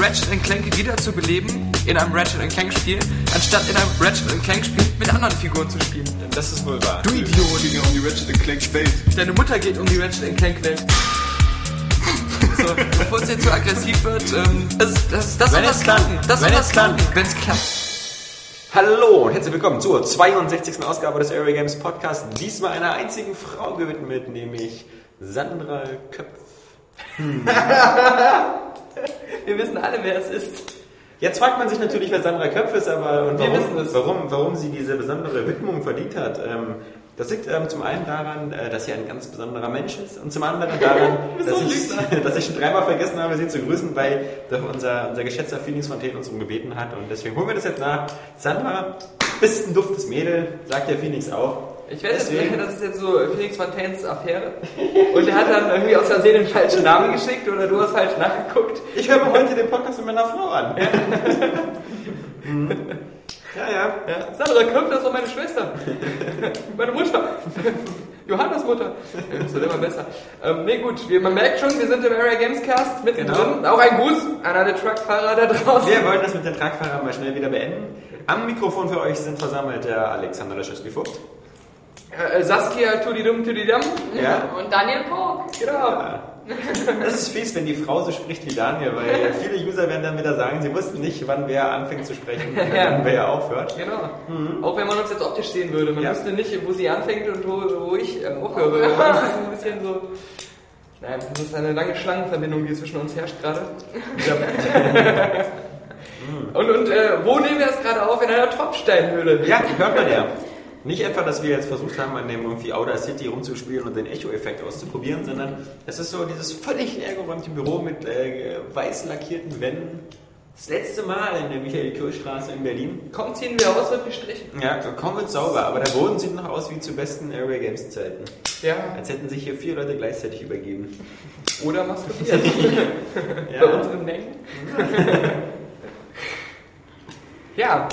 Ratchet Clank wieder zu beleben in einem Ratchet Clank Spiel, anstatt in einem Ratchet Clank Spiel mit anderen Figuren zu spielen. Das ist wohl wahr. Du Idiot! Ja um die Ratchet Clank Welt. Deine Mutter geht um die Ratchet Clank Welt. So, bevor es jetzt zu aggressiv wird, ähm, das, das, das Wenn klappt. klappen. Das Wenn was es klappt. klappen, wenn es klappt. Hallo und herzlich willkommen zur 62. Ausgabe des Area Games Podcast. Diesmal einer einzigen Frau gewidmet, nämlich Sandra Köpf. Wir wissen alle, wer es ist. Jetzt fragt man sich natürlich, wer Sandra Köpf ist, aber und Wir warum, wissen es. warum, warum sie diese besondere Widmung verdient hat. Ähm, das liegt ähm, zum einen daran, äh, dass sie ein ganz besonderer Mensch ist und zum anderen daran, dass, ich, dass ich schon dreimal vergessen habe, sie zu grüßen, weil doch unser, unser geschätzter Phoenix Fontaine uns um gebeten hat und deswegen holen wir das jetzt nach. Sandra, bist ein duftes Mädel, sagt der Phoenix auch. Ich werde jetzt, Deswegen- das ist jetzt so Felix Fontaines Affäre. Und er hat dann irgendwie aus Versehen den falschen Namen geschickt oder du hast falsch nachgeguckt. Ich höre mir heute den Podcast mit meiner Frau an. Mhm. ja, ja. Ja, Sandra Köpf, das doch meine Schwester. meine Mutter. Johannes Mutter. Ja, das wird immer besser. Ähm, nee, gut, wir, man merkt schon, wir sind im Area Games Cast mittendrin. Genau. Auch ein Gruß an alle Truckfahrer da draußen. Wir wollen das mit den Tragfahrern mal schnell wieder beenden. Am Mikrofon für euch sind versammelt der Alexander Laschewski-Vogt. Äh, Saskia Tudidum Tudidam. Ja. Und Daniel Pog. Genau. Das ist fies, wenn die Frau so spricht wie Daniel, weil viele User werden dann wieder sagen, sie wussten nicht, wann wer anfängt zu sprechen und Ja. wann wer aufhört. Genau. Auch wenn man uns jetzt optisch sehen würde. Man Ja. wüsste nicht, wo sie anfängt und wo, wo ich äh, aufhöre. Das ist ein bisschen so. Nein, das ist eine lange Schlangenverbindung, die zwischen uns herrscht gerade. und und äh, wo nehmen wir das gerade auf? In einer Tropfsteinhöhle. Ja, hört man ja. Nicht etwa, dass wir jetzt versucht haben, an dem irgendwie Outer City rumzuspielen und den Echo-Effekt auszuprobieren, sondern es ist so dieses völlig leergeräumte Büro mit äh, weiß lackierten Wänden. Das letzte Mal in der Michael-Kirch-Straße in Berlin. Komm, ziehen wir aus, wird gestrichen. Ja, kaum wird sauber, aber der Boden sieht noch aus wie zu besten Area Games Zeiten. Ja. Als hätten sich hier vier Leute gleichzeitig übergeben. Oder masturbiert. Bei Ja. unseren Mengen. ja.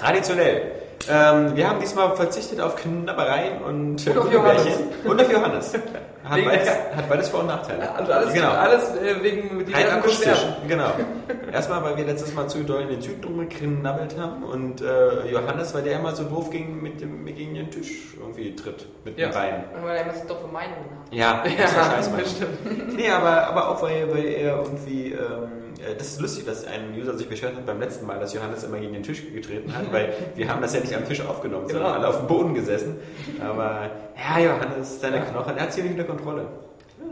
Traditionell. Ähm, wir haben diesmal verzichtet auf Knabbereien und, Und auf. Johannes. Und auf Johannes. Hat beides, hat beides Vor- und Nachteile. Also alles, genau. alles äh, wegen Rein diversen akustisch, genau. Erstmal, weil wir letztes Mal zu doll in den Tüten rumgeknabbelt haben und äh, Johannes, weil der immer so doof ging mit dem gegen den Tisch irgendwie tritt mit Ja. den Beinen. Weil er muss doch für Meinungen haben. Ja, das ist ja stimmt. Nee, aber, aber auch weil, weil er irgendwie, ähm, äh, das ist lustig, dass ein User sich beschwert hat beim letzten Mal, dass Johannes immer gegen den Tisch getreten hat, weil wir haben das ja nicht am Tisch aufgenommen, sondern Genau. alle auf dem Boden gesessen. Aber ja, Johannes, seine Knochen, er hat sie nicht unter Kontrolle.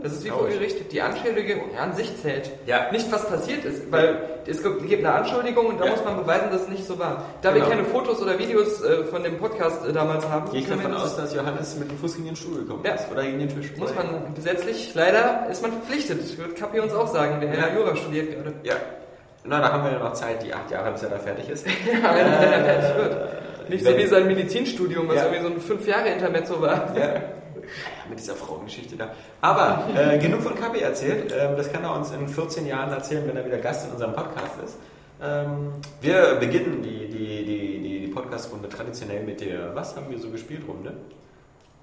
Das ist wie vor Gericht. Die Anschuldigung an sich zählt. Ja. Nicht was passiert ist, weil es gibt eine Anschuldigung und da Ja. muss man beweisen, dass es nicht so war. Da Genau. wir keine Fotos oder Videos äh, von dem Podcast äh, damals haben, Gehe ich davon das- aus, dass Johannes mit dem Fuß gegen den Stuhl gekommen Ja. ist oder gegen den Tisch. muss man gesetzlich, leider ist man verpflichtet. Wird Kapi uns auch sagen, der Ja. Jura studiert gerade. Ja. Na, da haben wir ja noch Zeit, die acht Jahre, bis er da fertig ist. Ja, wenn, wenn er fertig wird. Nicht so wie sein Medizinstudium, was Ja. irgendwie so ein fünf Jahre Intermezzo war. Ja. Mit dieser Frauengeschichte da. Aber äh, genug von Kapi erzählt. Ähm, das kann er uns in 14 Jahren erzählen, wenn er wieder Gast in unserem Podcast ist. Ähm, wir beginnen die, die, die, die, die Podcast-Runde traditionell mit der Was haben wir so gespielt Runde.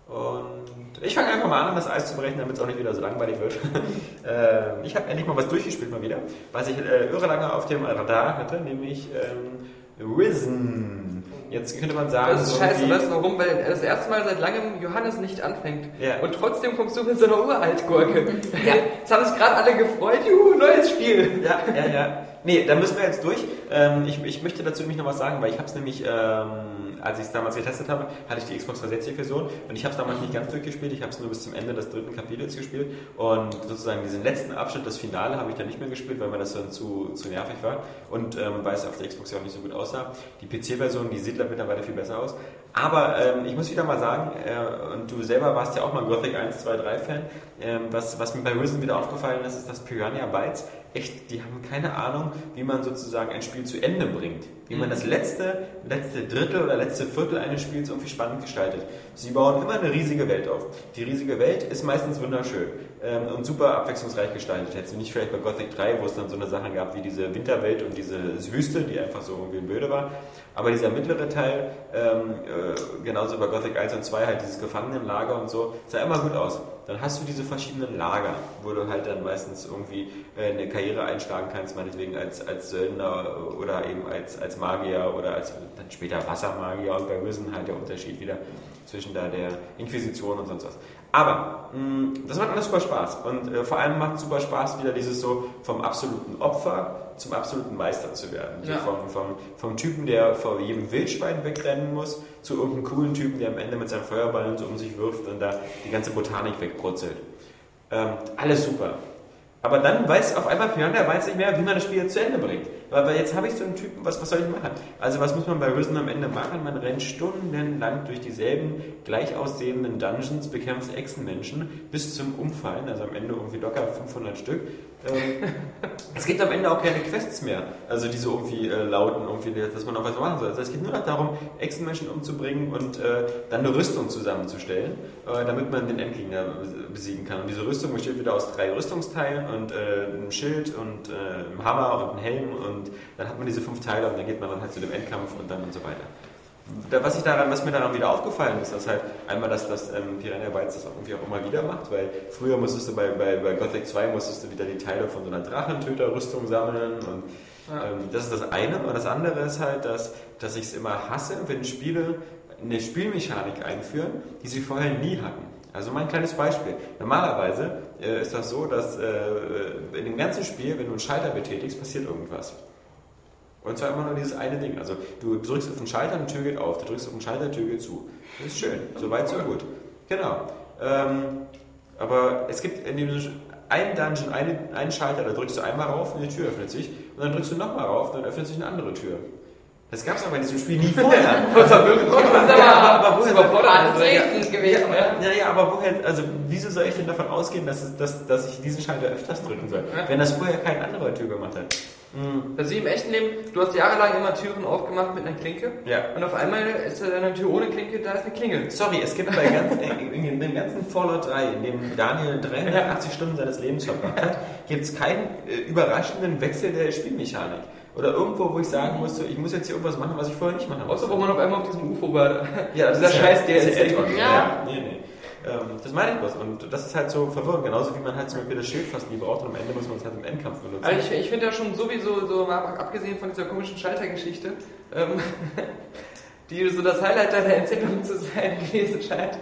Und ich fange einfach mal an, um das Eis zu brechen, damit es auch nicht wieder so langweilig wird. ähm, ich habe endlich mal was durchgespielt mal wieder, was ich äh, irre lange auf dem Radar hatte, nämlich ähm, Risen. Jetzt könnte man sagen, Das ist scheiße, weißt du warum? Weil das erste Mal seit langem Johannes nicht anfängt. Ja. Und trotzdem kommst du mit so einer Uraltgurke. Jetzt haben sich gerade alle gefreut, juhu, neues Spiel. Ja, ja, ja. Nee, da müssen wir jetzt durch. Ähm, ich, ich möchte dazu nämlich noch was sagen, weil ich habe es nämlich, ähm, als ich es damals getestet habe, hatte ich die Xbox 360-Version und ich habe es damals nicht ganz durchgespielt. Ich habe es nur bis zum Ende des dritten Kapitels gespielt und sozusagen diesen letzten Abschnitt, das Finale, habe ich dann nicht mehr gespielt, weil mir das dann zu, zu nervig war und ähm, weil es auf der Xbox ja auch nicht so gut aussah. Die PC-Version, die sieht mittlerweile viel besser aus. Aber ähm, ich muss wieder mal sagen, äh, und du selber warst ja auch mal Gothic 1, 2, 3 Fan, ähm, was, was mir bei Risen wieder aufgefallen ist, ist, dass Piranha Bytes echt, die haben keine Ahnung, wie man sozusagen ein Spiel zu Ende bringt. Wie man das letzte, letzte Drittel oder letzte Viertel eines Spiels irgendwie spannend gestaltet. Sie bauen immer eine riesige Welt auf. Die riesige Welt ist meistens wunderschön ähm, und super abwechslungsreich gestaltet. Jetzt nicht vielleicht bei Gothic 3, wo es dann so eine Sachen gab wie diese Winterwelt und diese Wüste, die einfach so irgendwie blöde war. Aber dieser mittlere Teil, ähm, äh, genauso bei Gothic 1 und 2, halt dieses Gefangenenlager und so, sah immer gut aus. Dann hast du diese verschiedenen Lager, wo du halt dann meistens irgendwie äh, eine Karriere einschlagen kannst, meinetwegen als, als Söldner oder eben als, als Magier oder als dann später Wassermagier und bei Risen halt der Unterschied wieder zwischen da der Inquisition und sonst was. Aber mh, das macht alles super Spaß und äh, vor allem macht super Spaß wieder dieses so vom absoluten Opfer zum absoluten Meister zu werden. So Ja. vom, vom, vom Typen, der vor jedem Wildschwein wegrennen muss, zu irgendeinem coolen Typen, der am Ende mit seinen Feuerballen so um sich wirft und da die ganze Botanik wegbrutzelt. Ähm, alles super. Aber dann weiß auf einmal Piranha weiß nicht mehr, wie man das Spiel jetzt zu Ende bringt. Weil, weil jetzt habe ich so einen Typen, was, was soll ich machen? Also was muss man bei Risen am Ende machen? Man rennt stundenlang durch dieselben gleich aussehenden Dungeons, bekämpft Echsenmenschen bis zum Umfallen, also am Ende irgendwie locker 500 Stück. Ähm, es gibt am Ende auch keine Quests mehr, also die so irgendwie äh, lauten, irgendwie, dass man auch was machen soll. Also es geht nur noch darum, Echsenmenschen umzubringen und äh, dann eine Rüstung zusammenzustellen, äh, damit man den Endgegner besiegen kann. Und diese Rüstung besteht wieder aus drei Rüstungsteilen und äh, einem Schild und äh, einem Hammer und einem Helm und dann hat man diese fünf Teile und dann geht man dann halt zu dem Endkampf und dann und so weiter. Was, daran, was mir daran wieder aufgefallen ist, dass halt einmal, dass das ähm, Piranha Bytes das auch irgendwie auch immer wieder macht, weil früher musstest du bei, bei, bei Gothic 2 musstest du wieder die Teile von so einer Drachentöterrüstung sammeln und Ja. ähm, das ist das eine. Und das andere ist halt, dass, dass ich es immer hasse, wenn Spiele eine Spielmechanik einführen, die sie vorher nie hatten. Also mal ein kleines Beispiel. Normalerweise äh, ist das so, dass äh, in dem ganzen Spiel, wenn du einen Schalter betätigst, passiert irgendwas. Und zwar immer nur dieses eine Ding. Also du drückst auf den Schalter, eine Tür geht auf. Du drückst auf den Schalter, die Tür geht zu. Das ist schön. So weit, so gut. Genau. Ähm, aber es gibt in dem einen Dungeon einen, einen Schalter, da drückst du einmal rauf und die Tür öffnet sich. Und dann drückst du nochmal rauf und dann öffnet sich eine andere Tür. Das gab es aber in diesem Spiel nie vorher. Voll verwirrend. Das ist aber, woher- überfordert. Rätsel gewesen? Ja, ja, aber woher, also wieso soll ich denn davon ausgehen, dass, es, dass, dass ich diesen Schalter öfters drücken soll, wenn das vorher kein anderer Tür gemacht hat? Also wie im echten Leben, du hast jahrelang immer Türen aufgemacht mit einer Klinke. Ja. Und auf einmal ist da eine Tür ohne Klinke, da ist eine Klingel. Sorry, es gibt bei ganz, in, in dem ganzen Fallout 3, in dem Daniel 380 Stunden seines Lebens verbracht hat, gibt es keinen äh, überraschenden Wechsel der Spielmechanik. Oder irgendwo, wo ich sagen musste, ich muss jetzt hier irgendwas machen, was ich vorher nicht machen musste. Außer wo man auf einmal auf diesem UFO war. Ja, das Dieser ist scheiß das ist DLC. ja. Nee, nee. Ähm, das meine ich bloß. Und das ist halt so verwirrend. Genauso wie man halt zum Beispiel das Schild fast nie braucht und am Ende muss man es halt im Endkampf benutzen. Also ich, ich finde ja schon sowieso, so mal abgesehen von dieser komischen Schaltergeschichte, ähm, die so das Highlight deiner Erzählung zu sein gewesen scheint.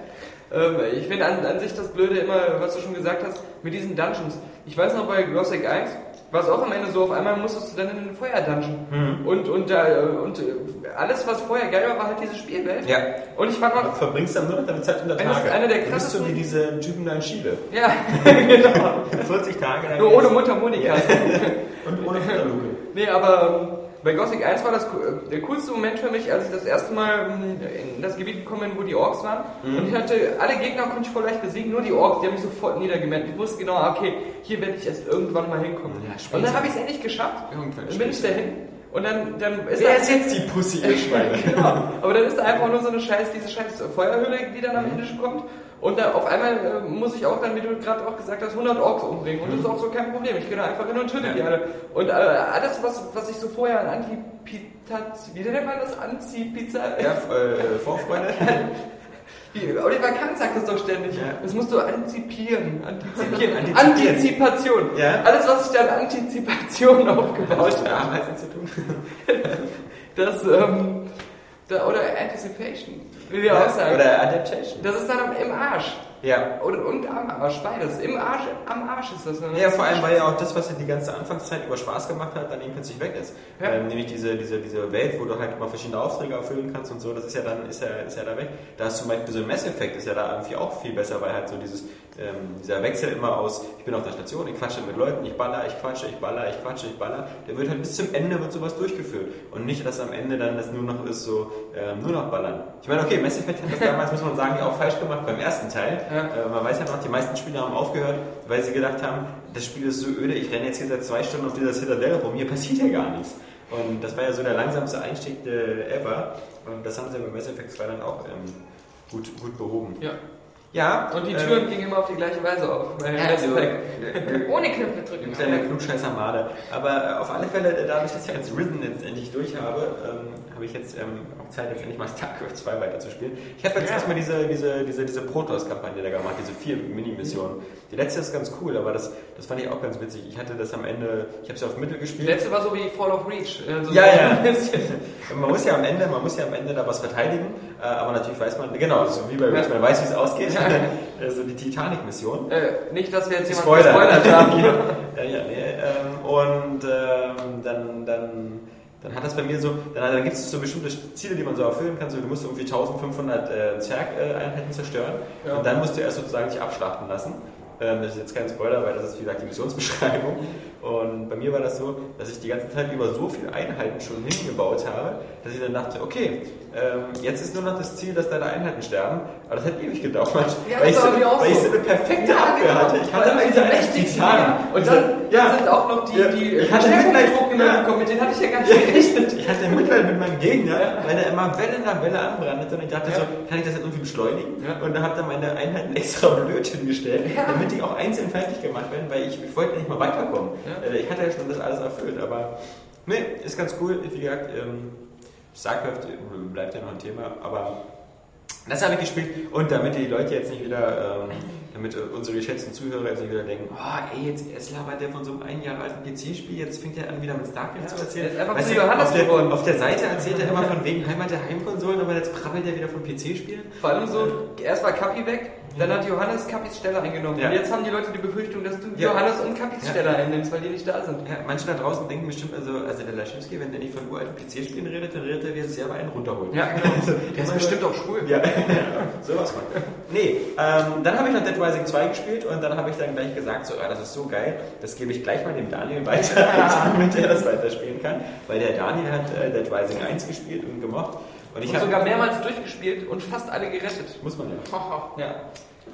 Ähm, ich finde an, an sich das Blöde immer, was du schon gesagt hast, mit diesen Dungeons. Ich weiß noch bei Gothic 1, war es auch am Ende so, auf einmal musstest du dann in den Feuer-Dungeon. Und, und, äh, und äh, alles, was vorher geil war, war halt diese Spielwelt. ja. Und ich fand Du noch, verbringst dann nur noch deine Zeit unter Tage. einer der du bist so krassesten- wie diese Typen da in Chile. ja, genau. 40 Tage. Nur ohne Mutter Monika. Und ohne Futterluke. Nee, aber ähm, bei Gothic 1 war das äh, der coolste Moment für mich, als ich das erste Mal ähm, in das Gebiet gekommen bin, wo die Orks waren. Mhm. Und ich hatte, alle Gegner konnte ich voll leicht besiegen, nur die Orks, die haben mich sofort niedergemerkt. Ich wusste genau, okay, hier werde ich erst irgendwann mal hinkommen. Ja, und dann habe ich es endlich geschafft. Irgendwann Dann bin ich dahin. Und dann, dann ist Wer da, ist jetzt die Pussy, ihr Schweine? genau. Aber dann ist da einfach nur so eine scheiß, diese scheiß Feuerhöhle, die dann am Ende schon kommt. Und da auf einmal äh, muss ich auch dann, wie du gerade auch gesagt hast, 100 Orks umbringen. Und das ist auch so kein Problem. Ich gehe da einfach hin und töte Ja. die alle. Und äh, alles, was, was ich so vorher an Antipizza, wie nennt man das? Anti-Pizza? Ja, äh, Vorfreunde. Wie, Oliver Kahn sagt das doch ständig. Ja. Das musst du antizipieren. Antizipieren. Antizipieren. Antizipation. Ja. Alles, was ich da an Antizipation aufgebaut habe. Ameisen zu tun? Das, ähm, Da, oder Anticipation, wie wir auch sagen. Oder Adaptation. das ist dann im Arsch. Ja. Und, und am Arsch, beides. Im Arsch, am Arsch ist das. Ja, vor allem, weil ja auch das, was dir die ganze Anfangszeit über Spaß gemacht hat, dann eben plötzlich weg ist. Ja. Ähm, nämlich diese, diese, diese Welt, wo du halt immer verschiedene Aufträge erfüllen kannst und so, das ist ja dann, ist ja, ist ja da weg. Da ist zum Beispiel so ein Messeffekt, ist ja da irgendwie auch viel besser, weil halt so dieses, ähm, dieser Wechsel immer aus, ich bin auf der Station, ich quatsche mit Leuten, ich baller, ich quatsche, ich baller, ich quatsche, ich baller, der wird halt bis zum Ende wird sowas durchgeführt. Und nicht, dass am Ende dann das nur noch ist, so, ähm, nur noch ballern. Ich meine, okay, Mass Effect hat das damals, muss man sagen, auch falsch gemacht beim ersten Teil. Ja. Äh, man weiß ja noch, die meisten Spieler haben aufgehört, weil sie gedacht haben, das Spiel ist so öde, ich renne jetzt hier seit zwei Stunden auf dieser Citadel rum, hier passiert ja gar nichts. Und das war ja so der langsamste Einstieg äh, ever. Und das haben sie bei Mass Effect 2 dann auch ähm, gut, gut behoben. Ja. Ja, Und die ähm, Türen gingen immer auf die gleiche Weise auf. Weil Ja, Mass so, Effect- äh, Ohne Knöpfe drücken. ein kleiner Klugscheißer Made. Aber äh, auf alle Fälle, äh, dadurch, dass ich jetzt Risen jetzt endlich durch habe, ähm, habe ich jetzt ähm, Zeit, jetzt endlich mal StarCraft 2 weiterzuspielen. Ich habe jetzt Ja. erstmal diese, diese, diese, diese Protoss-Kampagne da gemacht, diese vier Mini-Missionen. Die letzte ist ganz cool, aber das, das fand ich auch ganz witzig. Ich hatte das am Ende, ich habe sie auf Mittel Die gespielt. letzte war so wie Fall of Reach. Also Ja, ja. Man muss ja am Ende, man muss ja am Ende da was verteidigen, äh, aber natürlich weiß man, genau, so wie bei Ja. man weiß, wie es ausgeht. also die Titanic-Mission. Äh, nicht, dass wir jetzt jemanden Spoiler. gespoilert haben. ja, ja, nee, ähm, und ähm, dann, dann, dann hat das bei mir so, dann, dann gibt es so bestimmte Ziele, die man so erfüllen kann. So, du musst irgendwie 1500 äh, Zerg-Einheiten zerstören Ja. und dann musst du erst sozusagen dich abschlachten lassen. Ähm, das ist jetzt kein Spoiler, weil das ist wie gesagt die Missionsbeschreibung. Und bei mir war das so, dass ich die ganze Zeit über so viele Einheiten schon hingebaut habe, dass ich dann dachte, okay, ähm, jetzt ist nur noch das Ziel, dass deine Einheiten sterben. Aber das hat ewig gedauert, Ja, weil, ich so, weil ich so. eine perfekte Ja, Abwehr genau. hatte. Ich hatte diese mächtigen Titan. Dinger. Und dann, dann sind auch noch die, Ja. die Ich hatte Mitleid. gekommen, mit denen hatte ich ja gar nicht gerechnet. Ich hatte Mitleid mit meinem Gegner, weil er immer Welle nach Welle anbrannte und ich dachte Ja. so, kann ich das jetzt irgendwie beschleunigen? Ja. Und dann habe dann meine Einheiten extra blöd hingestellt, Ja. damit die auch einzeln fertig gemacht werden, weil ich, ich wollte nicht mal weiterkommen. Ja. Ich hatte ja schon das alles erfüllt, aber nee, ist ganz cool. Wie gesagt, ähm, StarCraft bleibt ja noch ein Thema, aber das habe ich gespielt und damit die Leute jetzt nicht wieder, ähm, damit unsere geschätzten Zuhörer jetzt nicht wieder denken, oh ey, jetzt erst labert der von so einem ein Jahre alten PC-Spiel, jetzt fängt er an wieder mit StarCraft zu erzählen. er ist einfach Weißt zu Johannes auf, der, geworden. auf der Seite erzählt er immer von wegen Heimat der Heimkonsolen, aber jetzt prabbelt er wieder von PC-Spielen. Vor allem so, erst war Kapi weg, dann hat Johannes Kapis Stelle eingenommen. Ja. Und jetzt haben die Leute die Befürchtung, dass du Ja. Johannes und Kapis Ja. Stelle einnimmst, weil die nicht da sind. Ja, manche da draußen denken bestimmt, also, also der Laschewski, wenn der nicht von uralten PC-Spielen redet, dann redet er, wie er selber einen runterholt. Ja, genau. Der ist bestimmt auch schwul. Ja, sowas von. Nee, ähm, dann habe ich noch Dead Rising 2 gespielt und dann habe ich dann gleich gesagt, so, ah, das ist so geil, das gebe ich gleich mal dem Daniel weiter, damit er das weiterspielen kann, weil der Daniel hat äh, Dead Rising 1 gespielt und gemocht. Und ich habe sogar mehrmals durchgespielt und fast alle gerettet. Muss man ja. Ja.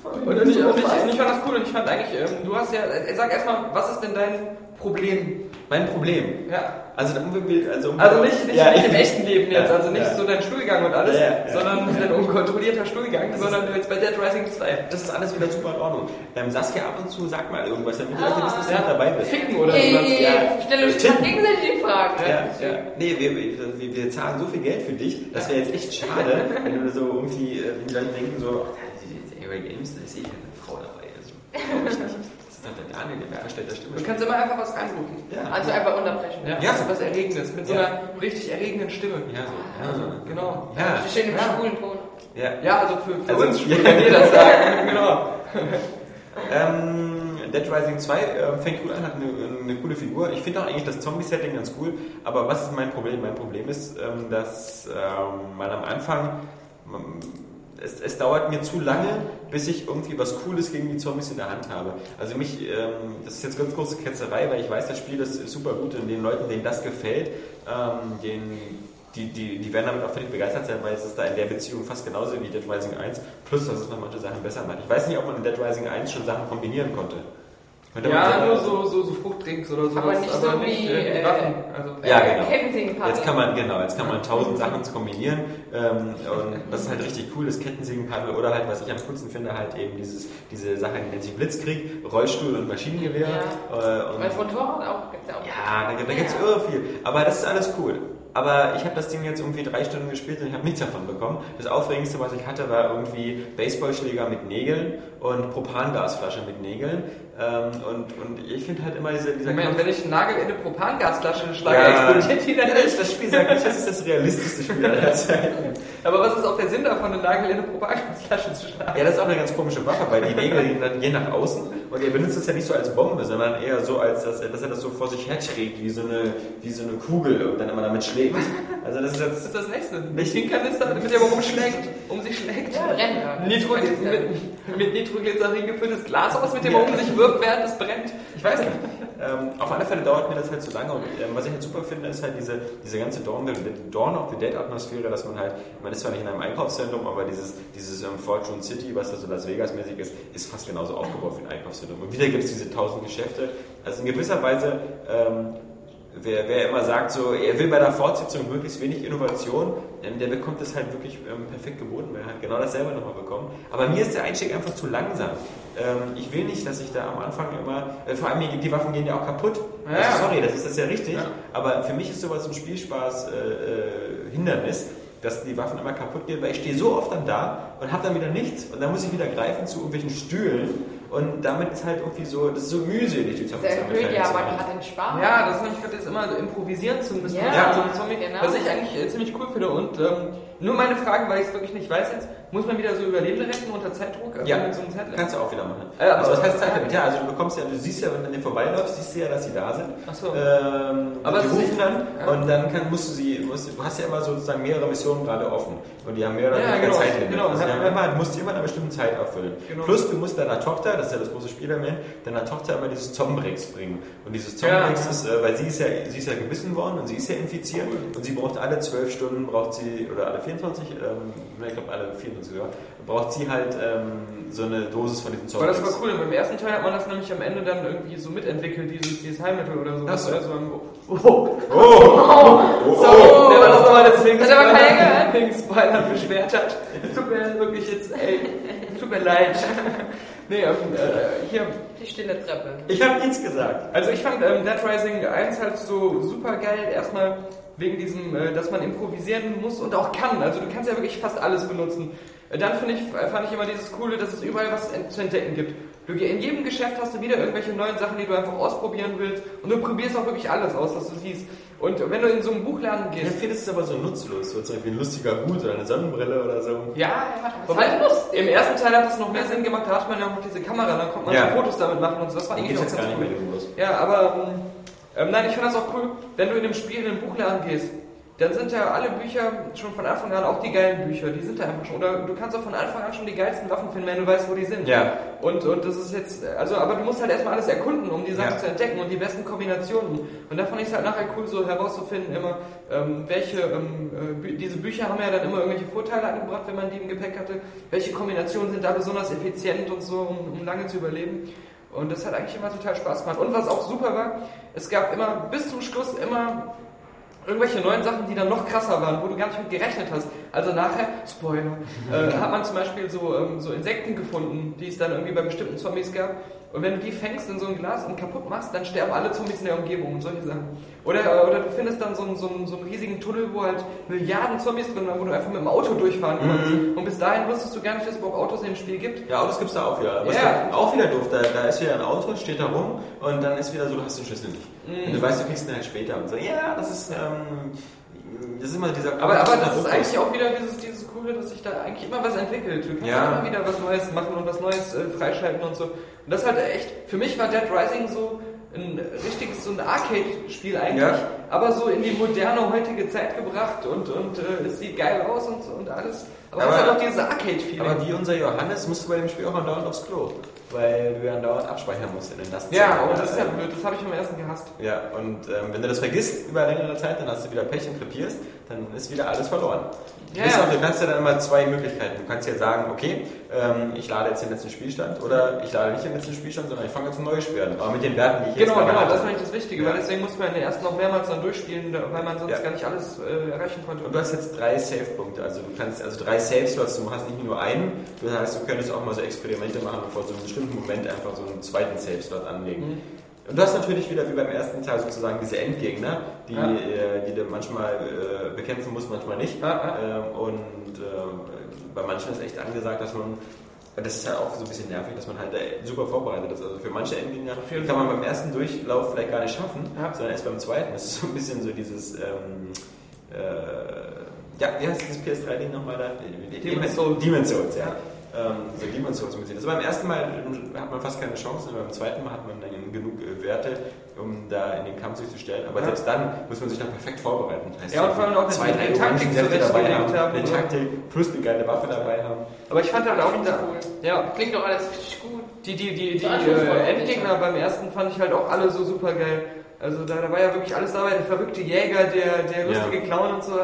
Und ich, und, ich, und ich fand das cool und ich fand eigentlich, ähm, du hast ja, äh, sag erstmal, was ist denn dein Problem? Mein Problem. Ja. Also, um, also, um, Also nicht, nicht, Ja, nicht im echten Leben jetzt, Ja, also nicht ja. so dein Stuhlgang und alles, Ja, ja, ja. sondern dein unkontrollierter Stuhlgang, Das sondern jetzt bei Dead Rising 2. Das ist alles wieder super in Ordnung. Ähm, Saskia, ab und zu sag mal irgendwas, damit die Leute wissen, dass du Ja. mit dabei bist. Ficken oder sowas. Ey, Ja. stelle uns gegenseitig die Frage. Ja, ja. Nee, wir, wir, wir zahlen so viel Geld für dich, das wäre jetzt echt schade, wenn du so irgendwie, äh, die Leute denken so, Area Games, da ist eh keine Frau dabei. Also, glaub ich nicht. Das ist doch der Daniel, der verstellter Stimme Du kannst immer einfach was reinrufen. Ja. Also einfach unterbrechen. Ja, Ja. was Erregendes, mit so Ja. einer richtig erregenden Stimme. Ja, so. Ja, so. Genau. Ja. Schön im Ja. schwulen Ton. Ja. Ja, also für, für Also, uns ja. kann ihr das sagen. genau. Ähm, Dead Rising 2 äh, fängt gut an, hat eine, eine coole Figur. Ich finde auch eigentlich das Zombie-Setting ganz cool, aber was ist mein Problem? Mein Problem ist, ähm, dass ähm, man am Anfang, es, es dauert mir zu lange, bis ich irgendwie was Cooles gegen die Zombies in der Hand habe. Also mich, ähm, das ist jetzt ganz große Ketzerei, weil ich weiß, das Spiel ist super gut und den Leuten, denen das gefällt, ähm, den die, die, die werden damit auch völlig begeistert sein, weil es ist da in der Beziehung fast genauso wie Dead Rising 1, plus dass es noch manche Sachen besser macht. Ich weiß nicht, ob man in Dead Rising 1 schon Sachen kombinieren konnte. Ja, nur so, so, so Fruchtdrinks oder sowas. Aber nicht so wie, äh, äh, Waffen. Also, Ja, genau. Kettensägenparty. Jetzt kann man, genau, jetzt kann man tausend Sachen kombinieren ähm, und das ist halt richtig cool, das Kettensägenpaddel oder halt, was ich am coolsten finde, halt eben dieses, diese Sache, die nennt sich Blitzkrieg, Rollstuhl und Maschinengewehr. Äh, und Als Motorrad auch. Gibt's ja auch. Ja, da, da gibt es irre viel. Aber das ist alles cool. Aber ich habe das Ding jetzt irgendwie drei Stunden gespielt und ich habe nichts davon bekommen. Das Aufregendste, was ich hatte, war irgendwie Baseballschläger mit Nägeln und Propangasflasche mit Nägeln. Ähm, und, und ich finde halt immer diese, dieser Moment, Kampf- wenn ich einen Nagel in eine Propangasflasche schlage, Ja. explodiert die dann nicht. das Spiel sagt nicht, das ist das realistischste Spiel aller Zeiten. Aber was ist auch der Sinn davon, einen Nagel in eine Propangasflasche zu schlagen? Ja, das ist auch eine ganz komische Waffe, weil die Nägel gehen dann gehen nach außen und er benutzt es ja nicht so als Bombe, sondern eher so, als dass er, dass er das so vor sich her trägt, wie so, eine, wie so eine Kugel und dann immer damit schlägt. Also das ist Das jetzt... ist das nächste. Nicht den Kanister, mit dem er rumschlägt, um sich schlägt. Ja. Nitro, mit, mit Nitroglycerin gefülltes Glas aus, mit dem er um sich wirft, während es brennt. Ich weiß nicht. Ähm, auf alle Fälle dauert mir das halt zu lange und ähm, was ich halt super finde, ist halt diese, diese ganze Dawn, Dawn of the Dead Atmosphäre, dass man halt, man ist zwar nicht in einem Einkaufszentrum, aber dieses, dieses ähm, Fortune City, was da so Las Vegas mäßig ist, ist fast genauso aufgebaut wie ein Einkaufszentrum. Und wieder gibt es diese tausend Geschäfte. Also in gewisser Weise ähm, Wer, wer immer sagt, so, er will bei der Fortsetzung möglichst wenig Innovation, ähm, der bekommt es halt wirklich ähm, perfekt geboten, weil er halt genau dasselbe nochmal bekommt. Aber mir ist der Einstieg einfach zu langsam. Ähm, ich will nicht, dass ich da am Anfang immer, äh, vor allem die, die Waffen gehen ja auch kaputt. Ja. Also, sorry, das ist das ja richtig, Ja. aber für mich ist sowas ein Spielspaß äh, äh, Hindernis, dass die Waffen immer kaputt gehen, weil ich stehe so oft dann da und habe dann wieder nichts und dann muss ich wieder greifen zu irgendwelchen Stühlen und damit ist halt irgendwie so, das ist so mühselig, die Das Zombies erhöht ja aber machen. gerade den Spaß. Ja, das ist gerade jetzt immer improvisieren zu müssen. Ja, mit so Zombie, genau. Was ich eigentlich äh, ziemlich cool finde. Und ähm, nur meine Frage, weil ich es wirklich nicht weiß jetzt, muss man wieder so Überlebende retten unter Zeitdruck? Also Ja, mit so einem Zeitlimit? kannst du auch wieder machen. Äh, also was heißt Zeitlimit? Ja, also du bekommst ja, du siehst ja, wenn du an denen vorbeiläufst, siehst du ja, dass sie da sind. Ach so. Ähm, Aber die rufen dann ja. und dann kann, musst du sie, musst, du hast ja immer sozusagen mehrere Missionen gerade offen und die haben mehr oder Ja, weniger genau, Zeitlimit. genau. Also immer, du musst die immer in einer bestimmten Zeit erfüllen. Genau. Plus du musst deiner Tochter, das ist ja das große Spielelement, deiner Tochter immer dieses Zombrex bringen. Und dieses Ja, Zombrex ja. ist, äh, weil sie ist ja, sie ist ja gebissen worden und sie ist ja infiziert und sie braucht alle zwölf Stunden, braucht sie, oder alle 24, ähm, ich glaube alle 24 sogar, braucht sie halt ähm, so eine Dosis von diesem Aber Zombrex. das war cool. Beim ersten Teil hat man das nämlich am Ende dann irgendwie so mitentwickelt, dieses, dieses Heilmittel oder so. Ach so. Also, am- oh, Oh, oh, so, der war das nochmal deswegen Hat aber keiner wegen Spoilern beschwert hat. Tut mir wirklich jetzt, ey, tut mir leid. Nee, ähm, äh, hier, Die stille Treppe. Ich habe nichts gesagt. Also ich fand ähm, Dead Rising 1 halt so super geil. Erstmal wegen diesem, äh, dass man improvisieren muss und auch kann. Also du kannst ja wirklich fast alles benutzen. Äh, dann finde ich, fand ich immer dieses Coole, dass es überall was zu entdecken gibt. Du, in jedem Geschäft hast du wieder irgendwelche neuen Sachen, die du einfach ausprobieren willst. Und du probierst auch wirklich alles aus, was du siehst. Und wenn du in so einen Buchladen gehst, finde es ist aber so nutzlos, so zum Beispiel ein lustiger Hut oder eine Sonnenbrille oder so. ja, Das ist halt im ersten Teil hat es noch mehr Sinn gemacht, da hat man ja auch noch diese Kamera, dann konnte man Ja. so Fotos damit machen und so. Das war auch jetzt ganz gar nicht cool. Ja, aber ähm, nein, ich finde das auch cool, wenn du in dem Spiel in den Buchladen gehst, dann sind ja alle Bücher schon von Anfang an auch die geilen Bücher, die sind da einfach schon. Oder du kannst auch von Anfang an schon die geilsten Waffen finden, wenn du weißt, wo die sind. Ja. Und, und das ist jetzt, also, aber du musst halt erstmal alles erkunden, um die Sachen Ja. zu entdecken und die besten Kombinationen. Und da fand ich es halt nachher cool, so herauszufinden, immer, ähm, welche, ähm, äh, Bü diese Bücher haben ja dann immer irgendwelche Vorteile angebracht, wenn man die im Gepäck hatte. Welche Kombinationen sind da besonders effizient und so, um, um lange zu überleben. Und das hat eigentlich immer total Spaß gemacht. Und was auch super war, es gab immer bis zum Schluss immer irgendwelche neuen Sachen, die dann noch krasser waren, wo du gar nicht mit gerechnet hast. Also nachher, Spoiler, äh, hat man zum Beispiel so, ähm, so Insekten gefunden, die es dann irgendwie bei bestimmten Zombies gab. Und wenn du die fängst in so ein Glas und kaputt machst, dann sterben alle Zombies in der Umgebung und solche Sachen. Oder, oder du findest dann so einen, so, einen, so einen riesigen Tunnel, wo halt Milliarden Zombies drin waren, wo du einfach mit dem Auto durchfahren kannst. Und bis dahin wusstest du gar nicht, dass es überhaupt Autos in dem Spiel gibt. Ja, Autos gibt es da auch wieder. Was Ja. da auch wieder doof, da, da ist wieder ein Auto, steht da rum und dann ist wieder so, du hast den Schlüssel nicht. Und du weißt, du kriegst ihn halt später. Und so, ja, das ist, ähm, das ist immer dieser Aber, aber das ist eigentlich auch wieder dieses, dieses Coole, dass sich da eigentlich immer was entwickelt. Du kannst Ja. immer wieder was Neues machen und was Neues äh, freischalten und so. Und das halt echt, für mich war Dead Rising so ein richtiges, so ein Arcade-Spiel eigentlich, Ja. aber so in die moderne heutige Zeit gebracht und, und äh, es sieht geil aus und, und alles. Aber, Aber- es hat auch dieses Arcade-Feeling. Aber wie unser Johannes musst du bei dem Spiel auch mal dauernd aufs Klo. Weil du ja dauernd abspeichern musst in den Lastzellen. Ja, und das ist ja blöd, das habe ich am ersten gehasst. Ja, und ähm, wenn du das vergisst über längere Zeit, dann hast du wieder Pech und krepierst, dann ist wieder alles verloren. Ja, auf, du kannst ja dann immer zwei Möglichkeiten. Du kannst ja sagen, okay, ähm, ich lade jetzt den letzten Spielstand oder ich lade nicht den letzten Spielstand, sondern ich fange jetzt ein neues Spiel an. Aber mit den Werten, die ich jetzt Genau, gerade genau, hatte. das ist eigentlich das Wichtige, Ja. weil deswegen muss man den ersten noch mehrmals dann durchspielen, weil man sonst Ja. gar nicht alles äh, erreichen konnte. Und du hast jetzt drei Save-Punkte, also du kannst also drei Save-Slots, du hast nicht nur einen, das heißt, du könntest auch mal so Experimente machen und vor so einem bestimmten Moment einfach so einen zweiten Save-Slot anlegen. Mhm. Und du hast natürlich wieder wie beim ersten Teil sozusagen diese Endgegner, die, Ja. äh, die du manchmal äh, bekämpfen musst, manchmal nicht. Ja, Ähm, und äh, bei manchen ist echt angesagt, dass man das ist halt auch so ein bisschen nervig, dass man halt super vorbereitet ist. Also für manche Endgegner kann man beim ersten Durchlauf vielleicht gar nicht schaffen, Ja. sondern erst beim zweiten. Das ist so ein bisschen so dieses, ähm, äh, ja, wie heißt dieses PS3-Ding nochmal da? Demon's Souls. Demon's Souls, ja. Ähm, so Demon's Souls gesehen. Also beim ersten Mal hat man fast keine Chance, beim zweiten Mal hat man dann genug äh, Werte, um da in den Kampf sich zu stellen. Aber Ja. selbst dann muss man sich dann perfekt vorbereiten. Das heißt, Ja, und vor allem auch den- drei den Taktik dabei haben, haben, eine? Taktik plus eine geile Waffe dabei haben. Aber ich fand halt auch da, Cool. ja, Klingt doch alles richtig gut. die, die, die, die Ja, voll äh, Endgegner beim ersten fand ich halt auch alle so super geil. Also da, da war ja wirklich alles dabei, der verrückte Jäger, der, der lustige Clown und so.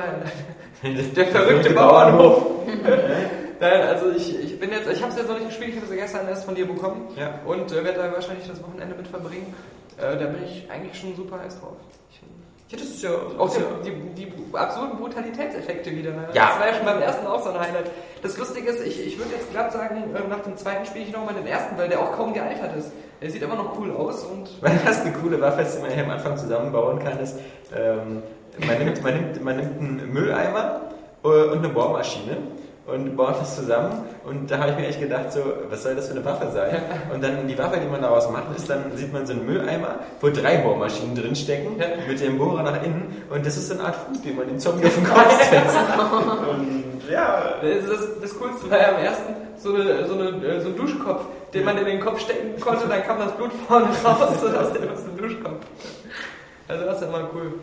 Der verrückte Bauernhof. Nein, also ich, ich bin jetzt, ich habe es jetzt noch nicht gespielt, ich habe es ja gestern erst von dir bekommen Ja. und äh, werde da wahrscheinlich das Wochenende mit verbringen. Äh, da bin ich eigentlich schon super heiß drauf. Ich, Ja, das ist ja auch die, die, die absurden Brutalitätseffekte wieder. Ne? Ja. Das war ja schon beim ersten auch so ein Highlight. Das Lustige ist, ich, ich würde jetzt glatt sagen, äh, nach dem zweiten spiele ich nochmal den ersten, weil der auch kaum gealtert ist. Der sieht immer noch cool aus und Weil das eine coole Waffe ist, die man hier am Anfang zusammenbauen kann, ist, ähm, man, nimmt, man, nimmt, man nimmt einen Mülleimer äh, und eine Bohrmaschine und baut das zusammen und da habe ich mir echt gedacht, so, was soll das für eine Waffe sein? Und dann die Waffe, die man daraus macht, ist, dann sieht man so einen Mülleimer, wo drei Bohrmaschinen drinstecken, mit dem Bohrer nach innen und das ist so eine Art Fuß, den man den Zombie auf den Kopf setzt. Und ja, das, das, das Coolste war ja am ersten so, eine, so, eine, äh, so ein Duschkopf, den man in den Kopf stecken konnte, dann kam das Blut vorne raus und aus dem ist ein Duschkopf. Also das ist ja immer cool.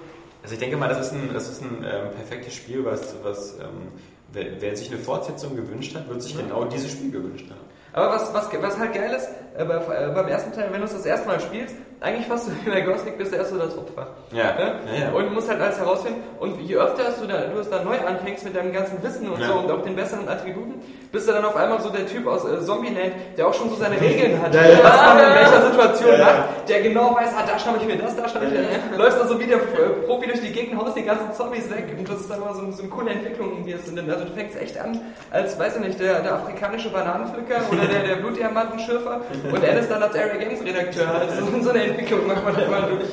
Also ich denke mal, das ist ein, das ist ein ähm, perfektes Spiel, was, was ähm, wer, wer sich eine Fortsetzung gewünscht hat, wird sich genau dieses Spiel gewünscht haben. Aber was, was, was halt geil ist, äh, bei, äh, beim ersten Teil, wenn du es das erste Mal spielst, eigentlich fast so wie bei Ghost Recon bist du erst so das Opfer. Ja, Ne? ja, ja. Und musst halt alles herausfinden. Und je öfter du, da, du es dann neu anfängst mit deinem ganzen Wissen und Ja. so und auch den besseren Attributen, bist du dann auf einmal so der Typ aus äh, Zombieland, der auch schon so seine Regeln hat, was man in welcher Situation macht, der genau weiß, ah, da schnapp ich mir das, da schnapp ich mir das. Läufst dann so wie der äh, Profi durch die Gegend, haust die ganzen Zombies weg und das ist dann immer so, so eine coole Entwicklung, die es sind. Also du fängst echt an als, weiß ich nicht, der, der afrikanische Bananenpflücker oder der, der Blutdiamantenschürfer und endest dann als Area Games Redakteur. Also so eine Entwicklung macht man da immer durch.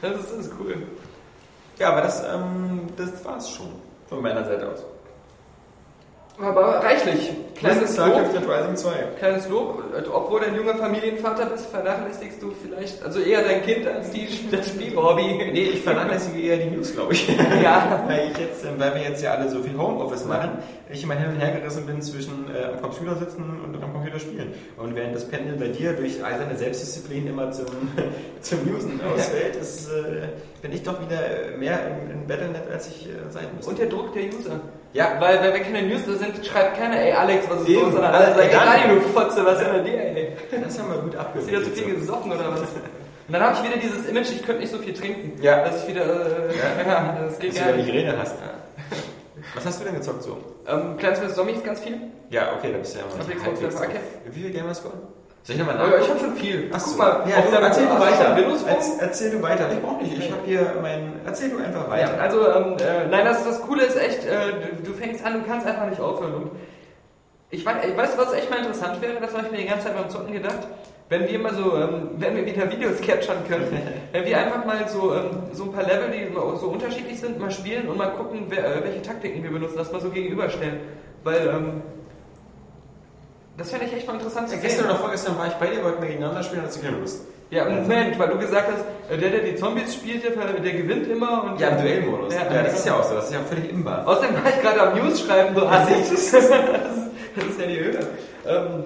Das ist, das ist cool. Ja, aber das, ähm, das war's schon von meiner Seite aus. Aber reichlich. Kleines Lob. Dead Rising 2. Kleines Lob. Obwohl du ein junger Familienvater bist, vernachlässigst du vielleicht, also eher dein Kind als die, das Spielhobby. Nee, ich vernachlässige eher die News, glaube ich. Ja. weil, ich jetzt, ähm, weil wir jetzt ja alle so viel Homeoffice machen, ich immer hin und her gerissen bin zwischen äh, am Computer sitzen und am Computer spielen. Und während das Pendel bei dir durch all seine Selbstdisziplin immer zum, zum Newsen ausfällt, ist, äh, bin ich doch wieder mehr im, im Battlenet, als ich äh, sein müsste. Und der Druck der User. Ja. Weil, weil wenn keine News da sind, schreibt keiner, ey Alex, was ist Eben. los, sondern alle sagen, ey Dann- Dani, du Fotze, was ist denn bei dir, ey? das haben wir gut Hast abgewählt. du wieder zu viel gesoffen oder was? Und dann habe ich wieder dieses Image, ich könnte nicht so viel trinken. Ja. Dass ich wieder, äh, ja, das geht Dass du gar nicht. Migräne hast. Was hast du denn gezockt so? Ähm, Plants vs. Zombies ganz viel. Ja, okay, da bist du ja mal. Wie viel Gamerscore? Soll ich nochmal Aber ich habe schon viel. Ach Guck mal, ja, du, der erzähl du weiter. Windows Phone? Erzähl du weiter. Ich brauch nicht. Ich habe hier mein. Erzähl du einfach Ja, weiter. also, ähm, äh, nein, das, das Coole ist echt, äh, du, du fängst an, du kannst einfach nicht aufhören. Und ich weiß, ich weiß, was echt mal interessant wäre, das habe ich mir die ganze Zeit beim Zocken gedacht, wenn wir mal so, ähm, wenn wir wieder Videos capturen können, wenn wir einfach mal so, ähm, so ein paar Level, die so unterschiedlich sind, mal spielen und mal gucken, wer, äh, welche Taktiken wir benutzen, das mal so gegenüberstellen. Weil, ähm, das fände ich echt mal interessant zu Ja, sehen. gestern oder vorgestern war ich bei dir, wollten wir gegeneinander spielen, hast du keine Lust. Ja, Moment, weil du gesagt hast, äh, der, der die Zombies spielt, der, der gewinnt immer. Und Ja, im Duellmodus. Ja, Ja, das ist ja auch so. Das ist ja völlig imbar. Außerdem war ich gerade am News schreiben, so assig. das, ist, das ist ja die Höhe. Ähm,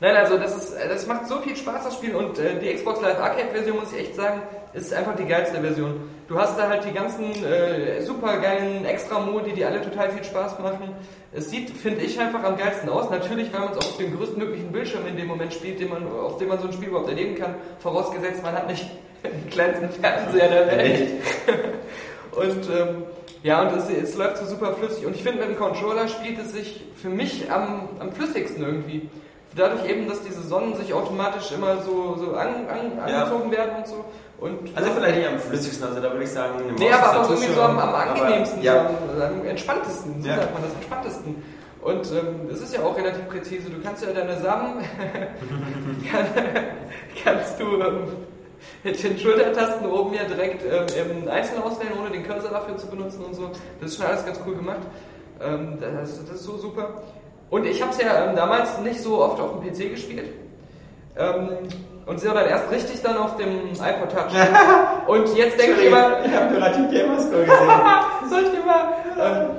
nein, also das, ist, das macht so viel Spaß, das Spiel. Und äh, die Xbox Live Arcade Version, muss ich echt sagen, ist einfach die geilste Version. Du hast da halt die ganzen äh, super geilen Extra-Modi, die alle total viel Spaß machen. Es sieht, finde ich, einfach am geilsten aus. Natürlich, weil man es auf dem größtmöglichen Bildschirm in dem Moment spielt, den man, auf dem man so ein Spiel überhaupt erleben kann. Vorausgesetzt, man hat nicht den kleinsten Fernseher der Welt. Und ähm, ja, und es, es läuft so super flüssig. Und ich finde, mit dem Controller spielt es sich für mich am, am flüssigsten irgendwie. Dadurch eben, dass diese Sonnen sich automatisch immer so, so an, an, Ja. angezogen werden und so. Und Also vielleicht nicht am flüssigsten, also da würde ich sagen, eine Nee, Maus aber ist auch irgendwie so am, am angenehmsten, aber, ja. so am, am entspanntesten, so Ja. sagt man das, entspanntesten. Und ähm, es ist ja auch relativ präzise. Du kannst ja deine Samen, kann, kannst du, ähm, mit den Schultertasten oben ja direkt ähm, im Einzelnen auswählen, ohne den Cursor dafür zu benutzen und so. Das ist schon alles ganz cool gemacht. Ähm, das, das ist so super. Und ich habe es ja ähm, damals nicht so oft auf dem PC gespielt. Und sie dann erst richtig dann auf dem iPod Touch. und jetzt denke ich immer, ich habe gerade die Gamerscore gesehen. soll ich dir mal. Ähm,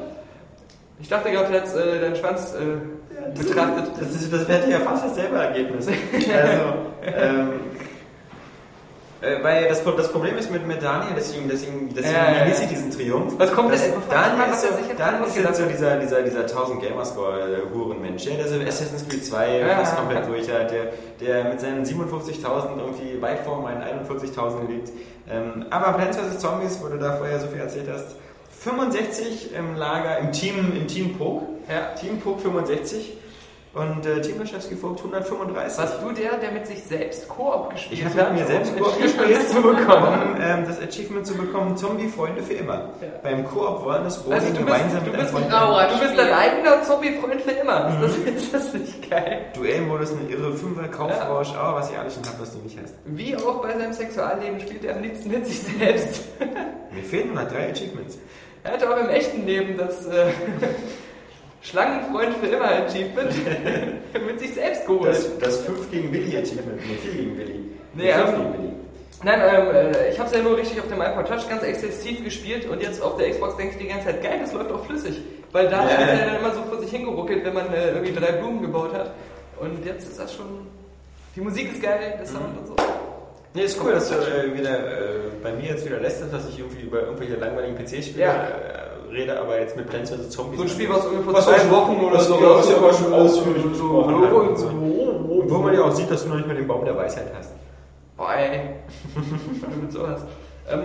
ich dachte gerade, du hättest äh, deinen Schwanz äh, betrachtet. Das, ist, das wäre ja fast dasselbe Ergebnis. Also, ähm, äh, weil das, das Problem ist mit, mit Daniel, deswegen, deswegen, deswegen ja, genieße ich diesen Triumph. Was kommt das, denn- Daniel ist so, Daniel ist jetzt so dieser, dieser, dieser 1000 Gamerscore-Hurenmensch, der so Assassin's Creed 2 Ja, fast komplett durch hat, der, der mit seinen 57.000 irgendwie weit vor meinen 41.000 liegt. Ähm, aber Plants vs. Zombies, wo du da vorher so viel erzählt hast, 65 im Lager, im Team, im Team Pog. Ja. Team Pog 65 und äh, Team Laschewski Vogt 135. Warst du der, der mit sich selbst Koop gespielt Ich hat? habe mit mir selbst Koop gespielt, zu bekommen. um ähm, das Achievement zu bekommen, Zombie-Freunde für immer. Ja. Beim Koop wollen das Bowling Also bist, gemeinsam du mit einem bist, Freund lernen. du bist dein eigener Zombie-Freund für immer. Ist, das, ist das nicht geil? Duellmodus, eine irre Fünfer, Kaufrausch, oh, was ich alles schon habe, was du nicht hast. Wie auch bei seinem Sexualleben spielt er am liebsten mit sich selbst. Mir fehlen noch drei Achievements. Er hatte auch im echten Leben das äh, Schlangenfreund für immer Achievement mit sich selbst geholt. Das, das 5 gegen Willi Achievement, nee, 4 gegen Willi. Nee, 5 ähm, gegen Willi. Nein, ähm, äh, ich habe es ja nur richtig auf dem iPod Touch ganz exzessiv gespielt und jetzt auf der Xbox denke ich die ganze Zeit, geil, das läuft auch flüssig. Weil da Ja. hat es ja dann immer so vor sich hingeruckelt, wenn man äh, irgendwie drei Blumen gebaut hat. Und jetzt ist das schon. Die Musik ist geil, der Sound und so. Nee, ist cool, dass du äh, wieder äh, bei mir jetzt wieder lässt, dass ich irgendwie über irgendwelche langweiligen PC-Spiele Ja. Äh, rede, aber jetzt mit Plants vs. Zombies. So ein Spiel, was irgendwie vor Was zwei Wochen oder so. was wir aber schon ausführlich so, besprochen so. Und wo man ja auch sieht, dass du noch nicht mal den Baum der Weisheit hast. Boah, ey. mit sowas. Ähm,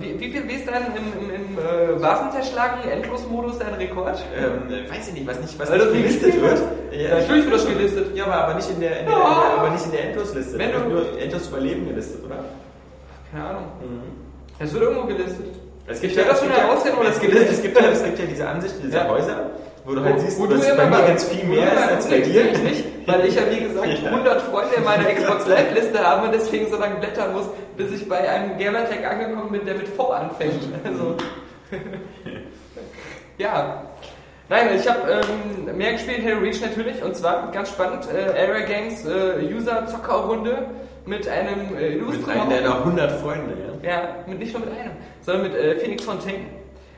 wie, wie viel wie ist dein im, im, im äh, Vasenzerschlagen Endlosmodus dein Rekord? Ähm, weiß ich nicht, was nicht, was Weil das nicht gelistet wird. Ja, natürlich wird das gelistet. Ja, aber, aber nicht in der, in der, Ja. aber nicht in der Endlosliste. Wenn du- nur Endlos Überleben gelistet, oder? Keine Ahnung. Es wird irgendwo gelistet. Es gibt werde das schon herausfinden, oder es gibt, es gibt ja, es gibt ja diese Ansicht dieser Ja. Häuser, wo du halt siehst, wo du dass immer bei mir ganz viel wo mehr du ist als bei dir. ich nicht, weil ich ja wie gesagt Ja. 100 Freunde in meiner Xbox Live Liste habe und deswegen so lange blättern muss, bis ich bei einem Gamertag angekommen bin, der mit V anfängt. Also ja. Nein, ich habe ähm, mehr gespielt, Halo Reach natürlich, und zwar ganz spannend, äh, Area Games äh, User Zockerrunde mit einem äh, Mit illustren einem Haufen- deiner 100 Freunde, ja. ja, mit, nicht nur mit einem, sondern mit äh, Phoenix Fontaine.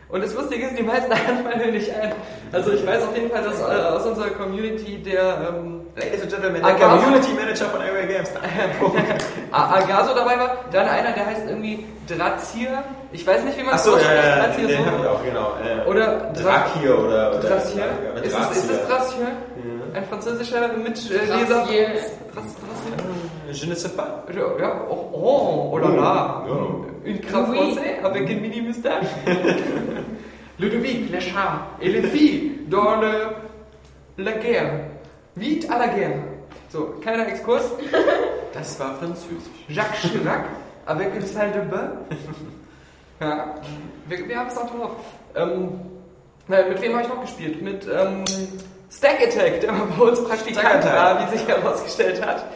Und das Lustige ist, die meisten mir nicht ein. Also ich weiß auf jeden Fall, dass äh, aus unserer Community der ähm, Ladies and Gentlemen, der Gaso- Community Manager von Area Games. Agaso dabei war, dann einer, der heißt irgendwie Drazir. Ich weiß nicht, wie man Achso, das ja, ja, Drazir den so. habe ich auch, genau. Äh, Oder Drakir oder, oder Dracier? oder Ist es, ist es Dracir. Dracier? Ein französischer Mitleser? Dracier. Dracier? Je ne sais pas. Ja, ja, oh, oh, oh là là. Oh. Une crème Oui. française avec une mini moustache. Ludovic, les chats et les filles dans le, la guerre. Vite à la guerre. So, kleiner Exkurs. Das war französisch. Jacques Chirac avec une salle de bain. Ja, wir, wir haben es auch drauf. Ähm, na, mit wem habe ich noch gespielt? Mit ähm, Stack Attack, der mal bei uns Praktikant war, wie sich herausgestellt hat.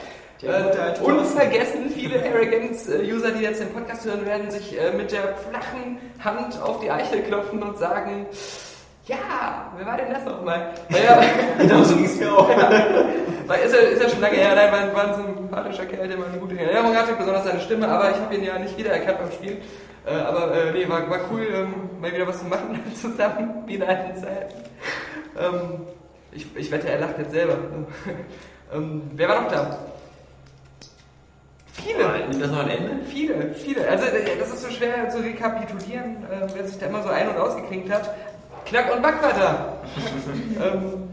Äh, unvergessen, viele Arrogance-User, die jetzt den Podcast hören, werden sich äh, mit der flachen Hand auf die Eichel klopfen und sagen, ja, wer war denn das nochmal? Naja, Genau so ging es mir auch. weil ist, ja, ist ja schon lange her, nein, war, war ein sympathischer Kerl, der mal eine gute Erinnerung hatte, besonders seine Stimme, aber ich habe ihn ja nicht wiedererkannt beim Spiel. Äh, aber äh, nee, war, war cool, ähm, mal wieder was zu machen zusammen, wie in alten Zeiten. Ähm, ich, ich wette, er lacht jetzt selber. ähm, wer war noch da? Viele. Nimmt das noch ein Ende? Viele, viele. Also äh, das ist so schwer zu rekapitulieren, äh, wer sich da immer so ein- und ausgeklinkt hat. Knack und Back war da. ähm,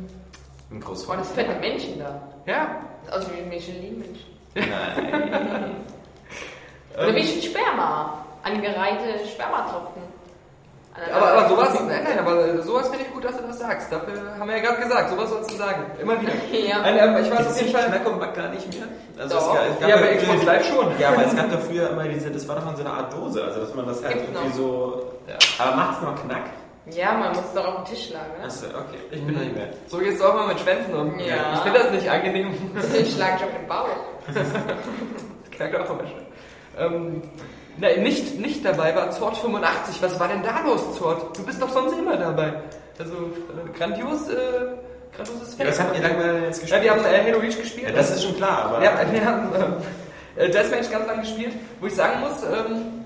Ein Großvater. das fette Männchen da. ja. Das ist aus wie ein Michelin-Mensch. Nein. Oder wie ein Sperma. Angereihte Spermatropfen. Aber, aber sowas, nein, nein, aber äh, sowas finde ich gut, dass du das sagst. Dafür haben wir ja gerade gesagt, sowas sollst du sagen. Immer wieder. Ja. Ein, ähm, ich weiß auf jeden nicht Fall. Knack und Back gar nicht mehr? Also Doch. es gab, es Ja, bei Xbox Live schon. Ja, aber es gab doch früher immer diese, das war doch in so einer Art Dose, also dass man das halt Gibt's irgendwie noch. so. Ja. Aber macht's noch Knack? Ja, man muss doch auf den Tisch schlagen, ne? Achso, okay. Ich bin da nicht mehr. So gehst du auch mal mit Schwänzen um. Ja. Ich finde das nicht angenehm. Ich schlage auf den Bauch. Das knackt auch immer schön. Ähm, nein, nicht, nicht dabei war Zord 85. Was war denn da los, Zord? Du bist doch sonst immer dabei. Also äh, grandios, äh, grandioses Ja, was habt ihr lange jetzt Ja, gespielt? wir haben äh, Halo Reach gespielt. Ja, das ist schon klar, aber. Ja, wir haben äh, Deathmatch ganz lang gespielt, wo ich sagen muss, ähm,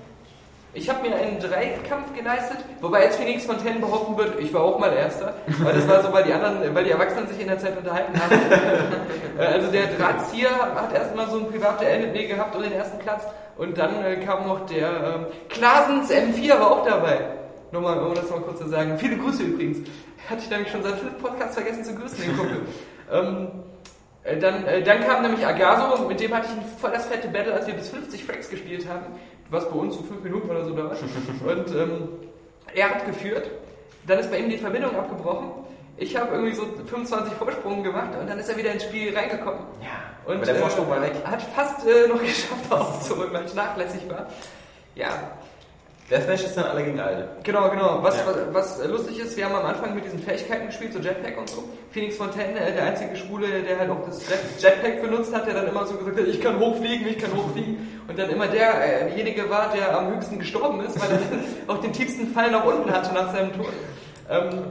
ich habe mir einen Dreikampf geleistet, wobei jetzt Phoenix Fontaine behaupten wird, ich war auch mal Erster, weil das war so, weil die anderen, weil die Erwachsenen sich in der Zeit unterhalten haben. Äh, also der Drahtzieher hat erstmal so ein mit mir gehabt um den ersten Platz und dann äh, kam noch der ähm, Klasens M4 war auch dabei. Nur mal, um das mal kurz zu sagen. Viele Grüße übrigens. Hatte ich nämlich schon seit fünf Podcasts vergessen zu grüßen, den Kumpel. ähm, äh, dann, äh, dann kam nämlich Agaso, mit dem hatte ich ein voll das fette Battle, als wir bis 50 Fracks gespielt haben, was bei uns so 5 Minuten oder so dauert. Und ähm, er hat geführt, dann ist bei ihm die Verbindung abgebrochen. Ich habe irgendwie so 25 Vorsprung gemacht und dann ist er wieder ins Spiel reingekommen. Ja, Und aber der Vorsprung war weg. äh, hat fast äh, noch geschafft aufzuholen, weil ich nachlässig war. Ja, Deathmatch ist dann alle gegen alle. Genau, genau. Was, Ja. was, was lustig ist, wir haben am Anfang mit diesen Fähigkeiten gespielt, so Jetpack und so. Phoenix Fontaine, äh, der einzige Schwule, der halt auch das Jet, Jetpack benutzt hat, der dann immer so gesagt hat, ich kann hochfliegen, ich kann hochfliegen. Und dann immer der, äh, derjenige war, der am höchsten gestorben ist, weil er dann auch den tiefsten Fall nach unten hatte nach seinem Tod. Ähm,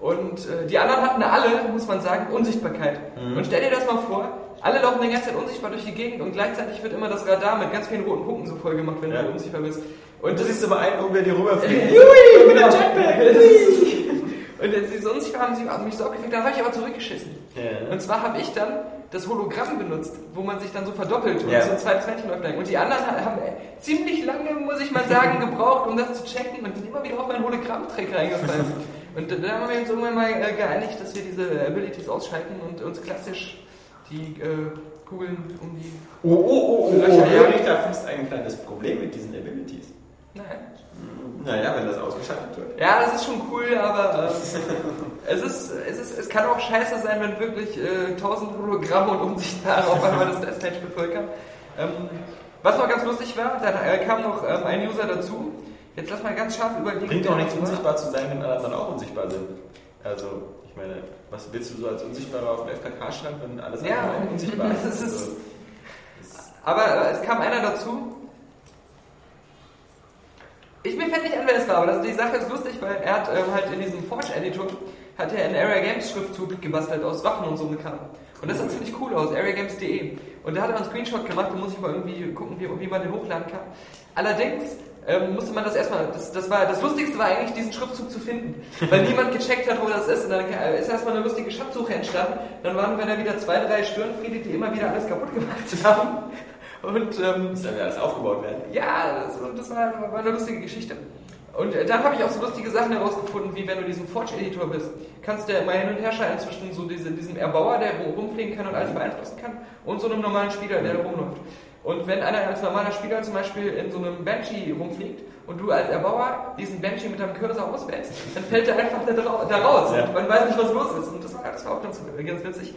und äh, die anderen hatten alle, muss man sagen, Unsichtbarkeit. Und stell dir das mal vor, alle laufen die ganze Zeit unsichtbar durch die Gegend und gleichzeitig wird immer das Radar mit ganz vielen roten Punkten so voll gemacht, wenn Ja. du unsichtbar bist. Und du siehst immer einen, der dir rüberfliegt. Jui, mit dem Jetpack. Und jetzt diese Unsichtbar haben sie mich so aufgefickt, dann habe ich aber zurückgeschissen. Ja. Und zwar habe ich dann das Hologramm benutzt, wo man sich dann so verdoppelt und Ja. so zweites Männchen läuft lang. Und die anderen haben äh, ziemlich lange, muss ich mal sagen, gebraucht, um das zu checken und sind immer wieder auf meinen Hologramm-Trick reingefallen. Und dann haben wir uns irgendwann mal äh, geeinigt, dass wir diese Abilities ausschalten und uns klassisch die äh, Kugeln um die... Oh, oh, oh, oh, Löcher oh. ich da fast ein kleines Problem mit diesen Abilities? Nein. Naja, wenn das ausgeschaltet wird. Ja, das ist schon cool, aber äh, es, ist, es, ist, es kann auch scheiße sein, wenn wirklich äh, tausend Hologramme und Unsichtbare auf einmal das Deathmatch bevölkern. Ähm, was noch ganz lustig war, dann äh, kam noch ähm, ein User dazu. Jetzt lass mal ganz scharf überlegen. Bringt auch nichts, unsichtbar zu sein, wenn alle anderen auch unsichtbar sind. Also, ich meine, was willst du so als Unsichtbarer auf dem FKK-Schrank, wenn alles Ja, andere unsichtbar ist? es ist- Also, Aber äh, es kam einer dazu. Ich mir fällt nicht an, wer es war, aber das, die Sache ist lustig, weil er hat ähm, halt in diesem Forge-Editor hat er einen Area Games Schriftzug gebastelt aus Waffen und so mit Kram. Und das sah ziemlich cool aus, areagames.de. Und da hat er einen Screenshot gemacht, da muss ich mal irgendwie gucken, wie, wie man den hochladen kann. Allerdings ähm, musste man das erstmal, das, das war, das Lustigste war eigentlich, diesen Schriftzug zu finden. Weil niemand gecheckt hat, wo das ist. Und dann ist erstmal eine lustige Schatzsuche entstanden. Dann waren wir da wieder zwei, drei Störenfriede, die immer wieder alles kaputt gemacht haben. Und ähm, dann wieder alles aufgebaut werden. ja, das, das war, war eine lustige Geschichte. Und äh, dann habe ich auch so lustige Sachen herausgefunden, wie wenn du diesen Forge-Editor bist, kannst du ja immer hin und her schalten zwischen so diese, diesem Erbauer, der rum- rumfliegen kann und alles beeinflussen kann, und so einem normalen Spieler, der da rumläuft. Und wenn einer als normaler Spieler zum Beispiel in so einem Banshee rumfliegt und du als Erbauer diesen Banshee mit deinem Cursor auswählst, dann fällt er einfach da, da raus Ja. und man weiß nicht, was los ist. Und das war, das war auch ganz, ganz witzig.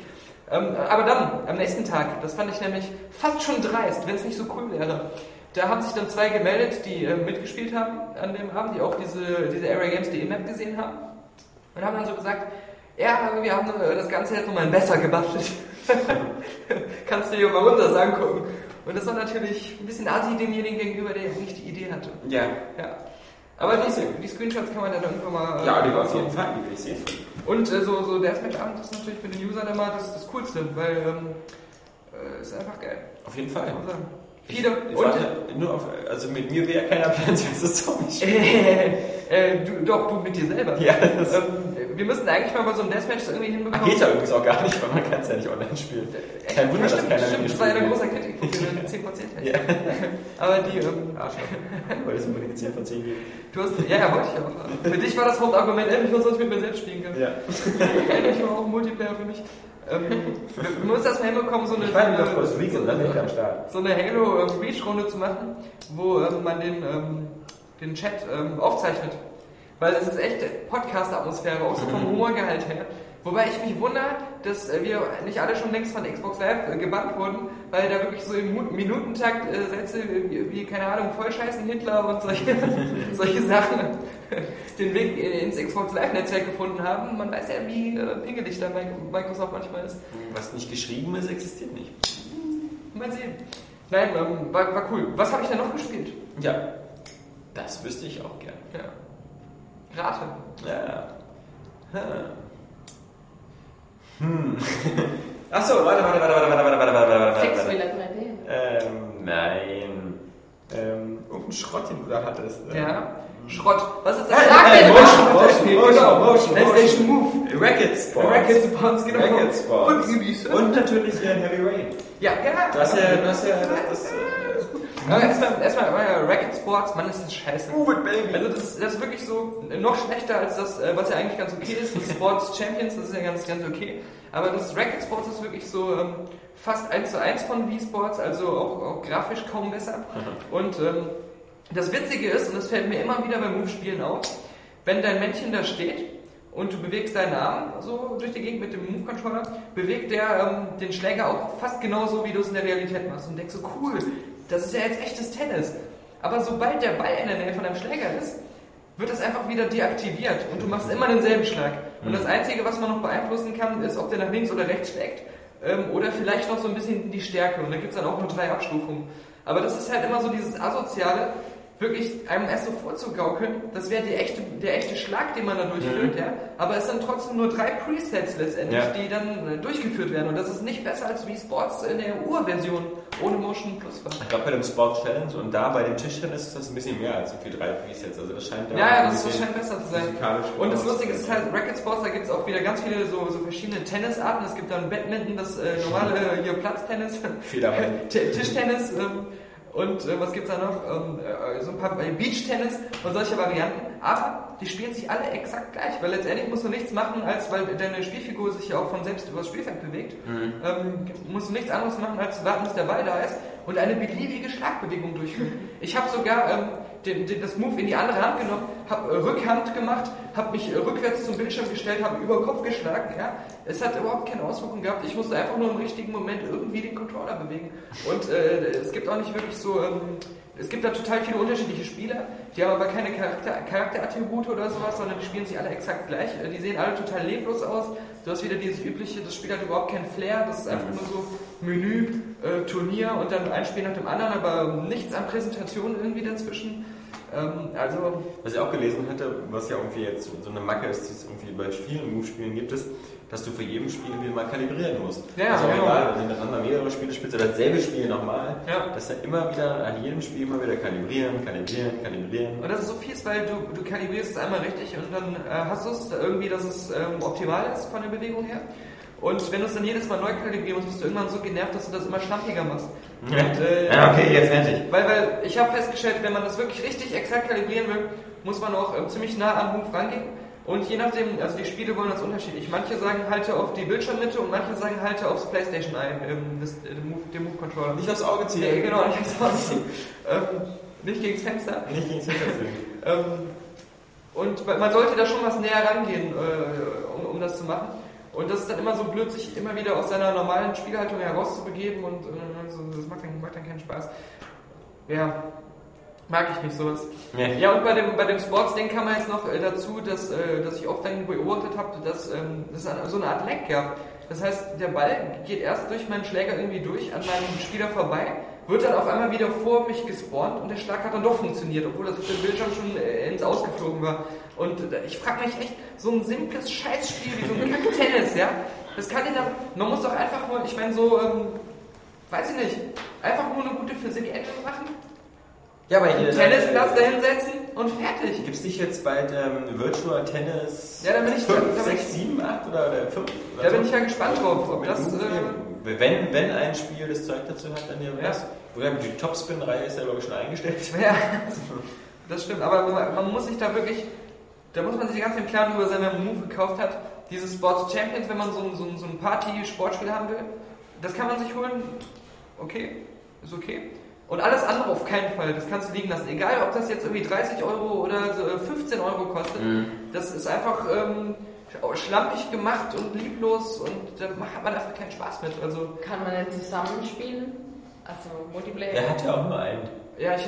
Ähm, aber dann, am nächsten Tag, das fand ich nämlich fast schon dreist, wenn es nicht so cool wäre. Da haben sich dann zwei gemeldet, die äh, mitgespielt haben an dem Abend, die auch diese, diese Area Games DE Map gesehen haben. Und haben dann so gesagt, ja, wir haben äh, das Ganze jetzt nochmal besser gebastelt. Kannst du dir mal runter sagen gucken. Und das war natürlich ein bisschen assi demjenigen gegenüber, der nicht die Idee hatte. Ja. Ja. Aber die, die Screenshots kann man dann irgendwann mal... äh, Ja, die war auf jeden Fall, die will ich sehen. und äh, so, so Deathmatch-Abend ist natürlich mit den Usern immer das, das Coolste, weil ähm, äh, ist einfach geil. Auf jeden Fall. Kann man sagen. Viele Ich und warte nur auf, also mit mir wäre keiner Plants vs. Zombies. äh, äh, du, doch du mit dir selber. Ja, das- ähm, wir müssten eigentlich mal bei so einem Deathmatch irgendwie hinbekommen. Ach, geht ja übrigens auch gar nicht, weil man kann es ja nicht online spielen. Kein Wunder, dass stimmt, keiner stimmt, das war ja ein mir großer spielt. Kritikpunkt in den 10% hätte. Ja. Aber die, ähm, Arschloch. Weil es unbedingt 10 von 10 gibt. du hast, ja, ja, wollte ich auch. Für dich war das Hauptargument, endlich was ich mit mir selbst spielen kann. Ja. Endlich mal auch ein Multiplayer für mich. Ähm, wir, wir müssen das mal hinbekommen, so eine, Ich war so wieder eine- vor Street und dann bin ich am Start. so eine Halo ähm, zu machen, wo ähm, man den, ähm, den Chat aufzeichnet. Weil das ist echt Podcast-Atmosphäre, auch so vom Humorgehalt her. Wobei ich mich wundere, dass wir nicht alle schon längst von Xbox Live äh, gebannt wurden, weil da wirklich so im Minutentakt äh, Sätze wie, wie, keine Ahnung, Vollscheißen Hitler und solche, solche Sachen den Weg ins Xbox Live-Netzwerk gefunden haben. Man weiß ja, wie äh, pingelig da Mic- Microsoft manchmal ist. Was nicht geschrieben ist, existiert nicht. Mal sehen. Nein, ähm, war, war cool. Was habe ich denn noch gespielt? Ja, das wüsste ich auch gern. Ja. Rate. Ja. Hm. Hm. Achso, warte, warte, warte, warte, warte, warte, warte, warte, warte, warte. Sexwheeler 3D. Ähm, nein. Ähm, irgendein Schrott, den du da hattest. Ähm, Ja. Schrott. Was ist das? Sag nein, den Motion. Motion, Motion, Genau. Motion, PlayStation Motion. Racket Sports. Racket Sports, genau. Racket Sports. Und natürlich äh, Heavy Rain. Ja, genau. Du hast ja, du hast ja das, das Erstmal, erstmal Racket Sports, Mann, ist das scheiße. Move it, baby. Also das, das ist wirklich so noch schlechter als das, äh, was ja eigentlich ganz okay ist, das Sports Champions, das ist ja ganz, ganz okay. Aber das Racket Sports ist wirklich so ähm, fast eins zu eins von Wii Sports, also auch, auch grafisch kaum besser. Und ähm, das Witzige ist, und das fällt mir immer wieder beim Move-Spielen auf, wenn dein Männchen da steht und du bewegst deinen Arm so durch die Gegend mit dem Move-Controller, bewegt der ähm, den Schläger auch fast genauso, wie du es in der Realität machst. Und denkst so, cool, das ist ja jetzt echtes Tennis. Aber sobald der Ball in der Nähe von deinem Schläger ist, wird das einfach wieder deaktiviert und du machst immer denselben Schlag. Und das Einzige, was man noch beeinflussen kann, ist, ob der nach links oder rechts schlägt ähm, oder vielleicht noch so ein bisschen die Stärke. Und da gibt es dann auch nur drei Abstufungen. Aber das ist halt immer so dieses Asoziale, wirklich einem erst so vorzugaukeln, das wäre der echte, der echte Schlag, den man da durchführt, ja. Aber es sind trotzdem nur drei Presets letztendlich, Ja. die dann äh, durchgeführt werden. Und das ist nicht besser als Wii Sports in der Urversion ohne Motion Plus war. Ich glaube bei dem Sport Challenge und da bei dem Tischtennis ist das ein bisschen mehr als irgendwie drei Presets. Also das scheint Ja, auch ja, ein das scheint besser zu sein. Und das Lustige ist halt, Racket Sports, da gibt es auch wieder ganz viele so, so verschiedene Tennisarten. Es gibt dann Badminton, das äh, normale äh, hier Platztennis, Tischtennis ähm, und äh, was gibt's da noch? Ähm, äh, so ein paar äh, Beachtennis und solche Varianten. Aber die spielen sich alle exakt gleich, weil letztendlich musst du nichts machen, als weil deine Spielfigur sich ja auch von selbst übers Spielfeld bewegt. Ähm, musst du nichts anderes machen, als warten, bis der Ball da ist und eine beliebige Schlagbewegung durchführen. Ich habe sogar ähm, den, den, das Move in die andere Hand genommen, habe äh, Rückhand gemacht, habe mich äh, rückwärts zum Bildschirm gestellt, habe über Kopf geschlagen. Ja? Es hat überhaupt keine Auswirkung gehabt. Ich musste einfach nur im richtigen Moment irgendwie den Controller bewegen. Und äh, es gibt auch nicht wirklich so. Ähm, es gibt da total viele unterschiedliche Spieler, die haben aber keine Charakter Charakterattribute oder sowas, sondern die spielen sich alle exakt gleich. Äh, Die sehen alle total leblos aus. Du hast wieder dieses übliche, das Spiel hat überhaupt keinen Flair, das ist einfach nur so Menü, äh, Turnier und dann ein Spiel nach dem anderen, aber nichts an Präsentation irgendwie dazwischen. Ähm, also, Was ich auch gelesen hatte, was ja irgendwie jetzt so eine Macke ist, die es irgendwie bei vielen Move-Spielen gibt, ist, dass du für jedem Spiel wieder mal kalibrieren musst. Ja, also genau. egal, wenn du miteinander mehrere Spiele spielst oder dasselbe Spiel nochmal, Ja. dass du immer wieder an jedem Spiel immer wieder kalibrieren, kalibrieren, kalibrieren. und das ist so fies, weil du, du kalibrierst es einmal richtig und dann äh, hast du es irgendwie, dass es ähm, optimal ist von der Bewegung her. Und wenn du es dann jedes Mal neu kalibrieren musst, bist du irgendwann so genervt, dass du das immer schlampiger machst. Und, äh, ja, okay, jetzt endlich. Weil, weil ich habe festgestellt, wenn man das wirklich richtig exakt kalibrieren will, muss man auch ähm, ziemlich nah am Move rangehen. Und je nachdem, also die Spiele wollen das unterschiedlich. Manche sagen halte auf die Bildschirmmitte und manche sagen halte aufs Playstation ein, ähm, das, äh, den Move, den Move Controller. Nicht aufs Auge ziehen. Nee, genau, nicht aufs Auge. ähm, nicht gegens Fenster. Nicht gegen das Hinterfilm. Ähm, und man man sollte da schon was näher rangehen, äh, um, um das zu machen. Und das ist dann immer so blöd, sich immer wieder aus seiner normalen Spielhaltung herauszubegeben und äh, so, das macht dann, macht dann keinen Spaß. Ja, mag ich nicht sowas. Nee. Ja, und bei dem, bei dem Sports-Ding kam man jetzt noch äh, dazu, dass, äh, dass ich oft dann beobachtet habe, dass ähm, eine- so eine Art Lag gab. Das heißt, der Ball geht erst durch meinen Schläger irgendwie durch, an meinem Spieler vorbei, wird dann auf einmal wieder vor mich gespawnt und der Schlag hat dann doch funktioniert, obwohl das auf dem Bildschirm schon äh, ins Ausgeflogen war. Und ich frage mich echt, so ein simples Scheißspiel wie so ein Kack-Tennis, ja, das kann ich dann, man muss doch einfach nur, ich meine so, ähm, weiß ich nicht, einfach nur eine gute Physik-Engine machen, Ja, aber hier. Tennisplatz dahinsetzen und fertig. Gibt es nicht jetzt bald ähm, Virtual Tennis Ja, da bin ich- 5, da bin 6, ich- 7, 8 oder, oder 5? Da bin ich ja gespannt drauf, ob das. Äh, wenn, wenn ein Spiel das Zeug dazu hat, dann ja was. Die Topspin-Reihe ist ja, glaube ich, schon eingestellt. ja, das stimmt. Aber man, man muss sich da wirklich. Da muss man sich ganz im Klaren über sein, wenn man Move gekauft hat. Diese Sports Champions, wenn man so ein, so ein, so ein Party-Sportspiel haben will, das kann man sich holen. Okay, ist okay. Und alles andere auf keinen Fall. Das kannst du liegen lassen. Egal, ob das jetzt irgendwie 30 Euro oder so, äh, 15 Euro kostet. Das ist einfach ähm, schlampig gemacht und lieblos und da hat man einfach keinen Spaß mit. Also, Kann man denn zusammenspielen? Also Multiplayer? Der hat ja auch nur einen. ja, ich.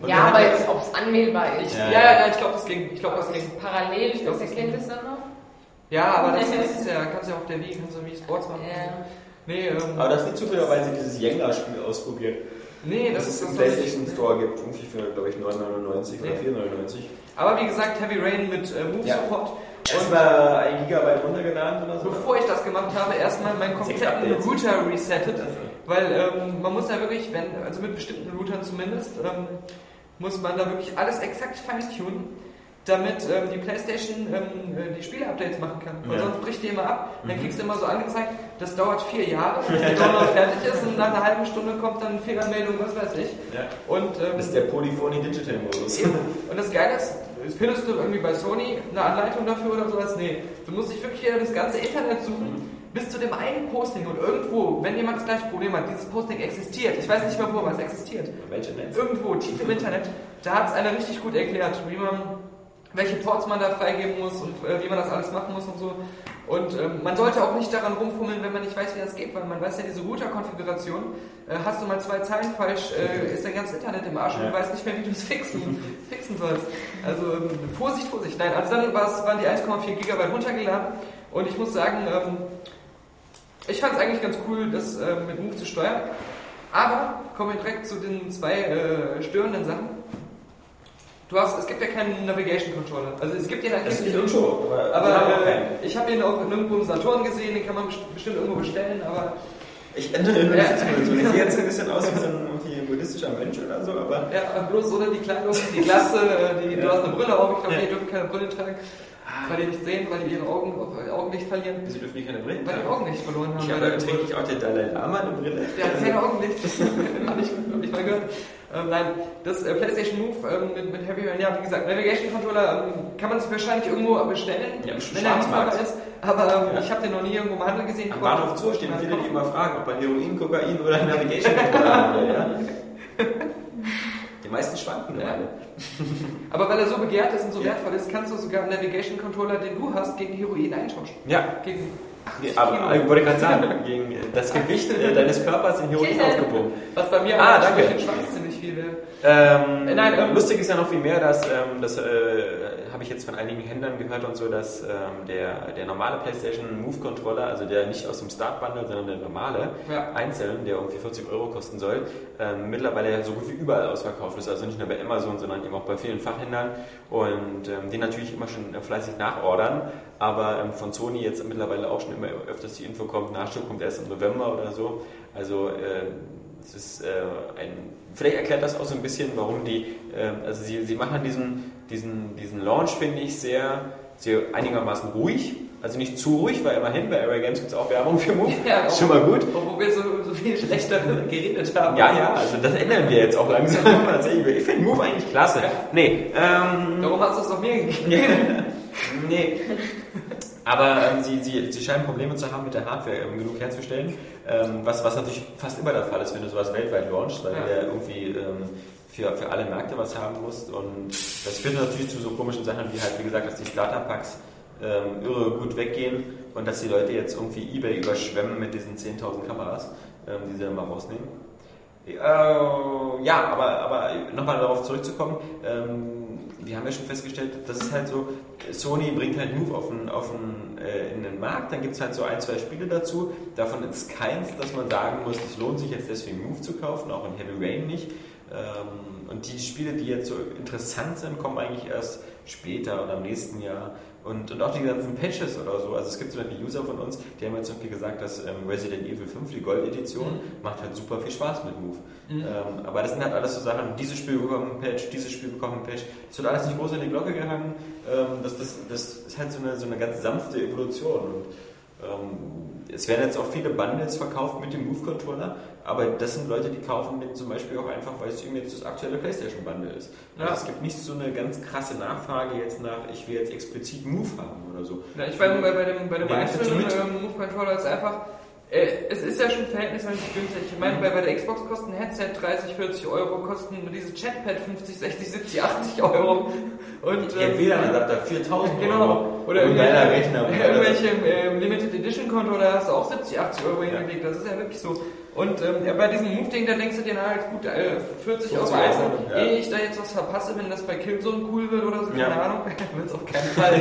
Und ja, aber jetzt, ob es anwählbar ist. Ja, Ja, ja, ja. ich glaube, das ging. Ich glaube, das ging. Parallel, Ich glaub, das geht. es dann noch? Ja, aber das, das ist ja, kannst du ja auf der Wii, kannst du Wii Sports machen. Ja. Nee, ähm, Aber das ist nicht zufälligerweise dieses Jenga-Spiel ausprobiert. Nee, das ist im PlayStation Store gibt, irgendwie für, glaube ich, 9,99 oder Nee. 4,99. Aber wie gesagt, Heavy Rain mit äh, Move Ja. Support. War ein Gigabyte runtergeladen oder so. Bevor ich das gemacht habe, erstmal meinen kompletten. Router resettet. Weil ähm, man muss ja wirklich, wenn, also mit bestimmten Routern zumindest, ähm, muss man da wirklich alles exakt feintunen, damit ähm, die Playstation ähm, äh, die Spiele-Updates machen kann. Weil Ja. sonst bricht die immer ab. Dann kriegst du immer so angezeigt, das dauert vier Jahre, bis der Download fertig ist und nach einer halben Stunde kommt dann eine Fehlermeldung, was weiß ich. Ja. Und, ähm, Das ist der Polyphony Digital Modus. Und das Geile ist, findest du irgendwie bei Sony eine Anleitung dafür oder sowas? Nee. Du musst dich wirklich das ganze Internet suchen, bis zu dem einen Posting und irgendwo, wenn jemand das gleiche Problem hat, dieses Posting existiert, ich weiß nicht mehr wo, aber es existiert. Welche Netz? Irgendwo, tief im Internet, da hat es einer richtig gut erklärt, wie man, welche Ports man da freigeben muss und äh, wie man das alles machen muss und so. Und ähm, man sollte auch nicht daran rumfummeln, wenn man nicht weiß, wie das geht, weil man weiß ja, diese Router-Konfiguration, äh, hast du mal zwei Zeilen falsch, äh, ist dein ganzes Internet im Arsch und Ja. du weißt nicht mehr, wie du es fixen, fixen sollst. Also ähm, Vorsicht, Vorsicht. Nein, also dann waren die 1,4 Gigabyte runtergeladen und ich muss sagen, ähm, ich fand es eigentlich ganz cool, das äh, mit Move zu steuern. Aber kommen wir direkt zu den zwei äh, störenden Sachen. Du hast, es gibt ja keinen Navigation Controller. Also es gibt den angeblich nicht irgendwo. Aber, Aber äh, ich habe ihn auch nirgendwo im Saturn gesehen, den kann man best- bestimmt irgendwo bestellen, aber Ich ändere Ja. so. Ich sehe jetzt ein bisschen aus wie so ein buddhistischer Mönch oder so, aber ja, bloß oder die Kleidung, die Glatze, äh, die, du Ja. hast eine Brille auf, ich glaube, Ja. die dürfen keine Brille tragen, weil die nicht sehen, weil die ihre Augen, Augenlicht verlieren, sie dürfen nicht keine Brillen weil die. Augenlicht verloren haben. Ich habe ich auch der Dalai Lama eine Brille. Der hat keine Augenlicht. Habe ich, hab ich mal gehört. Ähm, nein, das äh, PlayStation Move ähm, mit, mit Heavy Rain, ja, wie gesagt, Navigation Controller ähm, kann man sich wahrscheinlich irgendwo bestellen, Ja, wenn er lieferbar ist. Aber ähm, Ja. ich habe den noch nie irgendwo im Handel gesehen. Am Bahnhof Zoo stehen viele, man die immer fragen, ob er Heroin, Kokain oder Navigation Controller haben will. Ja? Die meisten schwanken Ja. Aber weil er so begehrt ist und so Ja. wertvoll ist, kannst du sogar einen Navigation Controller, den du hast, gegen Heroin eintauschen. Ja, Gegen 80 Nee, aber Kilo. ich wollte gerade sagen, gegen das Gewicht äh, deines Körpers in Heroin aufgepumpt. Was bei mir Ah, danke. Den wäre. Ähm, Äh, nein, ähm, lustig ist ja noch viel mehr, dass ähm, das äh, habe ich jetzt von einigen Händlern gehört und so, dass ähm, der, der normale PlayStation Move Controller, also der nicht aus dem Start Bundle, sondern der normale, Ja. einzeln, der irgendwie 40 Euro kosten soll, ähm, mittlerweile so gut wie überall ausverkauft ist. Also nicht nur bei Amazon, sondern eben auch bei vielen Fachhändlern und ähm, die natürlich immer schon äh, fleißig nachordern. Aber ähm, von Sony jetzt mittlerweile auch schon immer öfters die Info kommt, Nachschub kommt erst im November oder so. Also äh, es ist äh, ein, vielleicht erklärt das auch so ein bisschen, warum die, äh, also sie, sie machen diesen, diesen, diesen Launch, finde ich, sehr, sehr einigermaßen ruhig. Also nicht zu ruhig, weil immerhin bei Area Games gibt es auch Werbung für Move. Ja, ist schon mal gut. Obwohl wir so, so viel schlechter geredet haben. Ja, ja, also das ändern wir jetzt auch langsam. Also ich ich finde Move eigentlich klasse. Nee, ähm, Darum hast du es doch mir gegeben. nee. Aber ähm, sie, sie, sie scheinen Probleme zu haben, mit der Hardware ähm, genug herzustellen, ähm, was, was natürlich fast immer der Fall ist, wenn du sowas weltweit launchst, weil Ja. du ja irgendwie ähm, für, für alle Märkte was haben musst. Und das führt natürlich zu so komischen Sachen wie halt, wie gesagt, dass die Starter-Packs ähm, irre gut weggehen und dass die Leute jetzt irgendwie Ebay überschwemmen mit diesen 10.000 Kameras, ähm, die sie dann mal rausnehmen. Äh, ja, aber, aber nochmal darauf zurückzukommen, ähm, wir haben ja schon festgestellt, das ist halt so, Sony bringt halt Move auf den, auf den, äh, in den Markt, dann gibt es halt so ein, zwei Spiele dazu, davon ist keins, dass man sagen muss, es lohnt sich jetzt deswegen Move zu kaufen, auch in Heavy Rain nicht. Ähm, und die Spiele, die jetzt so interessant sind, kommen eigentlich erst später oder im nächsten Jahr. Und, und auch die ganzen Patches oder so. Also es gibt zum Beispiel User von uns, die haben jetzt irgendwie gesagt, dass ähm, Resident Evil 5, die Gold-Edition, macht halt super viel Spaß mit Move. Ähm, aber das sind halt alles so Sachen, dieses Spiel bekommt ein Patch, dieses Spiel bekommt ein Patch. Es wird alles nicht groß an die Glocke gehangen. Ähm, das, das, das ist halt so eine, so eine ganz sanfte Evolution. Und, ähm, es werden jetzt auch viele Bundles verkauft mit dem Move-Controller, aber das sind Leute, die kaufen den zum Beispiel auch einfach, weil es eben jetzt das aktuelle PlayStation-Bundle ist. Also Ja. es gibt nicht so eine ganz krasse Nachfrage jetzt nach, ich will jetzt explizit Move haben oder so. Ja, ich meine, bei, bei dem, bei dem einzelnen mit. ähm, Move Controller ist einfach, äh, es ist ja schon verhältnismäßig günstig. Ich meine, bei, bei der Xbox kosten ein Headset 30, 40 Euro, kosten dieses Chatpad 50, 60, 70, 80 Euro. Und, ähm, WLAN-Adapter 4000 Genau. Euro. Oder Und Rechner. irgendwelche ähm, Limited Edition Controller hast du auch 70, 80 Euro Ja. hingelegt. Das ist ja wirklich so. Und ähm, ja, bei diesem Move-Ding, da denkst du dir, halt gut, äh, 40 Euro 50 einzeln, Euro, ja. ehe ich da jetzt was verpasse, wenn das bei Killzone cool wird oder so, keine Ja. Ahnung, wird es auf keinen Fall.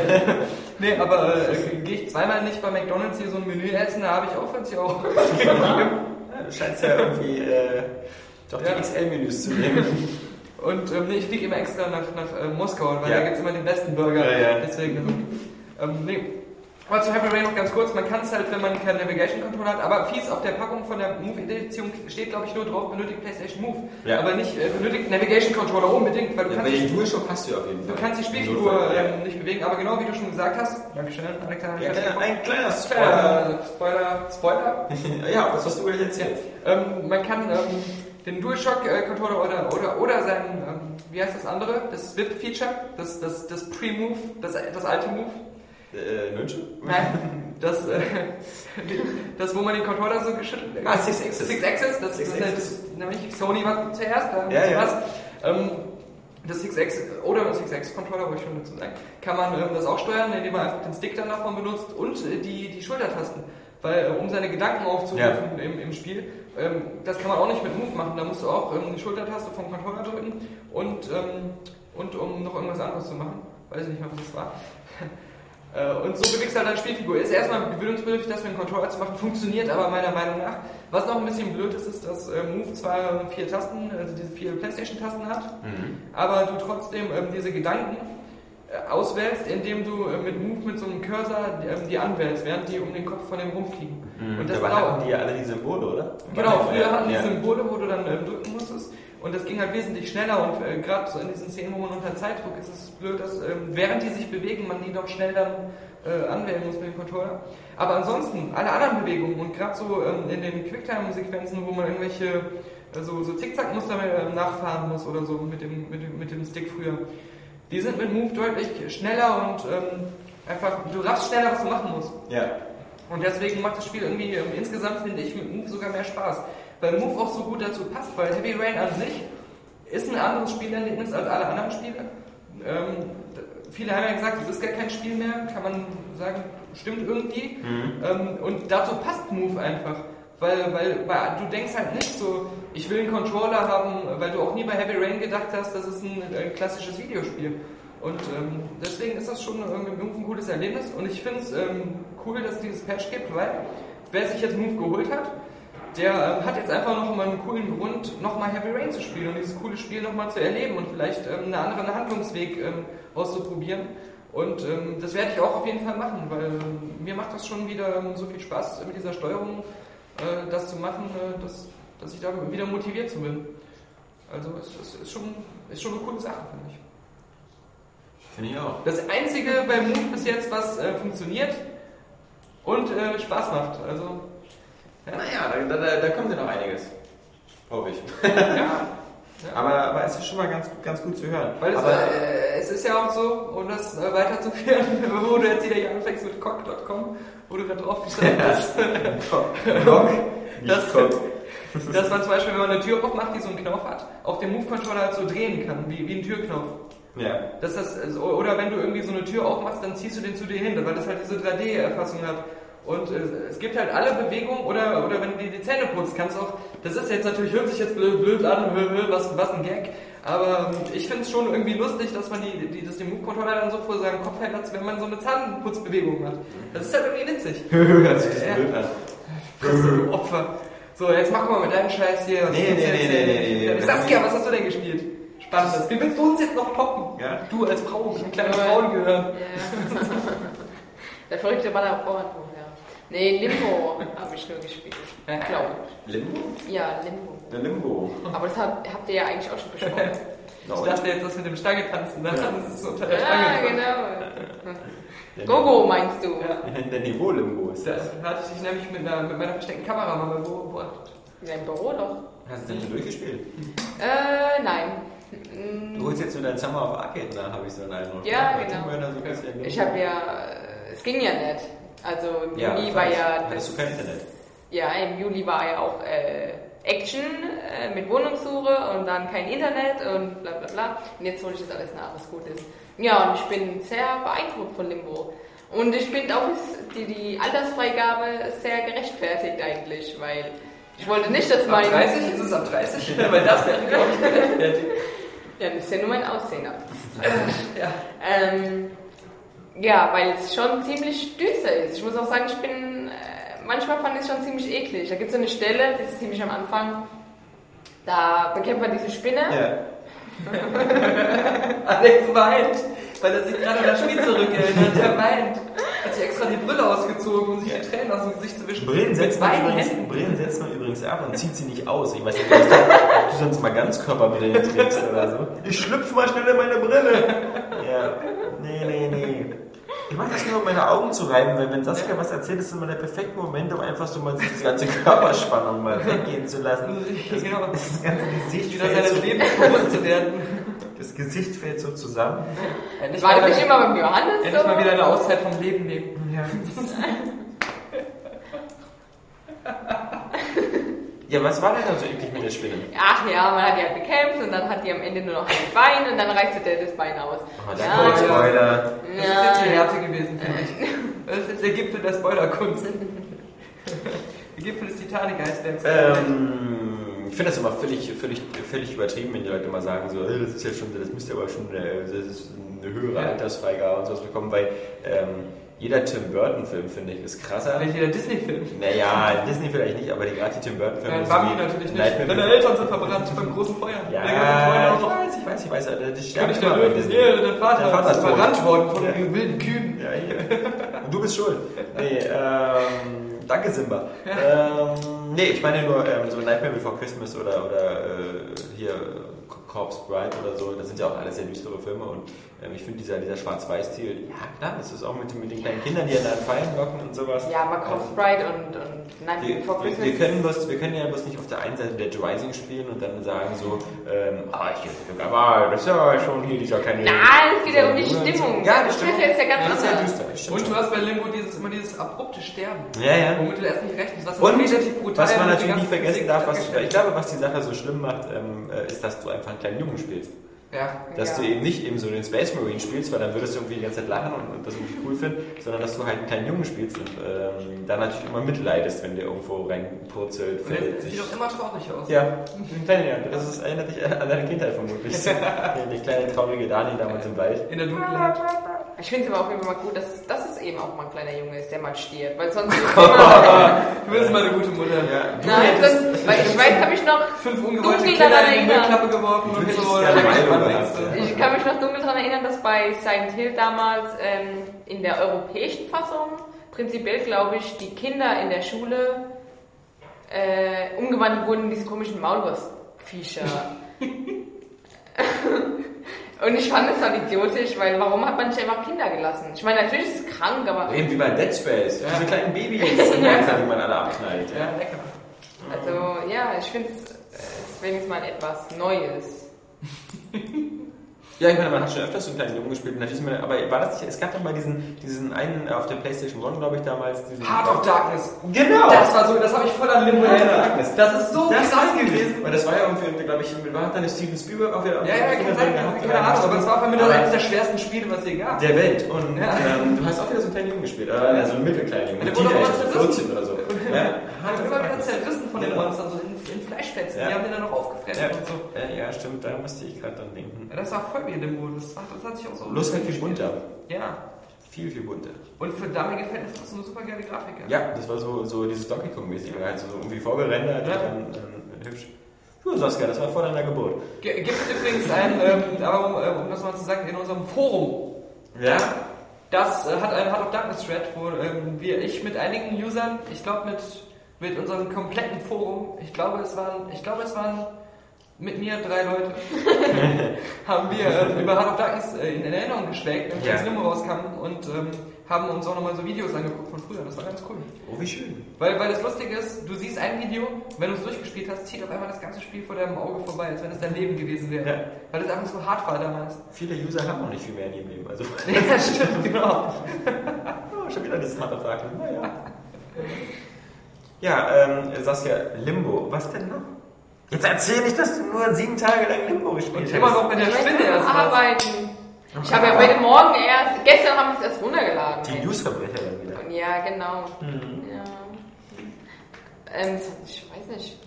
nee, aber äh, gehe ich zweimal nicht bei McDonalds hier so ein Menü essen, da habe ich auch 40 Euro Du scheinst ja irgendwie äh, Doch die XL-Menüs zu nehmen. Und ähm, nee, ich fliege immer extra nach, nach äh, Moskau, weil da gibt es immer den besten Burger. Deswegen, also, ähm, nee. Aber zu Heavy Rain noch ganz kurz, man kann es halt, wenn man keinen Navigation Controller hat, aber fies auf der Packung von der Move Edition steht, glaube ich, nur drauf, benötigt PlayStation Move. Ja. Aber nicht äh, benötigt Navigation Controller unbedingt, weil du Ja, kannst, den DualShock hast du ja auf jeden du Fall. kannst die Spielfigur ja. ähm, nicht bewegen, aber genau wie du schon gesagt hast, Dankeschön, Alexander. Ja, kleiner- ein kleiner Spoiler. Spoiler. Spoiler, Spoiler. Ja, das hast du gleich erzählt. Ähm, man kann ähm, den DualShock-Controller oder, oder, oder sein, ähm, wie heißt das andere? Das Whip-Feature, das, das, das Pre-Move, das, das alte Move. Äh, München? Nein, das, äh, das, wo man den Controller so geschüttelt Ah, Six Axis. Six Axis, das Six ist halt, Axis. nämlich Sony war zuerst, da Ja, ja. was. Ähm, das Six Axis oder das Six Axis Controller, wollte ich schon dazu sagen, kann man ähm, das auch steuern, indem man einfach den Stick dann davon benutzt und äh, die, die Schultertasten. Weil, äh, um seine Gedanken aufzurufen im, im Spiel, ähm, das kann man auch nicht mit Move machen. Da musst du auch ähm, die Schultertaste vom Controller drücken und, ähm, und um noch irgendwas anderes zu machen. Weiß ich nicht mehr, was es war. Äh, Und so bewegst du halt deine Spielfigur. Ist erstmal gewöhnungsbedürftig, das mit dem Controller zu machen, funktioniert aber meiner Meinung nach. Was noch ein bisschen blöd ist, ist, dass äh, Move zwar vier Tasten, also diese vier Playstation-Tasten hat, aber du trotzdem ähm, diese Gedanken äh, auswählst, indem du mit Move mit so einem Cursor ähm, die anwählst, während die um den Kopf von dem rumfliegen. Und das Dabei hatten die ja alle die Symbole, oder? Genau, früher hatten die ja. Symbole, wo du dann ähm, drücken musstest. Und das ging halt wesentlich schneller und äh, gerade so in diesen Szenen, wo man unter Zeitdruck ist, ist es blöd, dass ähm, während die sich bewegen, man die doch schnell dann äh, anwählen muss mit dem Controller. Aber ansonsten, alle anderen Bewegungen und gerade so ähm, in den Quicktime-Sequenzen, wo man irgendwelche äh, so, Zickzackmuster äh, nachfahren muss oder so mit dem, mit, dem, mit dem Stick früher, die sind mit Move deutlich schneller und ähm, einfach, du raffst schneller, was du machen musst. Ja. Und deswegen macht das Spiel irgendwie ähm, insgesamt, finde ich, mit Move sogar mehr Spaß. Weil Move auch so gut dazu passt, weil Heavy Rain an sich ist ein anderes Spielerlebnis als alle anderen Spiele. Ähm, viele haben ja gesagt, es ist gar kein Spiel mehr, kann man sagen, stimmt irgendwie. Ähm, und dazu passt Move einfach. Weil, weil, weil du denkst halt nicht so, ich will einen Controller haben, weil du auch nie bei Heavy Rain gedacht hast, das ist ein, ein klassisches Videospiel. Und ähm, deswegen ist das schon irgendwie ein cooles Erlebnis. Und ich finde es ähm, cool, dass es dieses Patch gibt, weil wer sich jetzt Move geholt hat, der ähm, hat jetzt einfach noch mal einen coolen Grund, nochmal Heavy Rain zu spielen und dieses coole Spiel nochmal zu erleben und vielleicht ähm, einen anderen Handlungsweg ähm, auszuprobieren. Und ähm, das werde ich auch auf jeden Fall machen, weil ähm, mir macht das schon wieder ähm, so viel Spaß mit dieser Steuerung, äh, das zu machen, äh, dass, dass ich da wieder motiviert zu bin. Also es, es ist, schon, ist schon eine coole Sache, finde ich. Finde ich auch. Das einzige bei Move bis jetzt, was äh, funktioniert und äh, Spaß macht. Also, Naja, da, da, da kommt ja noch einiges. Hoffe ich. ja. Aber, aber es ist schon mal ganz, ganz gut zu hören. Weil es, aber, äh, es ist ja auch so, um das äh, weiterzuführen, wo du jetzt wieder hier anfängst mit cock.com, wo du gerade drauf gestanden hast, Cock, das, Cock. dass man zum Beispiel, wenn man eine Tür aufmacht, die so einen Knopf hat, auch den Move-Controller halt so drehen kann, wie, wie ein Türknopf. Ja. Dass das, also, oder wenn du irgendwie so eine Tür aufmachst, dann ziehst du den zu dir hin, weil das halt diese 3D-Erfassung hat. Und äh, es gibt halt alle Bewegungen, oder, oder wenn du dir die Zähne putzt, kannst du auch, das ist jetzt natürlich, hört sich jetzt blöd, blöd an, was, was ein Gag, aber ähm, ich finde es schon irgendwie lustig, dass man die, die, das den Move-Controller dann so vor seinem Kopf hält, als wenn man so eine Zahnputzbewegung hat. Das ist halt irgendwie witzig. Hört sich das Ja. blöd an. Ein Opfer. So, jetzt mach mal mit deinem Scheiß hier. Was Nee, nee, nee, erzählen? nee, nee, nee. Saskia, was hast du denn gespielt? Spannendes. Wie willst du uns jetzt noch toppen? Ja. Du als Frau mit einem kleinen Ja. Frauengehirn. Ja. Der verrückte Ballerborn, ja. Nee, Limbo habe ich nur gespielt. Ja. Glaube Limbo? ich. Ja, Limbo. Eine Limbo. Aber das habt, habt ihr ja eigentlich auch schon besprochen. Ich dachte jetzt, das mit dem Stange tanzen, ne? das ist unter der ja, Stange. genau. Gogo meinst du? Ja. Der Niveau-Limbo ist das. Da hatte ich dich nämlich mit, einer, mit meiner versteckten Kamera mal beobachtet. Ja, im Büro doch. Hast du denn schon durchgespielt? Äh, nein. Du holst jetzt nur dein Summer of Arcade nach, habe ich so einen Eindruck. Ja, genau. Ich habe ja, äh, es ging ja nicht. Also im Ja, Juli war weiß. ja Hattest du kein Internet? Ja, im Juli war ja auch äh, Action äh, mit Wohnungssuche und dann kein Internet und bla bla bla. Und jetzt hole ich das alles nach, was gut ist. Ja, und ich bin sehr beeindruckt von Limbo. Und ich finde auch die, die Altersfreigabe sehr gerechtfertigt eigentlich, weil ich wollte nicht, dass Ab mein... 30? Ist es ab 30? Weil das wäre, glaube ich, gerechtfertigt. Ja, das ist ja nur mein Aussehen. ab. Ja. Ähm, ja, weil es schon ziemlich düster ist. Ich muss auch sagen, ich bin, äh, manchmal fand ich es schon ziemlich eklig. Da gibt es so eine Stelle, das ist ziemlich am Anfang, Da bekämpft man diese Spinne. Ja. Alex weint, weil er sich gerade an das Spiel zurückerinnert. Er weint. Hat sich extra die Brille ausgezogen, um sich die Tränen aus dem Gesicht zu wischen. Brillen setzt, man übrigens. Brillen setzt man übrigens ab und zieht sie nicht aus. Ich weiß nicht, ob du- ob du sonst mal Ganzkörperbrillen trägst oder so. Ich schlüpfe mal schnell in meine Brille. Ja, nee, nee, nee. Ich mache das nur, um meine Augen zu reiben, weil wenn Saskia was erzählt, ist immer der perfekte Moment, um einfach so mal diese ganze Körperspannung mal weggehen zu lassen. Das, Genau. das ganze Gesicht Wieder fällt seines so, Lebens bewusst zu werden. das Gesicht fällt so zusammen. Endlich War das nicht immer beim Johannes endlich so? mal wieder eine Auszeit vom Leben nehmen. Ja. ja, was war denn da so üblich mit der Spinne? Ach ja, man hat die halt bekämpft und dann hat die am Ende nur noch ein Bein und dann reißt der das Bein aus. Oh, da Ja. kommt Spoiler. Das ist jetzt die Härte gewesen, finde ich. Das ist jetzt der Gipfel der Spoilerkunst. Der Gipfel des Titanic-Eisbergs. Ähm, ich finde das immer völlig, völlig, völlig übertrieben, wenn die Leute immer sagen, so, "Äh, das ist ja schon, das müsste aber schon äh, das ist eine höhere Ja. Altersfreigabe und sowas bekommen, weil ähm, jeder Tim Burton-Film, finde ich, ist krasser. Vielleicht jeder Disney-Film. Naja, Disney vielleicht nicht, aber die, gerade die Tim Burton-Filme. Ja, so Bambi natürlich nicht. Deine Eltern sind verbrannt beim großen Feuer. Ja, ich weiß, ich weiß, ich weiß, das sterben König der Löwen. Disney. Ja, dein Vater, Dein Vater ist verrannt worden von Ja. den wilden Kühen. Ja, hier. Und du bist schuld. Nee, ähm, danke Simba. Ähm, nee, ich meine nur ähm, so Nightmare Before Christmas oder, oder äh, hier Corpse Bride oder so, das sind ja auch alles sehr düstere Filme und ähm, ich finde dieser, dieser Schwarz-Weiß-Stil, ja klar, das ist auch mit, mit den kleinen Kindern, die an den Fallen locken und sowas. Ja, mal Corpse Bride und, und Night Wir, Before wir, Christmas. wir, können bloß, wir können ja bloß nicht auf der einen Seite Dead Rising spielen und dann sagen so, ähm, ah, ich, aber das ist ja schon hier dieser kleine... Nein, es geht ja um die. Stimmung. Ja, Das die Stimmung. ist ja ganz das ist ja anders. düster. das stimmt Und du hast bei Limbo dieses, immer dieses abrupte Sterben. Ja, ja. Womit du erst nicht rechnest. Was Und relativ brutal was man natürlich nicht vergessen darf, was, ich glaube, was die Sache so schlimm macht, ähm, äh, ist, dass du einfach kleinen Jungen spielst. Ja. Dass Ja. du eben nicht eben so den Space Marine spielst, weil dann würdest du irgendwie die ganze Zeit lachen und, und das irgendwie cool finden, sondern dass du halt einen kleinen Jungen spielst und ähm, dann natürlich immer mitleidest, wenn der irgendwo reinpurzelt, Und fällt, das sieht sich. doch immer traurig aus. Ja, ein kleiner Junge. Das ist, erinnert dich an deine Kindheit vermutlich. Die- kleine traurige Dani damals im Wald. In der Dunkelheit. Ich finde es aber auf jeden Fall mal gut, dass, dass es eben auch mal ein kleiner Junge ist, der mal stirbt. Weil sonst Du bist mal eine gute Mutter. Ja, Nein, sonst, weil ich weiß, kann mich noch Fünf ungewollte Kinder in die. Müllklappe geworfen und so. Äh. Ich kann mich noch dunkel daran erinnern, dass bei Silent Hill damals ähm, in der europäischen Fassung prinzipiell, glaube ich, die Kinder in der Schule äh, umgewandelt wurden in diese komischen Maulwurfsviecher. Und ich fand es halt idiotisch, weil warum hat man nicht einfach Kinder gelassen? Ich meine, natürlich ist es krank, aber Eben wie bei Dead Space. Ja. Diese kleinen Babys, die man alle abknallt. Ja, lecker. also ja, ich finde es ist wenigstens mal etwas Neues. Ja, ich meine, man hat schon öfters so einen kleinen Jungen gespielt. man, aber war das nicht, es gab doch mal diesen, diesen einen auf der Playstation One, glaube ich, damals. Diesen, Heart of Darkness. Genau! Das war so, das habe ich voll an Limbo erinnert. Darkness. Das ist so das krass gewesen. Weil das war ja irgendwie, glaube ich, war hat da nicht Steven Spielberg auch wieder Ja, ja, kann sein, keine Ahnung, aber es war auf jeden Fall eines der schwersten Spiele, was es je gab. der Welt. Und Ja. ähm, du hast auch wieder so einen kleinen Jungen gespielt. Oder so einen mittelkleinen Jungen. Der wurde auch Teenager, mal zerrissen. 14 oder so. Ja. Hat immer wieder zerrissen von den Genau. Monstern, so Fleischfetzen. Ja. Die haben den dann noch aufgefressen Ja, und so. ja, ja, stimmt, da musste ich gerade dran denken. Ja, das war voll wie Limbo. Das, war, das hat sich auch so. Bloß halt viel bunter. Ja. Viel, viel bunter. Und für damalige Fans ist das eine super geile Grafik. Ja, das war so, so dieses Donkey Kong-mäßige, halt so irgendwie vorgerendert Ja. und dann, dann hübsch. Du, Saskia, das war vor deiner Geburt. G- Gibt es übrigens ein, ähm, aber um, äh, um das mal zu sagen, in unserem Forum. Ja? Das äh, hat einen Heart of Darkness Thread, wo ähm, wir, ich mit einigen Usern, ich glaube mit, mit unserem kompletten Forum, ich glaube es waren, ich glaube es waren mit mir drei Leute, haben wir ähm, über Heart of Darkness äh, in Erinnerung geschwelgt, als Ja. das Limo rauskam und ähm, haben uns auch nochmal so Videos angeguckt von früher. Das war ganz cool. Oh, wie schön. Weil, weil das Lustige ist, du siehst ein Video, wenn du es durchgespielt hast, zieht auf einmal das ganze Spiel vor deinem Auge vorbei, als wenn es dein Leben gewesen wäre. Ja. Weil es einfach so hart war damals. Viele User haben auch nicht viel mehr in ihrem Leben. Also, Ja, stimmt, genau. oh, schon wieder das Matter Darkness. Naja. Ja, ähm, Saskia, Limbo. Was denn noch? Jetzt erzähl nicht, dass du nur sieben Tage lang Limbo gespielt hast. immer noch mit der Ich Spinne erst was. arbeiten. Ich habe ja heute Morgen erst, gestern haben wir es erst runtergeladen. Die Newsverbrecherin wieder. Ja, genau. Mhm. Ja. Ähm, ich weiß nicht.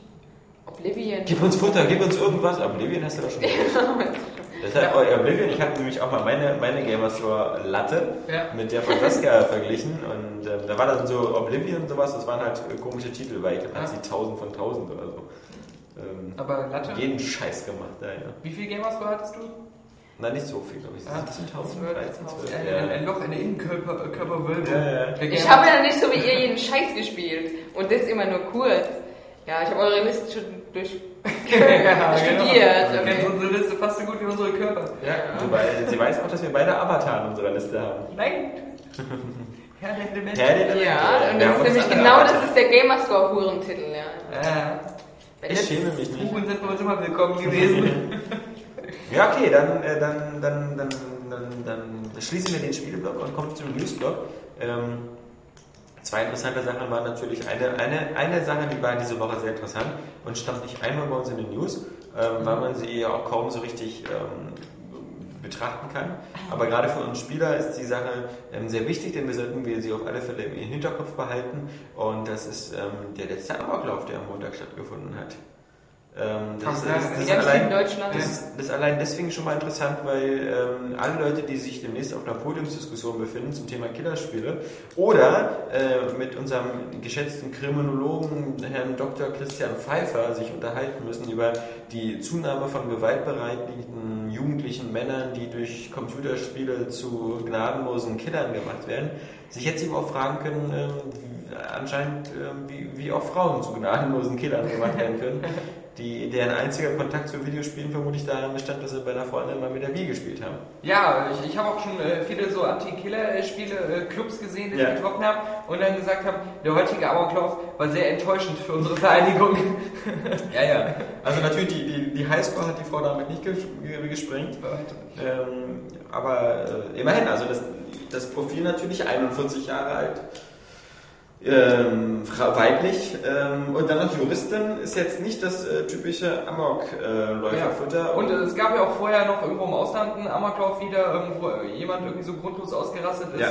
Oblivion. Gib uns Futter, gib uns irgendwas. Oblivion hast du doch schon. Deshalb, oh, Oblivion, ich habe nämlich auch mal meine, meine Gamerscore Latte Ja. mit der von Saskia verglichen und ähm, da war dann so Oblivion und sowas, das waren halt äh, komische Titel, weil ich glaube, hat Ja. sie 1000 von 1000 oder so. ähm, Aber Latte? jeden Scheiß gemacht. Ja, ja. Wie viel Gamerscore hattest du? Na, nicht so viel, glaube ich. Ah, 17.000, 13.000. Ein, Ja. ein, Loch in der Innenkörper, Körperwölbung. Ja, ja. Ich habe ja nicht so wie ihr jeden Scheiß gespielt. Und das immer nur kurz. Ja, ich habe eure Liste schon durch Ja, studiert. Genau. Okay. Unsere Liste fast so gut wie unsere Körper. Ja, wei- sie weiß auch, dass wir beide Avatar in unserer Liste haben. Nein. Herr der Elemente. Herr der Elemente. Ja, und das ist nämlich genau Avatar. das ist der Gamerscore-Hurentitel, ja. Äh, Wenn Ich das- schäme mich nicht. Kuchen sind bei uns immer willkommen gewesen. Ja, okay, dann, äh, dann, dann, dann, dann, dann schließen wir den Spieleblock und kommen zum Newsblock. Ähm, zwei interessante Sachen waren natürlich eine, eine, eine Sache, die war diese Woche sehr interessant und stand nicht einmal bei uns in den News, ähm, weil man sie ja auch kaum so richtig ähm, betrachten kann. Aber gerade für uns Spieler ist die Sache ähm, sehr wichtig, denn wir sollten wir sie auf alle Fälle im Hinterkopf behalten. Und das ist ähm, der letzte Amoklauf, der am Montag stattgefunden hat. Ähm, das, das, sagen, das, ist allein, das, ist, das ist allein deswegen schon mal interessant, weil ähm, alle Leute, die sich demnächst auf einer Podiumsdiskussion befinden zum Thema Killerspiele oder äh, mit unserem geschätzten Kriminologen Herrn Dr. Christian Pfeiffer sich unterhalten müssen über die Zunahme von gewaltbereiten jugendlichen Männern, die durch Computerspiele zu gnadenlosen Killern gemacht werden, sich jetzt eben auch fragen können, ähm, wie- anscheinend ähm, wie, wie auch Frauen zu gnadenlosen Killern gemacht werden können, die, deren einziger Kontakt zu Videospielen vermutlich daran bestand, dass sie bei einer Freundin mal mit der Wii gespielt haben. Ja, ich, ich habe auch schon äh, viele so Anti-Killer-Spiele-Clubs gesehen, die Ja. ich getroffen habe und dann gesagt haben, der heutige Amoklauf war sehr enttäuschend für unsere Vereinigung. Ja, ja. Also natürlich, die, die, die Highscore hat die Frau damit nicht ges ge- gesprengt. Ähm, aber äh, immerhin, also das, das Profil natürlich 41 Jahre alt. Ähm, fra- weiblich ähm, und dann noch Juristin ist jetzt nicht das äh, typische Amok-Läuferfutter. Und äh, es gab ja auch vorher noch irgendwo im Ausland einen Amoklauf wieder, ähm, wo jemand irgendwie so grundlos ausgerastet ist. Ja.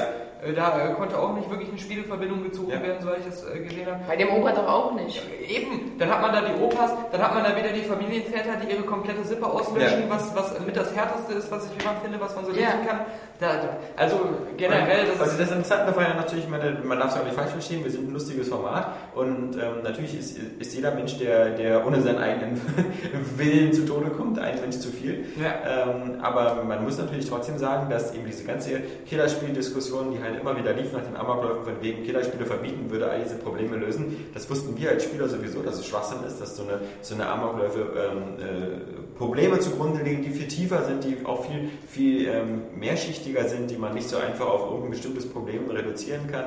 Äh, Da äh, konnte auch nicht wirklich eine Spieleverbindung gezogen Ja. werden, soweit ich das äh, gesehen habe. Bei dem Opa doch auch nicht. Eben, dann hat man da die Opas, dann hat man da wieder die Familienväter, die ihre komplette Sippe auslöschen, Ja. was, was mit das Härteste ist, was ich jemand finde, was man so Ja. lesen kann. Da, also generell, das also das Interessante war ja natürlich, meine, man darf es auch nicht falsch verstehen, wir sind ein lustiges Format und ähm, natürlich ist, ist jeder Mensch, der, der ohne seinen eigenen Willen zu Tode kommt, ein Mensch zu viel. Ja. Ähm, aber man muss natürlich trotzdem sagen, dass eben diese ganze Killerspiel-Diskussion, die halt immer wieder lief nach den Amokläufen, von wegen Killerspiele verbieten würde, all diese Probleme lösen, das wussten wir als Spieler sowieso, dass es Schwachsinn ist, dass so eine, so eine Amokläufe ähm, äh, Probleme zugrunde liegen, die viel tiefer sind, die auch viel, viel ähm, mehrschichtiger sind, die man nicht so einfach auf irgendein bestimmtes Problem reduzieren kann.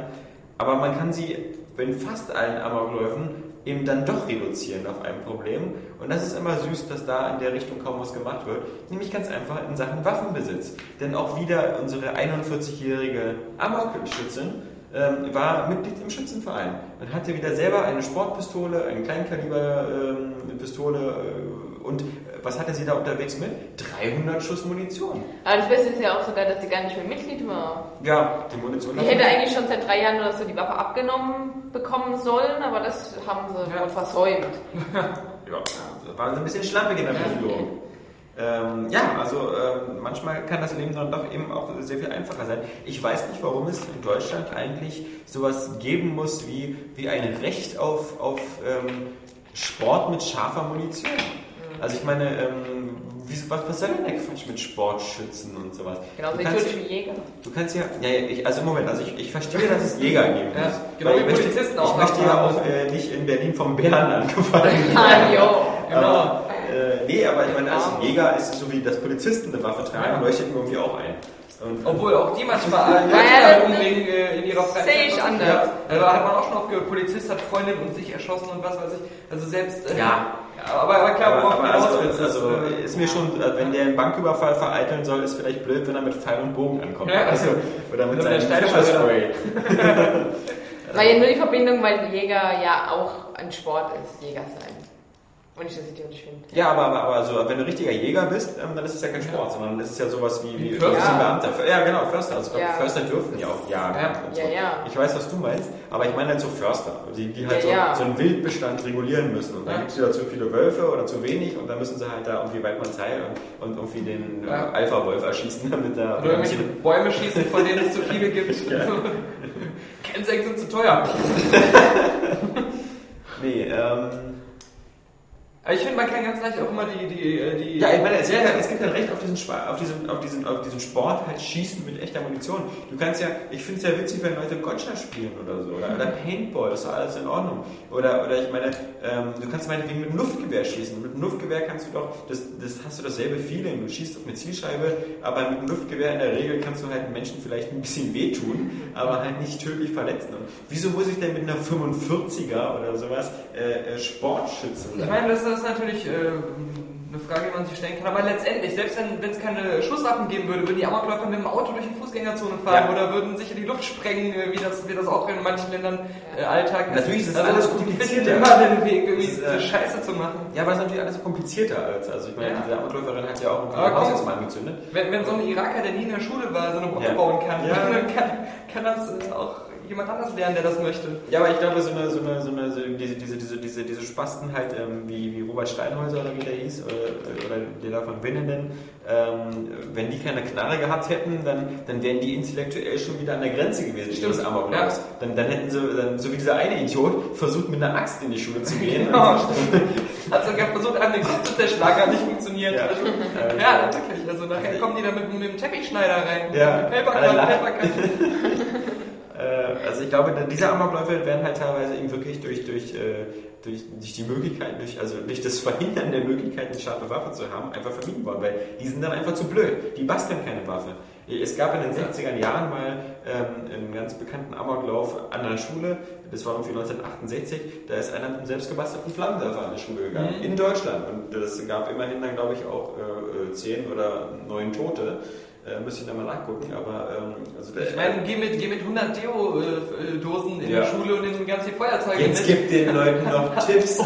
Aber man kann sie in fast allen Amokläufen eben dann doch reduzieren auf ein Problem. Und das ist immer süß, dass da in der Richtung kaum was gemacht wird. Nämlich ganz einfach in Sachen Waffenbesitz. Denn auch wieder unsere 41-jährige Amokschützin ähm, war Mitglied im Schützenverein und hatte wieder selber eine Sportpistole, eine Kleinkaliber-Pistole äh, und was hatte sie da unterwegs mit? 300 Schuss Munition. Aber das Beste ist ja auch sogar, dass sie gar nicht mehr Mitglied war. Ja, die Munition. Die hätte eigentlich schon seit drei Jahren oder so die Waffe abgenommen bekommen sollen, aber das haben sie Ja. wohl versäumt. Ja, war ein bisschen schlampig in der Verführung. Ähm, ja, also ähm, manchmal kann das Leben dann doch eben auch sehr viel einfacher sein. Ich weiß nicht, warum es in Deutschland eigentlich sowas geben muss wie, wie ein Recht auf, auf ähm, Sport mit scharfer Munition. Also ich meine, ähm, wie, was, was soll denn der Quatsch mit Sportschützen und sowas? Genauso Du kannst- natürlich wie Jäger. Du kannst ja, ja, ja ich, also Moment, also ich, ich verstehe, dass es Jäger gibt. Ja, genau Weil wie ich möchte, Polizisten ich auch möchte haben. ja auch äh, nicht in Berlin vom Bären angefallen Ah, jo. aber, äh, nee, aber ich meine, als Jäger ist es so wie das Polizisten eine Waffe tragen, Ja. leuchtet mir irgendwie auch ein. Und, Obwohl auch die manchmal Ja, umbringen äh, in ihrer Freizeit. Sehe ich anders. Ja, da hat man auch schon aufgehört, Polizist hat Freundin und sich erschossen und was weiß ich. Also selbst. Äh, Ja. Aber, aber klar, worauf du hinaus also, willst, ist, also äh, ist mir schon, äh, wenn der einen Banküberfall vereiteln soll, ist vielleicht blöd, wenn er mit Pfeil und Bogen ankommt. Ja, also, also, oder mit seinem Pfefferspray. War ja nur die Verbindung, weil Jäger ja auch ein Sport ist, Jäger sein. Und ich das idiotisch finde. Ja, aber, aber, aber also, wenn du richtiger Jäger bist, ähm, dann ist es ja kein Sport, sondern das ist ja sowas wie, wie Förster. ein Beamter. Ja, genau, Förster. Also Ja. Förster dürfen ja auch jagen. Ja. und so. Ja, ja. Ich weiß, was du meinst, aber ich meine halt so Förster, die, die halt Ja, ja. So, so einen Wildbestand regulieren müssen. Und dann Ja. gibt es wieder zu viele Wölfe oder zu wenig und dann müssen sie halt da irgendwie Weidmannsheil und, und irgendwie den Ja. äh, Alpha-Wolf erschießen, damit da. oder irgendwelche Bäume schießen, von denen es zu viele gibt. Ja. Kennzeichen sind zu teuer. Nee, ähm. Aber ich finde, man kann ganz leicht auch immer die, die, äh, die Ja, ich meine, es, gibt halt, es gibt halt recht auf diesen, auf, diesen, auf, diesen, auf diesen Sport halt schießen mit echter Munition. Du kannst ja, ich finde es ja witzig, wenn Leute Gotcha spielen oder so. Oder, oder Paintball, das ist doch alles in Ordnung. Oder, oder ich meine, ähm, du kannst meinetwegen mit einem Luftgewehr schießen. Mit einem Luftgewehr kannst du doch, das, das hast du dasselbe Feeling. Du schießt auf eine Zielscheibe, aber mit einem Luftgewehr in der Regel kannst du halt Menschen vielleicht ein bisschen wehtun, aber halt nicht tödlich verletzen. Und wieso muss ich denn mit einer 45er oder sowas äh, äh, Sport schützen? Ich meine, das ist natürlich äh, eine Frage, die man sich stellen kann. Aber letztendlich, selbst wenn es keine Schusswaffen geben würde, würden die Amokläufer mit dem Auto durch die Fußgängerzone fahren Ja. oder würden sich in die Luft sprengen, äh, wie das, wie das auch in manchen Ländern äh, Alltag ist. Natürlich ist das alles die finden komplizierter. immer den Weg, irgendwie ist, diese äh, Scheiße zu machen. Ja, aber es ist natürlich alles komplizierter als. Also ich meine, Ja. diese Amokläuferin hat ja auch ein Haus jetzt mal angezündet. Wenn, wenn so ein Iraker, der nie in der Schule war, so eine Brücke Ja. bauen kann, Ja. dann kann, kann das auch jemand anders lernen, der das möchte. Ja, aber ich glaube, so eine, so eine, so eine, so diese, diese, diese, diese, diese Spasten halt, ähm, wie, wie Robert Steinhäuser oder wie der hieß, oder, oder der da von Winnenden, ähm, wenn die keine Knarre gehabt hätten, dann, dann wären die intellektuell schon wieder an der Grenze gewesen, Stimmt. ihres Amoklaufs. Dann, dann hätten sie, dann, so wie dieser eine Idiot, versucht mit einer Axt in die Schule zu gehen. Genau. Hat sogar versucht, an den Kopf zu zerschlagen, hat nicht funktioniert. Ja. Also, Äh, ja, wirklich. Also nachher kommen die da mit, mit dem Teppichschneider rein. Ja. Mit Papercut. Papercut. Äh, also ich glaube, diese Amokläufe werden halt teilweise eben wirklich durch, durch, äh, durch, durch die Möglichkeit, durch, also durch das Verhindern der Möglichkeit, eine scharfe Waffe zu haben, einfach vermieden worden, weil die sind dann einfach zu blöd. Die basteln keine Waffe. Es gab in den 60er Jahren mal ähm, einen ganz bekannten Amoklauf an einer Schule, das war irgendwie 1968, da ist einer mit einem selbstgebastelten Flammenwerfer an die Schule gegangen, in Deutschland. Und das gab immerhin dann, glaube ich, auch äh, äh, zehn oder neun Tote. Äh, müsste ich da mal nachgucken, aber ähm, also Ich meine, geh mit, geh mit 100 Deo-Dosen in Ja. die Schule und nimm ganz viel Feuerzeuge Jetzt mit. gibt den Leuten noch Tipps.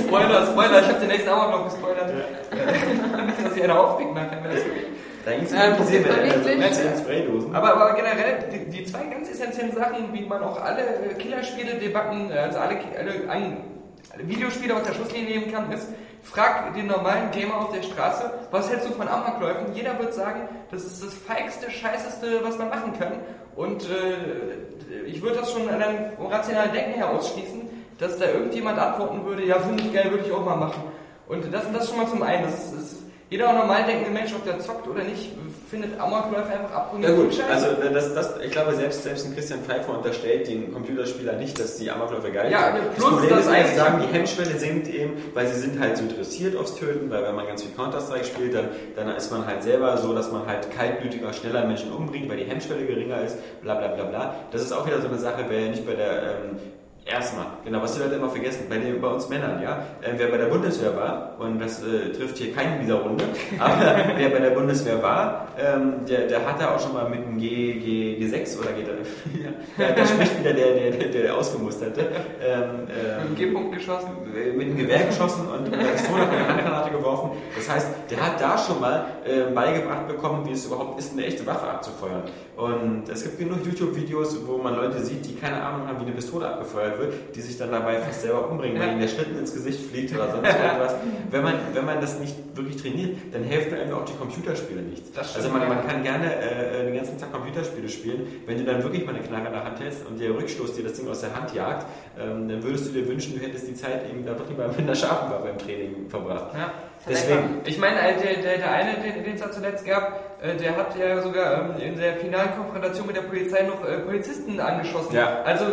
Spoiler, Spoiler, ich habe den nächsten Amok noch gespoilert. Nicht, dass sich einer aufregt nachher. wenn das wirklich- Da ging es Ähm, um diese das Spraydosen. Aber, aber generell, die, die zwei ganz essentiellen Sachen, wie man auch alle äh, Killerspiele-Debatten, äh, also alle, alle, alle Videospiele aus der Schusslinie nehmen kann, ist, frag den normalen Gamer auf der Straße, was hältst du von Amokläufen? Jeder wird sagen, das ist das feigste, scheißeste, was man machen kann. Und äh, ich würde das schon an einem rationalen Denken her ausschließen, dass da irgendjemand antworten würde, ja, finde ich geil, würde ich auch mal machen. Und das, das schon mal zum einen. Das ist, ist, jeder normal denkende Mensch, ob der zockt oder nicht, findet Amokläufe einfach abgründig Ja gut, also äh, das, das, ich glaube selbst, selbst ein Christian Pfeiffer unterstellt den Computerspieler nicht, dass die Amokläufe geil Ja, sind. plus Problem das ist, eigentlich sagen, die Hemmschwelle sinkt eben, weil sie sind halt so interessiert aufs Töten, weil wenn man ganz viel Counter-Strike spielt, dann, dann ist man halt selber so, dass man halt kaltblütiger, schneller Menschen umbringt, weil die Hemmschwelle geringer ist, bla bla bla bla. Das ist auch wieder so eine Sache, wer ja nicht bei der ähm, Erstmal, genau, was die Leute immer vergessen, bei, den, bei uns Männern, ja, äh, wer bei der Bundeswehr war, und das äh, trifft hier keinen in dieser Runde, aber wer bei der Bundeswehr war, ähm, der, der hatte auch schon mal mit einem G, G, G6 oder G, ja, da spricht wieder der, der, der, der ausgemusterte, ähm, Mit ähm, dem G-Punkt geschossen. mit einem Gewehr geschossen und mit einer Pistole und eine Handgranate geworfen. Das heißt, der hat da schon mal äh, beigebracht bekommen, wie es überhaupt ist, eine echte Waffe abzufeuern. Und es gibt genug YouTube-Videos, wo man Leute sieht, die keine Ahnung haben, wie eine Pistole abgefeuert wird, die sich dann dabei fast selber umbringen, weil Ja. ihnen der Schlitten ins Gesicht fliegt oder sonst irgendwas. Wenn man, wenn man das nicht wirklich trainiert, dann helfen einem auch die Computerspiele nichts. Also man, man kann gerne äh, den ganzen Tag Computerspiele spielen. Wenn du dann wirklich mal eine Knarre in der Hand hältst und der Rückstoß dir das Ding aus der Hand jagt, ähm, dann würdest du dir wünschen, du hättest die Zeit eben da doch lieber mit einer scharfen Waffe im Training verbracht. Ja. Deswegen, Ich meine, äh, der, der, der eine, den es da zuletzt gab, äh, der hat ja sogar ähm, in der finalen Konfrontation mit der Polizei noch äh, Polizisten angeschossen. Ja. Also,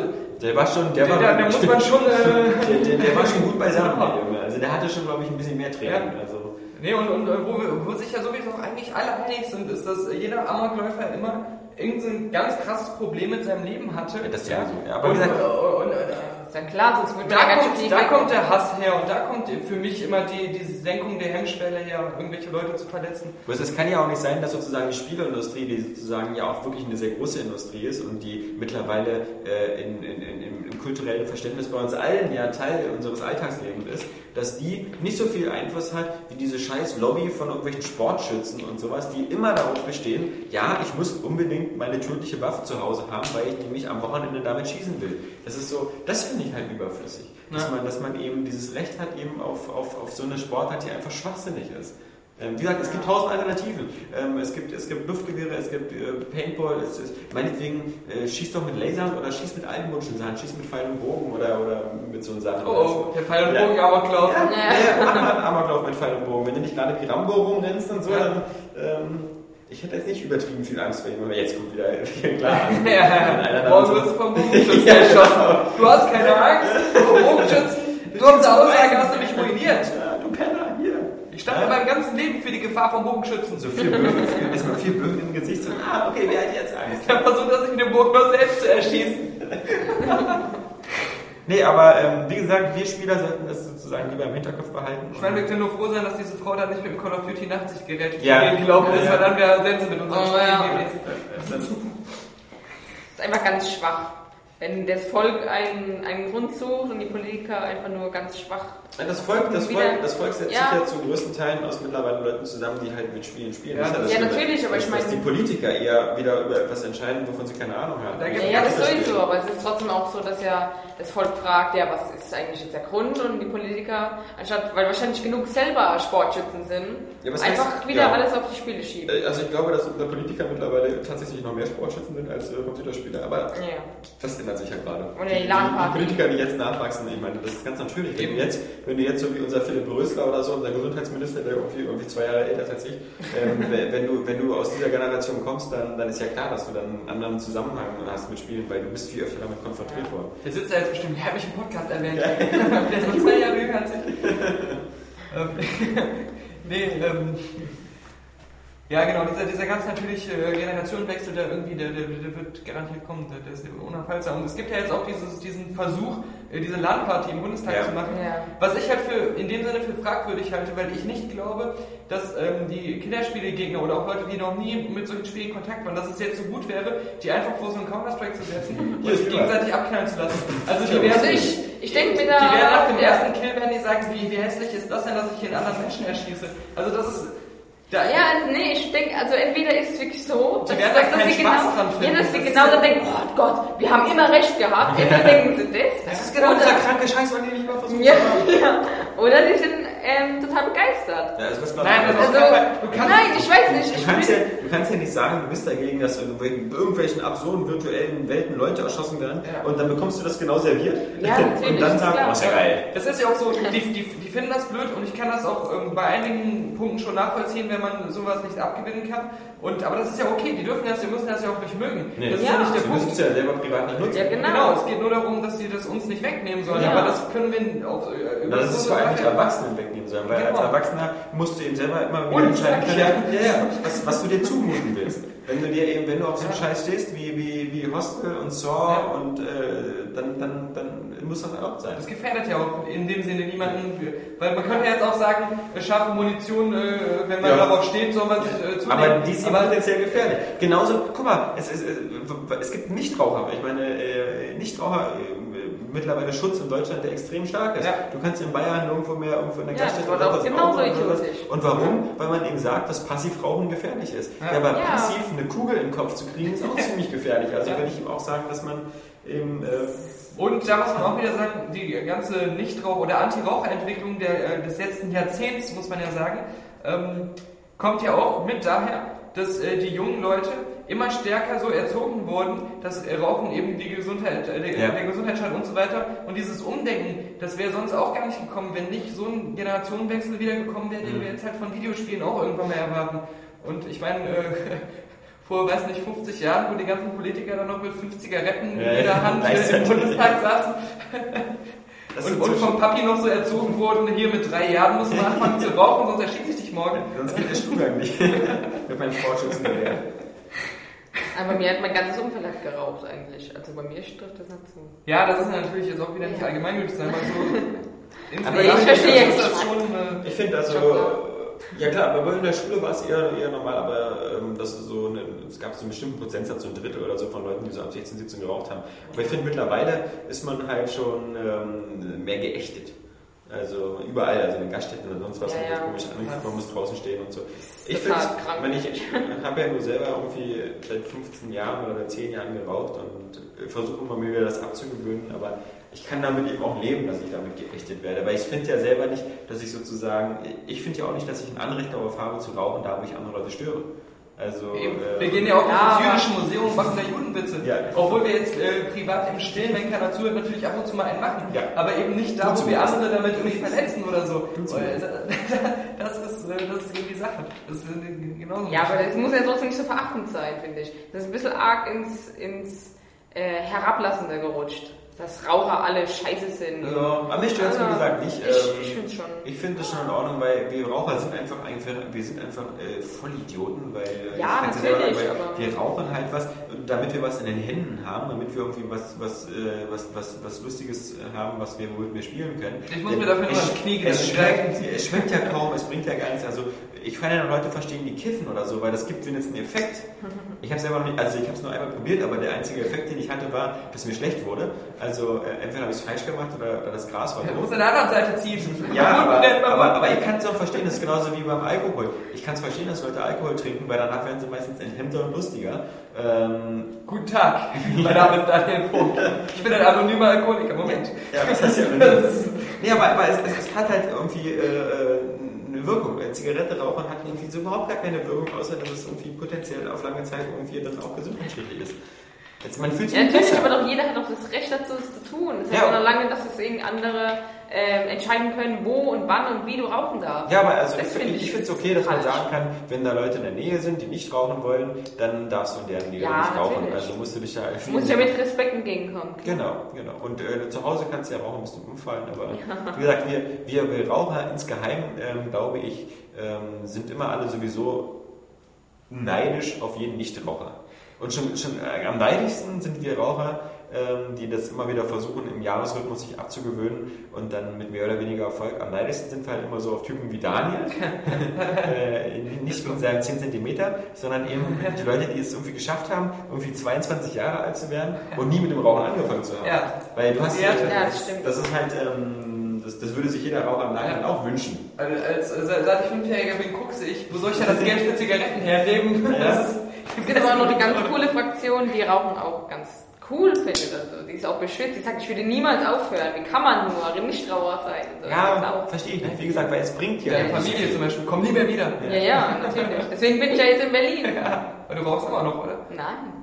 der war schon, der, der, war, der, der muss man schon... Äh, der, der, war schon gut beisammen, der Junge. Also der hatte schon, glaube ich, ein bisschen mehr Training. Ja. Also, Nee, und, und wo, wo sich ja sowieso eigentlich alle einig sind, ist, dass jeder Amokläufer immer irgendein ganz krasses Problem mit seinem Leben hatte. das sowieso. Ja, aber und, wie gesagt, und, und, Ist ja klar, sonst würde ja da, ganz schön kommt, viel da kommt der Hass her und da kommt für mich immer die, die Senkung der Hemmschwelle her, irgendwelche Leute zu verletzen. Bloß es kann ja auch nicht sein, dass sozusagen die Spieleindustrie, die sozusagen ja auch wirklich eine sehr große Industrie ist und die mittlerweile äh, in, in, in, im, im kulturellen Verständnis bei uns allen ja Teil unseres Alltagslebens ist, dass die nicht so viel Einfluss hat wie diese scheiß Lobby von irgendwelchen Sportschützen und sowas, die immer darauf bestehen, ja, ich muss unbedingt meine tödliche Waffe zu Hause haben, weil ich nämlich am Wochenende damit schießen will. Das ist so, das finde ich halt überflüssig. Dass, Ja. man, dass man eben dieses Recht hat eben auf, auf, auf so eine Sportart, die einfach schwachsinnig ist. Ähm, wie gesagt, es gibt tausend Alternativen. Ähm, es, gibt, es gibt Luftgewehre, es gibt äh, Paintball, es ist, meinetwegen äh, schieß doch mit Lasern oder schieß mit Alpenmutschen Sachen, schieß mit Pfeil und Bogen oder, oder mit so Sachen. Oh, oh, der Pfeil und Ja. Bogen Amoklauf. Ja, ja, mal einen Amoklauf mit Pfeil und Bogen. Wenn du nicht gerade wie Rambo rumrennst und so, Ja. dann. Ähm, ich hätte jetzt nicht übertrieben viel Angst vor ihm, aber jetzt kommt wieder, wieder klar. Ja, ja. Morgen wirst du vom Bogenschützen erschossen. Du hast keine Angst vor Bogenschützen. Du hast diese Aussage hast du mich ruiniert. Ja, du Penner, hier. Ich stand in meinem ganzen Leben für die Gefahr vom Bogenschützen. So viel Bögen, erstmal viel Bögen im Gesicht. So, ah, okay, wer hat jetzt Angst? Ich habe versucht, dass ich mit dem Bogen nur selbst zu erschießen. Nee, aber ähm, wie gesagt, wir Spieler sollten das sozusagen lieber im Hinterkopf behalten. Ich meine, wir können nur froh sein, dass diese Frau da nicht mit dem Call of Duty Nachtsichtgerät Ja. ja. gelaufen ist, Ja. weil dann wäre Sense mit unseren Oh, Spielen ja. gewesen. Das ist einfach ganz schwach. Wenn das Volk einen, einen Grund sucht und die Politiker einfach nur ganz schwach. Das Volk, das Wieder- Volk, das Volk setzt Ja. sich ja zu größten Teilen aus mittlerweile Leuten zusammen, die halt mit Spielen spielen. Ja, Das ja, natürlich, aber ich Dass- Dass meine- die Politiker eher wieder über etwas entscheiden, wovon sie keine Ahnung haben. Da Ja, ja, das sowieso, aber es ist trotzdem auch so, dass ja das Volk fragt, ja, was ist eigentlich jetzt der Grund und die Politiker, anstatt, weil wahrscheinlich genug selber Sportschützen sind, Ja, was einfach heißt- wieder ja. alles auf die Spiele schieben. Äh, Also ich glaube, dass unter Politiker mittlerweile tatsächlich noch mehr Sportschützen sind als äh, Computerspieler, aber Ja. das ändert sich ja gerade. Oder die die, die Politiker, die jetzt nachwachsen, ich meine, das ist ganz natürlich. Wenn du jetzt, wenn du jetzt so wie unser Philipp Rösler oder so, unser Gesundheitsminister, der irgendwie, irgendwie zwei Jahre älter ist als ich, ähm, wenn, du, wenn du aus dieser Generation kommst, dann, dann ist ja klar, dass du dann einen anderen Zusammenhang hast mit Spielen, weil du bist viel öfter damit konfrontiert worden. Der sitzt da jetzt bestimmt, der hat mich im Podcast erwähnt. Der ist zwei Jahre jünger als ich. Ähm, nee, ähm, ja genau, dieser, dieser ganz natürliche Generationenwechsel, der irgendwie, der, der, der wird garantiert kommen, der, der ist unaufhaltsam. Und es gibt ja jetzt auch dieses, diesen Versuch, äh, diese LAN-Party im Bundestag Ja. zu machen, Ja. was ich halt für, in dem Sinne für fragwürdig halte, weil ich nicht glaube, dass ähm, die Kinderspielegegner oder auch Leute, die noch nie mit solchen Spielen in Kontakt waren, dass es jetzt so gut wäre, die einfach vor so einen Counter-Strike zu setzen und sich gegenseitig abknallen zu lassen. Also die werden Also ich, ich denke mir die werden nach da, dem ja, ersten Kill werden die sagen, wie, wie hässlich ist das denn, dass ich hier einen anderen Menschen erschieße. Also das ist. Da, ja, nee, ich denke, also entweder ist es wirklich so, dass, dass, dass sie Spaß genau, dran finden. ja, dass sie genau dann denken, oh Gott, wir haben immer recht gehabt, entweder denken sie das, Das ist genau Oder- dieser kranke Scheiß, an dem ich immer versuche ja, ja, oder sie sind ähm, total begeistert. Ja, also was Nein, das Also, Fall. Du kannst- nein, ich weiß nicht, Du ich kannst, ja, du kannst ja nicht sagen, du bist dagegen, dass in irgendwelchen absurden virtuellen Welten Leute erschossen werden Ja. und dann bekommst du das genau serviert Ja, und dann sagst du, was ja geil. Das ist ja auch so, die, die, die finden das blöd und ich kann das auch ähm, bei einigen Punkten schon nachvollziehen, wenn man sowas nicht abgewinnen kann. Und, aber das ist ja okay, die dürfen das, die müssen das ja auch nicht mögen. Nee. Das ist Ja. ja nicht der Du Punkt. müsst es ja selber privat nicht nutzen. Ja, genau. Genau, es geht nur darum, dass sie das uns nicht wegnehmen sollen. Ja. Aber das können wir auf, äh, Na, das ist vor allem Erwachsenen wegnehmen sollen, weil als Genau. Erwachsener musst du eben selber immer wieder entscheiden können, ja, ja, was, was du dir zumuten willst. Wenn du dir eben, wenn du auf so einen. Scheiß stehst, wie, wie, wie Hostel und Saw und äh, dann, dann, dann muss das erlaubt sein. Das gefährdet ja auch in dem Sinne niemanden, weil man könnte jetzt auch sagen, scharfe Munition, äh, wenn man Ja. darauf steht, soll man sich äh, zunehmen. Aber die sind potenziell gefährlich. Genauso, guck mal, es, ist, äh, es gibt Nichtraucher. Ich meine, äh, Nichtraucher, mittlerweile Schutz in Deutschland, der extrem stark ist. Ja. Du kannst in Bayern irgendwo mehr irgendwo in der Ja, Gaststätte war oder was oder was. idiotisch. Und warum? Weil man eben sagt, dass Passivrauchen gefährlich ist. Ja. Ja, aber Ja. passiv eine Kugel den Kopf zu kriegen, ist auch ziemlich gefährlich. Also Ja. würde ich ihm auch sagen, dass man eben... Äh, Und da muss man auch wieder sagen, die ganze Nichtrauch- oder Anti-Raucher-Entwicklung äh, des letzten Jahrzehnts, muss man ja sagen, ähm, kommt ja auch mit daher, dass äh, die jungen Leute immer stärker so erzogen wurden, dass äh, Rauchen eben die Gesundheit, äh, der, Ja. der Gesundheit schadet und so weiter. Und dieses Umdenken, das wäre sonst auch gar nicht gekommen, wenn nicht so ein Generationenwechsel wieder gekommen wäre, den Mhm. wir jetzt halt von Videospielen auch irgendwann mal erwarten. Und ich meine, äh, vor, weiß nicht, 50 Jahren, wo die ganzen Politiker dann noch mit 5 Zigaretten Ja, in jeder Hand äh, im. Bundestag saßen das und, und vom Papi noch so erzogen wurden, hier mit drei Jahren muss man anfangen zu rauchen, sonst erschießt sich dich morgen. Sonst geht der Stuhlgang nicht. Mit meinem Sportschützengewehr. aber mir hat mein ganzes Umfeld hat geraucht eigentlich. Also bei mir trifft das nicht zu. Ja, das ist natürlich jetzt auch wieder nicht allgemeingültig sein, weil so Aber ich verstehe ist jetzt das nicht. schon, äh, Ich finde also. Ja klar, aber in der Schule war es eher, eher normal, aber ähm, das so eine, es gab so einen bestimmten Prozentsatz, so ein Drittel oder so von Leuten, die so ab 16, 17 geraucht haben. Aber ich finde mittlerweile ist man halt schon ähm, mehr geächtet. Also überall, also in den Gaststätten oder sonst was, Ja, ja. komisch angeguckt, man muss draußen stehen und so. Ich finde, wenn ich, ich habe ja nur selber irgendwie seit 15 Jahren oder seit 10 Jahren geraucht und versuche immer mir wieder das abzugewöhnen, aber ich kann damit eben auch leben, dass ich damit geächtet werde. Weil ich finde ja selber nicht, dass ich sozusagen, ich finde ja auch nicht, dass ich ein Anrecht darauf habe zu rauchen, da wo ich andere Leute störe. Also, Eben. äh, Wir gehen ja auch Ja, ins jüdische Museum und machen da Judenwitze. Ja. Obwohl wir jetzt äh, privat im Stillen, wenn keiner zuhört, natürlich ab und zu mal einen machen. Ja. Aber eben nicht da, wo wir andere damit irgendwie verletzen oder so. Weil, Das ist, äh, das ist eben die Sache. Das ist äh, genauso. Ja, aber das muss ja trotzdem nicht so verachtend sein, finde ich. Das ist ein bisschen arg ins, ins äh, Herablassende gerutscht. Dass Raucher alle scheiße sind. Ja, aber mich stört es, wie gesagt, nicht. Ich, Ähm, ich finde es schon. Ich finde das schon in Ordnung, weil wir Raucher sind einfach wir sind einfach äh, Vollidioten, weil äh, Ja, natürlich, sagen, aber- weil wir rauchen halt was, damit wir was in den Händen haben, damit wir irgendwie was, was, äh, was, was, was Lustiges äh, haben, was wir, womit wir spielen können. Ich muss mir dafür Es- das Knie es schmeckt, es schmeckt ja kaum, es bringt ja gar nichts. Also ich kann ja noch Leute verstehen, die kiffen oder so, weil das gibt wenigstens einen Effekt. Ich habe selber noch nicht, also ich habe es nur einmal probiert, aber der einzige Effekt, den ich hatte, war, dass mir schlecht wurde. Also äh, entweder habe ich es falsch gemacht oder, oder das Gras war Du doof. musst an der anderen Seite ziehen. Ja, aber, aber, aber ich kann es auch verstehen, das ist genauso wie beim Alkohol. Ich kann es verstehen, dass Leute Alkohol trinken, weil danach werden sie meistens enthemmter und lustiger. Ähm, Guten Tag, mein Name ist Daniel Punkt. Ich bin ein anonymer Alkoholiker. Moment. ja, was heißt ja Nee, aber, aber es, es, es hat halt irgendwie äh, äh, eine Wirkung. Äh, Zigarette rauchen hat irgendwie so überhaupt gar keine Wirkung, außer dass es irgendwie potenziell auf lange Zeit irgendwie dann auch gesundheitsschädlich ist. Jetzt, man fühlt sich Ja, natürlich, besser. aber doch jeder hat doch das Recht dazu, es zu tun. Es Ja. heißt ja noch lange, dass es irgendwie andere ähm, entscheiden können, wo und wann und wie du rauchen darfst. Ja, aber also Das ich, finde ich ich finde es okay, dass man falsch. sagen kann, wenn da Leute in der Nähe sind, die nicht rauchen wollen, dann darfst du in deren Nähe Ja, nicht rauchen. natürlich. Also musst du dich ja Du musst ja mit Respekt entgegenkommen. Genau, genau. Und äh, zu Hause kannst du ja rauchen, bis du umfallen. Aber wie gesagt, wir, wir, wir Raucher insgeheim, ähm, glaube ich, ähm, sind immer alle sowieso neidisch auf jeden Nichtraucher. Und schon, schon äh, am neidischsten sind wir Raucher, ähm, die das immer wieder versuchen, im Jahresrhythmus sich abzugewöhnen und dann mit mehr oder weniger Erfolg. Am neidischsten sind wir halt immer so auf Typen wie Daniel. äh, nicht mit seinen 10 Zentimeter, sondern eben die Leute, die es irgendwie geschafft haben, irgendwie 22 Jahre alt zu werden und nie mit dem Rauchen angefangen zu haben. Ja. Weil du hast Ja, das stimmt. Das ist halt, ähm, das, das würde sich jeder Raucher im Nachhinein auch wünschen. Als, als, als, seit ich Fünfjähriger bin, guckse ich, wo soll ich denn das Geld für Zigaretten hernehmen? Ja. Das Es gibt aber auch noch eine ganz coole Fraktion, die Rauchen auch ganz cool findet. Also, die ist auch beschützt. Die sagt, ich würde niemals aufhören. Wie kann man nur Nichtraucher sein? Und so. Das Ja, verstehe ich nicht. Wie gesagt, weil es bringt ja. Deine Familie zum Beispiel, komm nie mehr wieder. Ja, ja, natürlich. Deswegen bin ich ja jetzt in Berlin. Aber du rauchst immer noch, oder? Nein.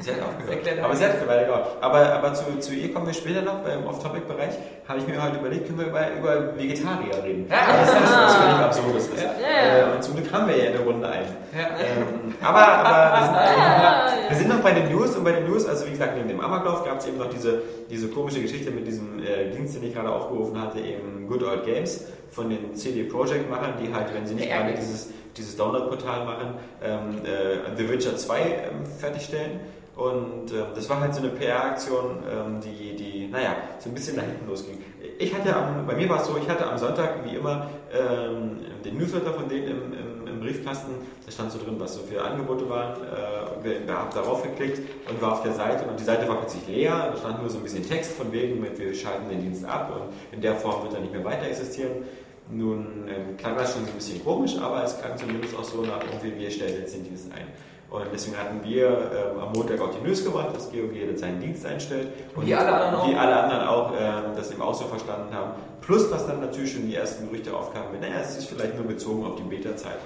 Sie hat aufgehört. erklärt Aber sie hat eine Weile geraucht. Aber, aber zu, zu ihr kommen wir später noch, beim Off-Topic-Bereich habe ich mir heute überlegt, können wir über, über Vegetarier reden. Ja. Das ist was völlig Absurdes ist. Ja, ja. Äh, und zum Glück haben wir ja in der Runde einen. Ähm, aber aber wir, sind, Ah, wir sind noch bei den News und bei den News, also wie gesagt, neben dem Amoklauf gab es eben noch diese, diese komische Geschichte mit diesem äh, Dienst, den ich gerade aufgerufen hatte, eben Good Old Games von den CD Projekt Machern, die halt, wenn sie nicht gerade dieses, dieses Download-Portal machen, ähm, äh, The Witcher 2 ähm, fertigstellen. Und ähm, das war halt so eine PR-Aktion, ähm, die, die, naja, so ein bisschen nach hinten losging. Ich hatte am, bei mir war es so, ich hatte am Sonntag wie immer ähm, den Newsletter von denen im, im Briefkasten. Da stand so drin, was so für Angebote waren. Und wir, haben darauf geklickt und war auf der Seite und die Seite war plötzlich leer. Da stand nur so ein bisschen Text von wegen, mit, wir schalten den Dienst ab und in der Form wird er nicht mehr weiter existieren. Nun ähm, klang das schon so ein bisschen komisch, aber es klang zumindest auch so nach irgendwie, wir stellen jetzt den Dienst ein. Und deswegen hatten wir ähm, am Montag auch die News gemacht, dass GOG jetzt seinen Dienst einstellt. Und Wie alle anderen auch. Wie alle anderen auch ähm, das eben auch so verstanden haben. Plus, dass dann natürlich schon die ersten Gerüchte aufkamen, naja, es ist vielleicht nur bezogen auf die Beta-Zeit.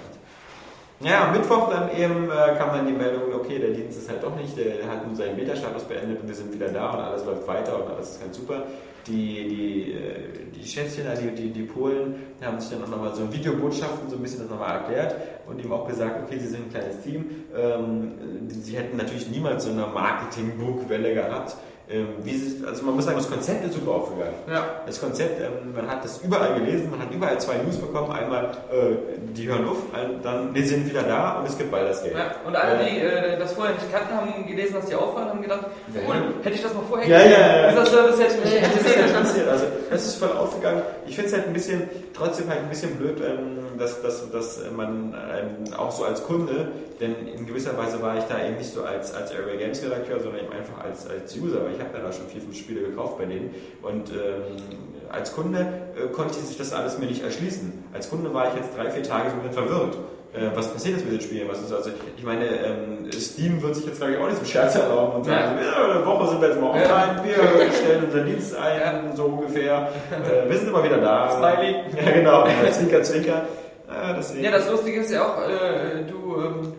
Ja, am Mittwoch dann eben äh, kam dann die Meldung, okay, der Dienst ist halt doch nicht, der hat nun seinen Beta-Status beendet und wir sind wieder da und alles läuft weiter und alles ist ganz super. Die, die, äh, die Schätzchen, die, die, die Polen, haben sich dann auch nochmal so in Videobotschaften so ein bisschen das nochmal erklärt und ihm auch gesagt, okay, sie sind ein kleines Team. Ähm, sie hätten natürlich niemals so eine Marketing-Bugwelle gehabt. Ähm, wie sie, also man muss sagen, das Konzept ist super aufgegangen. Ja. Das Konzept, ähm, man hat das überall gelesen, man hat überall zwei News bekommen. Einmal, äh, die hören auf, dann, wir sind wieder da und es gibt bald das Geld. Ja, und alle, die äh, das vorher nicht kannten, haben gelesen, dass die aufhören, haben gedacht, cool, hätte ich das mal vorher Ja, gesehen. ja, ja. Dieser Service hätte mich Ja, Das ist interessiert. ja interessiert. Also das ist voll aufgegangen. Ich finde es halt ein bisschen, trotzdem halt ein bisschen blöd, ähm, dass, dass, dass man ähm, auch so als Kunde, denn in gewisser Weise war ich da eben nicht so als, als Area Games Redakteur, sondern eben einfach als, als User. Weil ich ich habe ja da schon vier, fünf Spiele gekauft bei denen. Und ähm, als Kunde äh, konnte sich das alles mir nicht erschließen. Als Kunde war ich jetzt drei, vier Tage so ein bisschen verwirrt. Äh, was passiert jetzt mit den Spielen? Was ist also, ich meine, ähm, Steam wird sich jetzt glaube ich auch nicht so Scherz erlauben und sagen, ja. eine Woche sind wir jetzt mal offline, wir stellen unseren Dienst ein, so ungefähr. Äh, wir sind immer wieder da. Smiley. Ja, genau. Zwinker, Zwinker. Äh. Ja, das Lustige ist ja auch, äh, du, ähm,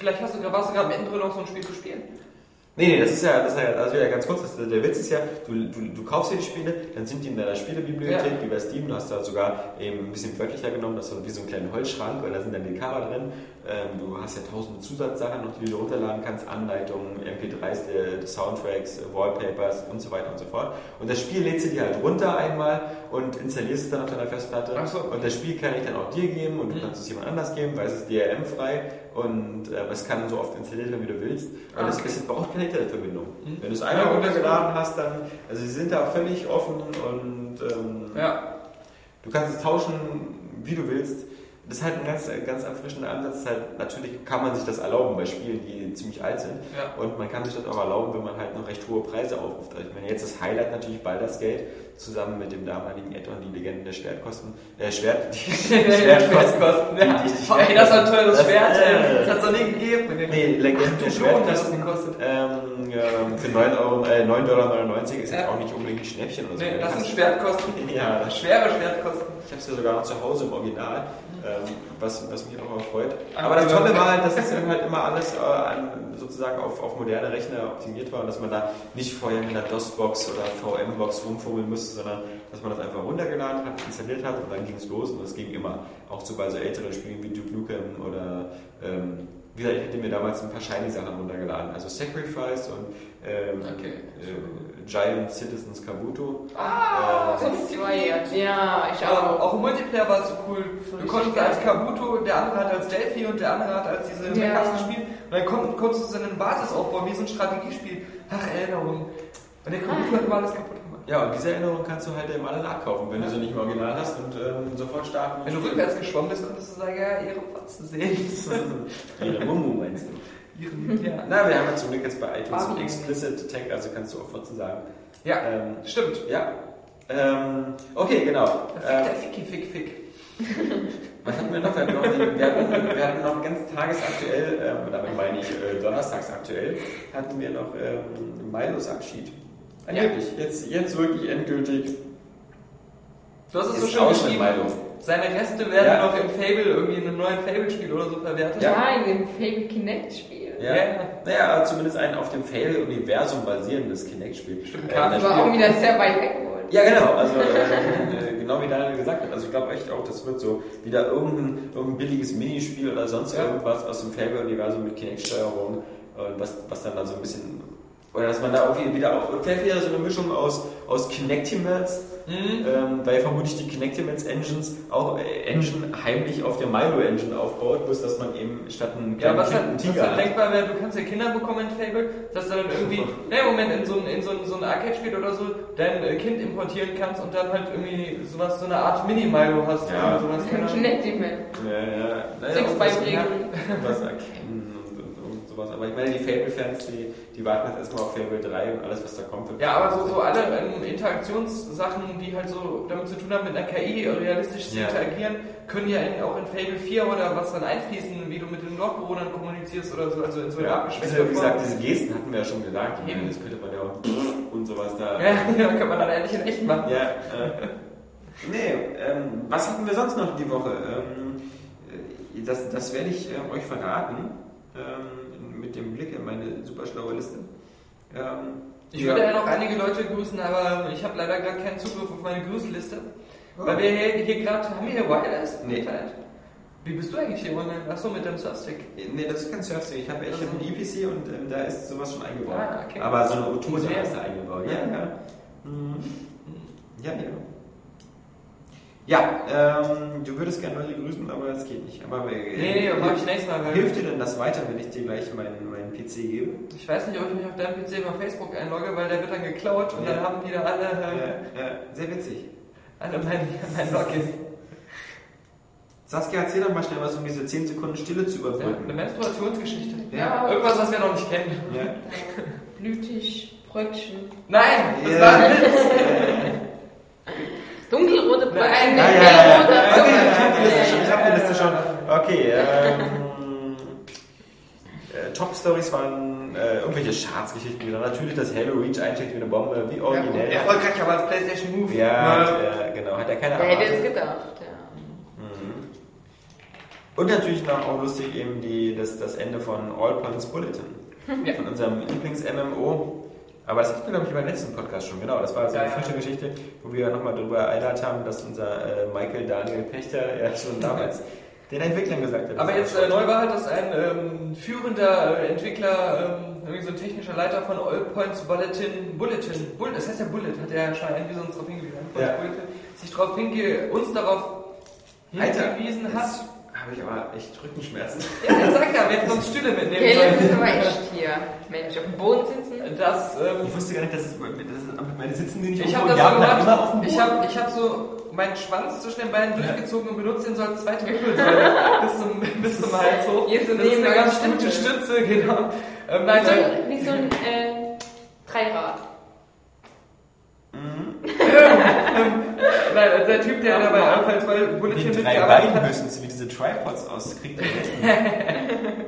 vielleicht hast du, warst du gerade mittendrin noch so ein Spiel zu spielen. Nee, nee, das ist ja, das ist ja, also wieder ganz kurz, das, der Witz ist ja, du, du, du kaufst dir die Spiele, dann sind die in deiner Spielebibliothek, Ja. wie bei Steam, du hast da sogar eben ein bisschen wörtlicher genommen, das ist so wie so ein kleiner Holzschrank, weil da sind dann die Cover drin, ähm, du hast ja tausende Zusatzsachen noch, die du runterladen kannst, Anleitungen, MP3s, der, Soundtracks, Wallpapers und so weiter und so fort. Und das Spiel lädst du dir halt runter einmal und installierst es dann auf deiner Festplatte. Ach so. Und das Spiel kann ich dann auch dir geben und du Mhm. kannst es jemand anders geben, weil es ist DRM-frei und äh, es kann so oft installiert werden, wie du willst. Und Ah, es, okay. es braucht keine Internetverbindung. Mhm. Wenn du es Ja, einmal ist runtergeladen hast, dann, also sie sind da völlig offen und ähm, Ja. du kannst es tauschen, wie du willst. Das ist halt ein ganz, ganz erfrischender Ansatz. Halt, natürlich kann man sich das erlauben bei Spielen, die ziemlich alt sind. Ja. Und man kann sich das auch erlauben, wenn man halt noch recht hohe Preise aufruft. Also ich meine, jetzt das Highlight natürlich Baldur's Gate, zusammen mit dem damaligen Add-on, die Legenden der Schwertkosten, äh, Schwert, die Schwertkosten, ja. Die- die- das war ein teures Das- Schwert, äh. Das hat es noch nie gegeben. Nee, Legenden der Schwertkosten. gekostet. Ähm, ähm, für 9 Euro, äh, 9,99 Dollar ist jetzt Ja. auch nicht unbedingt ein Schnäppchen oder so. Nee, Da das sind Schwertkosten. Ja, Schwere Schwertkosten. ich habe es ja sogar noch zu Hause im Original, was, was mich auch immer freut. Aber das. Tolle war halt, dass es dann halt immer alles äh, sozusagen auf, auf moderne Rechner optimiert war und dass man da nicht vorher mit einer DOS-Box oder VM-Box rumfummeln musste, sondern dass man das einfach runtergeladen hat, installiert hat und dann ging es los und es ging immer. Auch so bei so älteren Spielen wie Duke Nukem oder ähm, wie gesagt, ich hatte mir damals ein paar Shiny-Sachen runtergeladen, also Sacrifice und ähm, Okay. äh, Giant Citizens Kabuto. Ah, Ähm, das war ja. Ja, ich Aber auch. auch im Multiplayer war es so cool. Du konntest als Kabuto, der andere hat als Delphi und der andere hat als diese Ja. Mechas gespielt. Und dann kon konntest du so eine Basis aufbauen, wie so ein Strategiespiel. Ach, Erinnerung. Und der Kabuto hat immer alles kaputt. Ja, und diese Erinnerung kannst du halt eben alle nachkaufen, wenn du sie nicht im Original hast und ähm, sofort starten. Wenn du rückwärts geschwommen bist, konntest du sagen, ja, ihre Fotze sehen. Ihre Mumu meinst du? Ihren, ja. Na, wir haben ja zum Glück jetzt bei iTunes einen Explicit Tag, also kannst du auch Fotze sagen. ja, Ähm, stimmt. ja. Ähm, okay, genau. Da fickt der Äh, Ficky Fick Fick. was hatten wir noch? Wir hatten noch, wir hatten, wir hatten noch ganz tagesaktuell, ähm, damit meine ich äh, donnerstagsaktuell, hatten wir noch ähm, Milos Abschied. Ja. Wirklich, jetzt, jetzt wirklich endgültig. Du hast es so schön geschrieben. Seine Reste werden Ja. noch im Fable, irgendwie in einem neuen Fable-Spiel oder so verwertet. Ja. Ja, in dem Fable Kinect-Spiel. Ja. Ja. Naja, zumindest ein auf dem Fail-Universum basierendes Kinect-Spiel. Stimmt, Äh, das war auch wieder sehr weit weg. Ja, genau. Also äh, genau wie Daniel gesagt hat. Also ich glaube echt auch, das wird so wieder irgendein, irgendein billiges Minispiel oder sonst Ja. irgendwas aus dem Fable-Universum mit Kinect-Steuerung und was, was dann da so ein bisschen oder dass man da irgendwie wieder auch vielleicht wieder so eine Mischung aus, aus Kinectimals, Mhm. ähm, weil vermutlich die Kinectimals Engines auch äh, Engine heimlich auf der Milo Engine aufbaut, bloß dass man eben statt einen Ja, kleinen was halt, Kind einen was Tiger halt hat. denkbar wäre, du kannst ja Kinder bekommen in Fable, dass du dann irgendwie, ne, Moment, in so ein, in so ein, so ein Arcade-Spiel oder so, dein äh, Kind importieren kannst und dann halt irgendwie sowas, so eine Art Mini-Milo hast Ja. oder sowas. Kinect-Event. Ja, ja. Naja, Six auch was- beibringen. was erkennen sowas. Aber ich meine, die Fable-Fans, die, die warten jetzt erstmal auf Fable 3 und alles, was da kommt. Ja, aber so, so alle ähm, Interaktionssachen, die halt so damit zu tun haben, mit einer KI realistisch zu Ja. interagieren, können ja in, auch in Fable 4 oder was dann einfließen, wie du mit den Dorfbewohnern kommunizierst oder so, also in so einer Ja, abgeschwächten also, wie Form. gesagt, diese Gesten hatten wir ja schon gesagt. Eben. das könnte man ja auch und sowas da. Ja, ja, kann man dann endlich in echt machen. Ja, äh, nee, ähm, was hatten wir sonst noch die Woche? Ähm, äh, das, das werde ich äh, euch verraten ähm, mit dem Blick in meine super schlaue Liste. Ähm, Ich würde ja noch einige Leute grüßen, aber ich habe leider gerade keinen Zugriff auf meine Grüßliste. Oh. Weil wir hier, hier gerade, haben wir hier Wireless? Nee. Wie bist du eigentlich hier online? Achso, mit dem Surfstick. Nee, das ist kein Surfstick. Ich habe hab einen E-PC und ähm, da ist sowas schon eingebaut. Ah, okay. Aber so eine O2 Sehr. ist da eingebaut. Ja, ja. Mhm. Ja, ja. Ja, ähm, du würdest gerne Leute grüßen, aber es geht nicht. Aber, äh, Nee, nee, mach ich nächstes Mal. Weil Hilft dir denn das weiter, wenn ich dir gleich meinen, meinen PC gebe? Ich weiß nicht, ob ich mich auf deinem PC über Facebook einlogge, weil der wird dann geklaut und Ja. dann haben wieder alle, äh, Ja, ja, sehr witzig. alle mein, mein Login. Saskia, erzähl doch mal schnell was, um diese 10 Sekunden Stille zu Ja, eine überbrücken. Menstruationsgeschichte. Ja. Irgendwas, was wir noch nicht kennen. Ja. Blütig, Brötchen. Nein, das Ja. war ein Witz. Dunkelrote Mit Ah, ja, ja, ja. hellroter Okay, ich habe die Liste schon. Ich hab die Liste schon. Okay, ähm, äh, Top-Stories waren äh, irgendwelche Schadensgeschichten wieder. Natürlich, dass Halo Reach einschlägt wie eine Bombe, wie originell. Erfolgreich, aber als PlayStation Move. Ja, ja, genau, hat ja keiner Wer hätte es gedacht, ja. Und natürlich noch auch lustig eben die, das, das Ende von All Points Bulletin. Ja. Von unserem Lieblings-MMO. Aber das hatten wir, glaube ich, beim letzten Podcast schon, genau. Das war so Ja, eine ja. frische Geschichte, wo wir nochmal darüber erinnert haben, dass unser äh, Michael Daniel Pechter ja schon damals den Entwicklern gesagt hat. Aber jetzt äh, neu war halt, dass ein ähm, führender äh, Entwickler, ähm, irgendwie so ein technischer Leiter von All Points Bulletin, Bulletin, Bull, das heißt ja Bullet, hat er ja schon irgendwie so uns darauf hingewiesen, Ja. Bulletin, sich darauf hinge, uns darauf Alter, hingewiesen hat. Habe ich aber echt Rückenschmerzen. Ja, er sagt ja, wir hätten uns Stühle mitnehmen Caleb ist sollen. aber echt hier. Mensch, auf dem Boden sitzen. Das, ähm, Ich wusste gar nicht, dass es, das ist, meine sitzen die nicht ich irgendwo habe das so dann immer auf gemacht, den ich Boden? habe ich hab so meinen Schwanz zwischen den Beinen durchgezogen und benutze ihn so als zweite Wirbelsäule bis zum, bis zum Hals hoch. Hier so das ist eine ganz gute Stütze. Genau. Ähm, Wie nein, so äh, ein, wie so ein äh, Dreirad. Nein, also der Typ, der dabei anfällt, weil Bulletin Die drei hat. Beinbüssen, wie diese Tripods aus Krieg der Welten.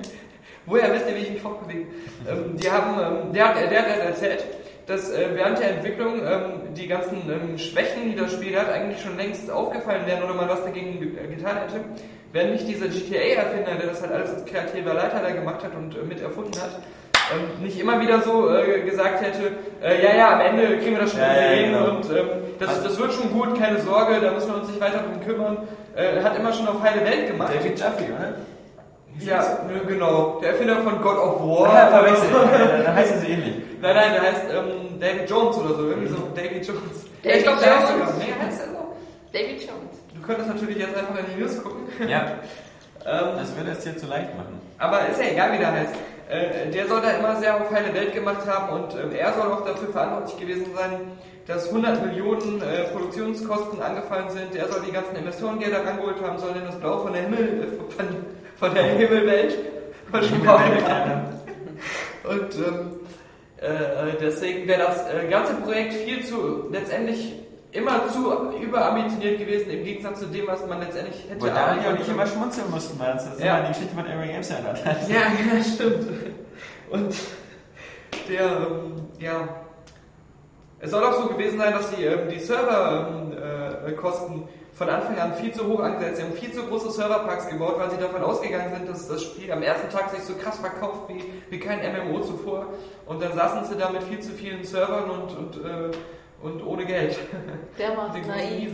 Woher wisst ihr, wie ich mich fortbewege? Ähm, die haben, ähm, der, hat- der hat erzählt, dass äh, während der Entwicklung ähm, die ganzen ähm, Schwächen, die das Spiel hat, eigentlich schon längst aufgefallen wären oder man was dagegen ge äh, getan hätte, wenn nicht dieser GTA-Erfinder, der das halt alles als kreativer Leiter da gemacht hat und äh, mit erfunden hat, ähm, nicht immer wieder so äh, gesagt hätte, äh, ja, ja, am Ende kriegen wir das schon Ja, hin genau. und ähm, das, das wird schon gut, keine Sorge, da müssen wir uns nicht weiter drum kümmern. Äh, hat immer schon auf heile Welt gemacht. David Jaffe, oder? Ja, nö, genau. Der Erfinder von God of War. Ja, verwechselt. Dann heißen sie ähnlich. Nein, nein, der heißt ähm, David Jones oder so. Irgendwie so David Jones. David ja, ich glaube, der heißt sogar. Nee, heißt er so. David Jones. Du könntest natürlich jetzt einfach in die News gucken. Ja, Ähm, das würde es dir zu leicht machen. aber ist ja egal, wie der heißt. Äh, der soll da immer sehr auf heile Welt gemacht haben und ähm, er soll auch dafür verantwortlich gewesen sein, dass 100 Millionen äh, Produktionskosten angefallen sind. Er soll die ganzen Investorengelder rangeholt haben, soll denn das Blau von der Himmel, äh, von, von der Himmelwelt versprochen haben. Und ähm, äh, deswegen wäre das äh, ganze Projekt viel zu letztendlich immer zu überambitioniert gewesen im Gegensatz zu dem, was man letztendlich hätte Wo Daniel und ich immer schmunzeln mussten, weil uns das Ja. immer an die Geschichte von Area Games erinnert hat. Ja, ja, stimmt. Und der, ähm, ja, es soll auch so gewesen sein, dass die, ähm, die Serverkosten ähm, äh, von Anfang an viel zu hoch angesetzt haben, viel zu große Serverparks gebaut, weil sie davon ausgegangen sind, dass das Spiel am ersten Tag sich so krass verkauft wie, wie kein MMO zuvor. Und dann saßen sie da mit viel zu vielen Servern und, und, äh, und ohne Geld. Der Den großen naiv.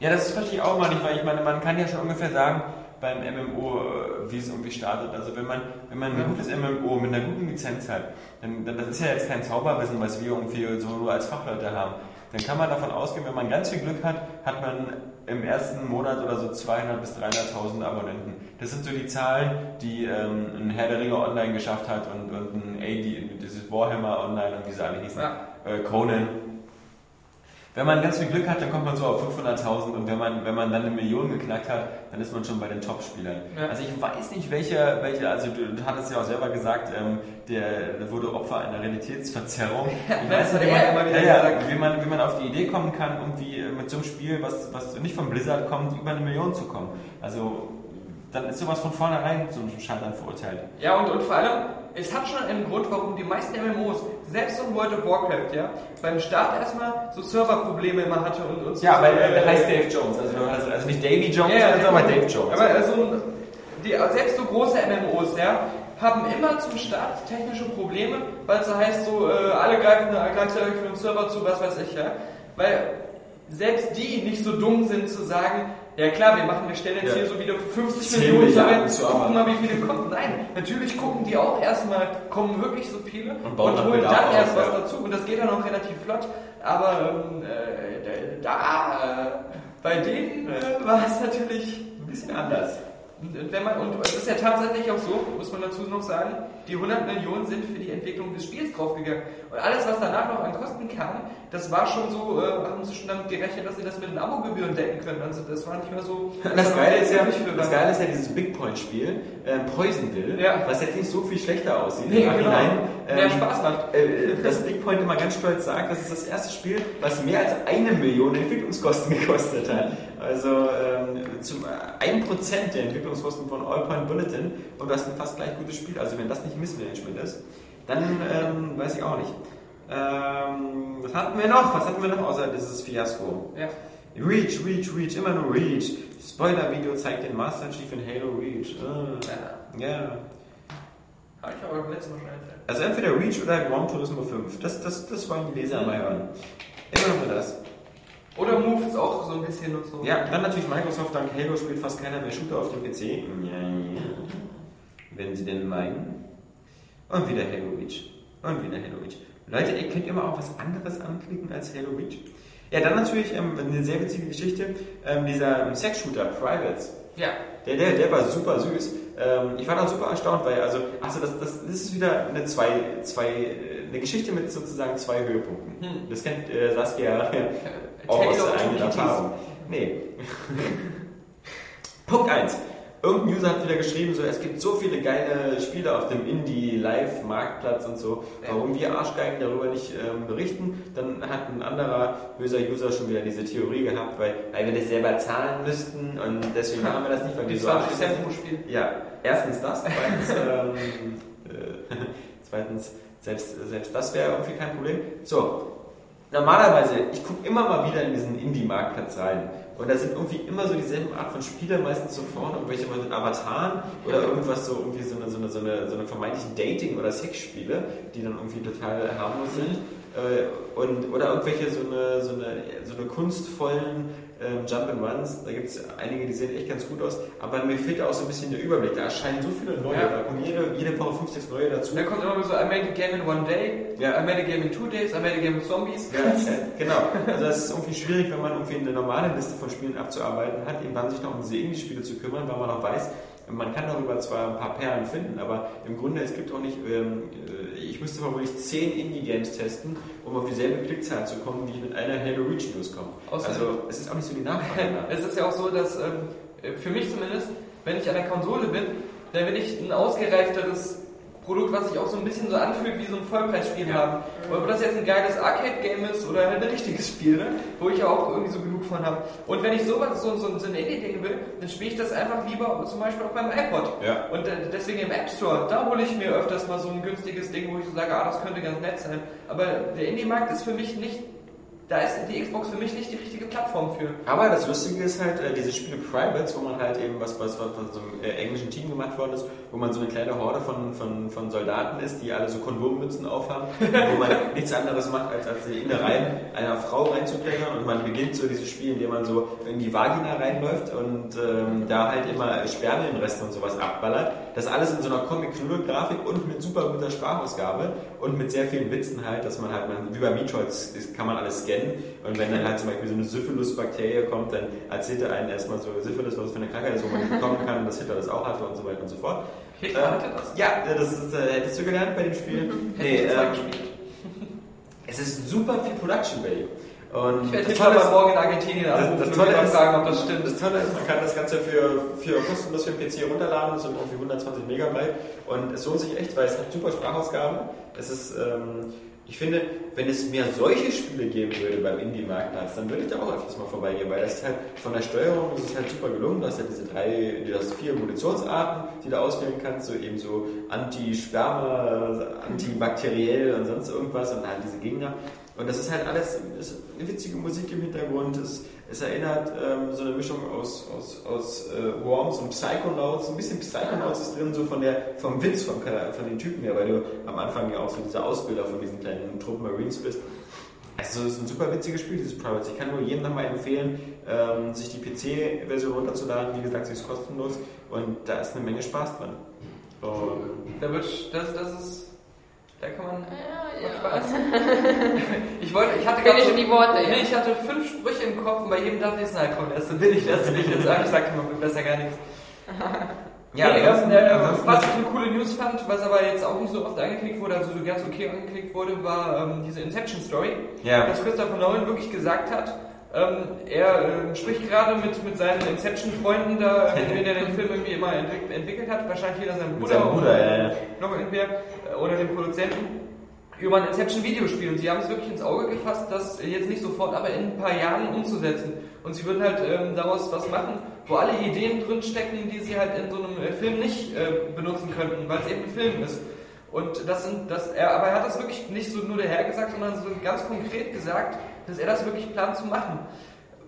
Ja, das verstehe ich auch mal nicht, weil ich meine, man kann ja schon ungefähr sagen, beim MMO, äh, wie es irgendwie startet. Also wenn man, wenn man ein gutes MMO mit einer guten Lizenz hat, dann, dann das ist ja jetzt kein Zauberwissen, was wir irgendwie so nur als Fachleute haben. Dann kann man davon ausgehen, wenn man ganz viel Glück hat, hat man im ersten Monat oder so 200 bis 300.000 Abonnenten. Das sind so die Zahlen, die ähm, ein Herr der Ringe online geschafft hat und, und ein AD, dieses Warhammer online und wie sie alle hießen, Ja. äh, Conan. Wenn man ganz viel Glück hat, dann kommt man so auf 500.000 und wenn man, wenn man dann eine Million geknackt hat, dann ist man schon bei den Top-Spielern. Ja. Also ich weiß nicht, welche, welche also du, du hattest ja auch selber gesagt, ähm, der, der wurde Opfer einer Realitätsverzerrung. Ich weiß nicht, ja, wie, man, wie man auf die Idee kommen kann, irgendwie mit so einem Spiel, was, was nicht von Blizzard kommt, über eine Million zu kommen. Also dann ist sowas von vornherein zum Scheitern verurteilt. Ja, und, und vor allem, es hat schon einen Grund, warum die meisten MMOs, selbst so ein World of Warcraft, ja, beim Start erstmal so Serverprobleme immer hatte und, und so. Ja, weil äh, der heißt Dave Jones, also, also, also nicht Davy Jones, Ja, sondern Dave Jones. Aber also, die, selbst so große MMOs, ja, haben immer zum Start technische Probleme, weil es so heißt, so, äh, alle greifen gleichzeitig für den Server zu, was weiß ich, ja. Weil selbst die nicht so dumm sind zu sagen, ja klar, wir machen, wir stellen jetzt Ja. hier so wieder 50 10 Millionen Milliarden Server. gucken mal, wie viele kommen. Nein, natürlich gucken die auch erstmal, kommen wirklich so viele und, dann holen dann erst was dazu und das geht dann auch relativ flott. Aber ähm, äh, da, äh, bei denen äh, war es natürlich ein bisschen anders. Und, wenn man, und es ist ja tatsächlich auch so, muss man dazu noch sagen, die 100 Millionen sind für die Entwicklung des Spiels draufgegangen. Und alles, was danach noch an Kosten kam, das war schon so, äh, haben sie schon damit gerechnet, dass sie das mit den Abogebühren decken können. Also das war nicht mehr so. Das Geile, ist ja, das Geile ist ja dieses Big Point Spiel, äh, Poisonville, Ja. was jetzt nicht so viel schlechter aussieht. Nee, genau. Nachhinein. Mehr Spaß macht. Äh, das Big Point immer ganz stolz sagt, das ist das erste Spiel, was mehr als eine Million Entwicklungskosten gekostet hat. Also ähm, zum 1% der Entwicklungskosten von All Point Bulletin und das ist ein fast gleich gutes Spiel. Also wenn das nicht Missmanagement ist, dann ähm, weiß ich auch nicht. Ähm, was hatten wir noch? Was hatten wir noch außer dieses Fiasko? Ja. Reach, Reach, Reach, immer nur Reach. Spoiler-Video zeigt den Master Chief in Halo Reach. Ah, ja. Habe ich aber beim letzten Mal schon erzählt. Also entweder Reach oder Gran Turismo 5. Das, das, das wollen die Leser mal hören. Immer nur das. Oder Move ist auch so ein bisschen und so. Ja, dann natürlich Microsoft, dank Halo spielt fast keiner mehr Shooter auf dem PC. Ja, ja. Wenn sie denn meinen. Und wieder Halo Reach. Und wieder Halo Reach. Leute, ihr könnt immer auch was anderes anklicken als Halo Reach. Ja, dann natürlich ähm, eine sehr witzige Geschichte. Ähm, dieser ähm, Sex-Shooter, Privates. Ja. Der, der, der war super süß. Ähm, ich war dann super erstaunt, weil, also, achso, das, das, das ist wieder eine, zwei, zwei, äh, eine Geschichte mit sozusagen zwei Höhepunkten. Hm. Das kennt äh, Saskia auch aus Tale der eigenen. Erfahrung. Nee. Punkt 1. Irgendein User hat wieder geschrieben, so, es gibt so viele geile Spiele auf dem Indie-Live-Marktplatz und so, warum wir Arschgeigen darüber nicht ähm, berichten. Dann hat ein anderer böser User schon wieder diese Theorie gehabt, weil, weil wir das selber zahlen müssten und deswegen machen wir das nicht, weil wir Die so 20 arschig Cent pro Spiel. Ja, erstens das, zweitens, ähm, äh, zweitens selbst, selbst das wäre irgendwie kein Problem. So, normalerweise, ich gucke immer mal wieder in diesen Indie-Marktplatz rein. Und da sind irgendwie immer so dieselben Art von Spieler, meistens so vorne, irgendwelche mal mit Avataren oder irgendwas so, irgendwie so eine, so eine, so eine, so eine vermeintlichen Dating- oder Sexspiele, die dann irgendwie total harmlos sind. Äh, und, oder irgendwelche so eine, so eine, so eine kunstvollen ähm, Jump-and-Runs. Da gibt es einige, die sehen echt ganz gut aus. Aber mir fehlt da auch so ein bisschen der Überblick. Da erscheinen so viele neue. Ja. Da kommen jede, jede Woche fünf, sechs neue dazu. Dann kommt immer so, I made a game in one day, Ja. I made a game in two days, I made a game with zombies. Ja, äh, genau. Also es ist irgendwie schwierig, wenn man irgendwie eine normale Liste von Spielen abzuarbeiten hat, eben dann sich noch um diese Indie-Spiele zu kümmern, weil man auch weiß, man kann darüber zwar ein paar Perlen finden, aber im Grunde es gibt auch nicht, ähm, äh, ich müsste vermutlich zehn Indie-Games testen, um auf dieselbe Klickzahl zu kommen, wie ich mit einer Halo Reach News komme. Außerdem- Also es ist auch nicht so die Nachfrage. nach. Es ist ja auch so, dass ähm, für mich zumindest, wenn ich an der Konsole bin, dann will ich ein ausgereifteres Produkt, was sich auch so ein bisschen so anfühlt wie so ein Vollpreisspiel haben. Ob das jetzt ein geiles Arcade-Game ist oder halt ein richtiges Spiel, ne? wo ich ja auch irgendwie so genug von habe. Und wenn ich sowas, so, so, so ein Indie-Ding will, dann spiele ich das einfach lieber zum Beispiel auf meinem iPod. Ja. Und äh, deswegen im App Store, da hole ich mir öfters mal so ein günstiges Ding, wo ich so sage, ah, das könnte ganz nett sein. Aber der Indie-Markt ist für mich nicht, da ist die Xbox für mich nicht die richtige Plattform für. Aber das Lustige ist halt, äh, diese Spiele Privates, wo man halt eben, was, was, was von so einem äh, englischen Team gemacht worden ist, wo man so eine kleine Horde von, von, von Soldaten ist, die alle so Kondommützen aufhaben, wo man nichts anderes macht, als, als die Innereien einer Frau reinzuklettern und man beginnt so dieses Spiel, indem man so in die Vagina reinläuft und ähm, da halt immer Spermienreste und sowas abballert. Das alles in so einer Comic-Knudel-Grafik und mit super guter Sprachausgabe und mit sehr vielen Witzen halt, dass man halt, man, wie bei Metroids kann man alles scannen und wenn dann halt zum Beispiel so eine Syphilis-Bakterie kommt, dann erzählt er einen erstmal so Syphilis, was für eine Krankheit ist, wo man nicht bekommen kann und dass Hitler das auch hatte und so weiter und so fort. Hitler hatte das? Ja, das ist, äh, hättest du gelernt bei dem Spiel. Nee, ähm, gespielt. es ist super viel Production Value. Und Ich werde das Tolle morgen in Argentinien das, anrufen das und Tolle ist, fragen, ob das stimmt. das Tolle ist, man kann das Ganze für, für kostenlos für den PC runterladen, das sind irgendwie 120 Megabyte und es lohnt sich echt, weil es hat super Sprachausgabe. Es ist, ähm, ich finde, wenn es mehr solche Spiele geben würde beim Indie-Marktplatz, dann würde ich da auch öfters mal vorbeigehen, weil das ist halt von der Steuerung ist es halt super gelungen. Du hast halt diese drei, du hast vier Munitionsarten, die du auswählen kannst, so eben so Anti-Sperma, antibakteriell und sonst irgendwas und halt diese Gegner. Und das ist halt alles ist eine witzige Musik im Hintergrund. Es, es erinnert ähm, so eine Mischung aus, aus, aus äh, Worms und Psychonauts. Ein bisschen Psychonauts ist drin, so von der, vom Witz Chara- von den Typen her, weil du am Anfang ja auch so dieser Ausbilder von diesen kleinen Truppen Marines bist. Also es ist ein super witziges Spiel, dieses Privates. Ich kann nur jedem nochmal empfehlen, ähm, sich die PC-Version runterzuladen. Wie gesagt, sie ist kostenlos und da ist eine Menge Spaß drin. Und Da wird, das, das ist, da kann man Ja, macht ja. Spaß. Ich wollte, ich hatte gerade schon die Worte, ja. nee, ich hatte fünf Sprüche im Kopf und bei jedem dachte ich, na komm, erst so billig, lässt du dich jetzt an. Ich sagte mal besser gar nichts. Ja, nee, ansonsten- ähm, äh, ansonsten- was ich eine coole News fand, was aber jetzt auch nicht so oft angeklickt wurde, also so ganz okay angeklickt wurde, war ähm, diese Inception-Story. Ja. Dass Christopher Nolan wirklich gesagt hat, ähm, er ähm, spricht gerade mit, mit seinen Inception-Freunden da, mit denen er den Film irgendwie immer entwick entwickelt hat, wahrscheinlich jeder sein Bruder, seinem Bruder, ja, ja. noch irgendwer, äh, oder dem Produzenten, über ein Inception-Videospiel. Und sie haben es wirklich ins Auge gefasst, das jetzt nicht sofort, aber in ein paar Jahren umzusetzen. Und sie würden halt ähm, daraus was machen, wo alle Ideen drin stecken, die sie halt in so einem äh, Film nicht äh, benutzen könnten, weil es eben ein Film ist. Und das sind, das, er, aber er hat das wirklich nicht so nur daher gesagt, sondern so ganz konkret gesagt, dass er das wirklich plant zu machen.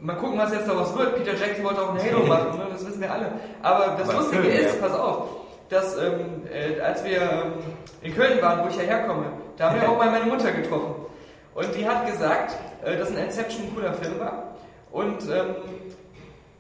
Mal gucken, was jetzt daraus wird. Peter Jackson wollte auch ein Halo machen, ne? das wissen wir alle. Aber das Aber Lustige Film, ist, ja. pass auf, dass ähm, äh, als wir ähm, in Köln waren, wo ich ja herkomme, da haben wir auch mal meine Mutter getroffen. Und die hat gesagt, äh, dass ein Inception ein cooler Film war. Und ähm,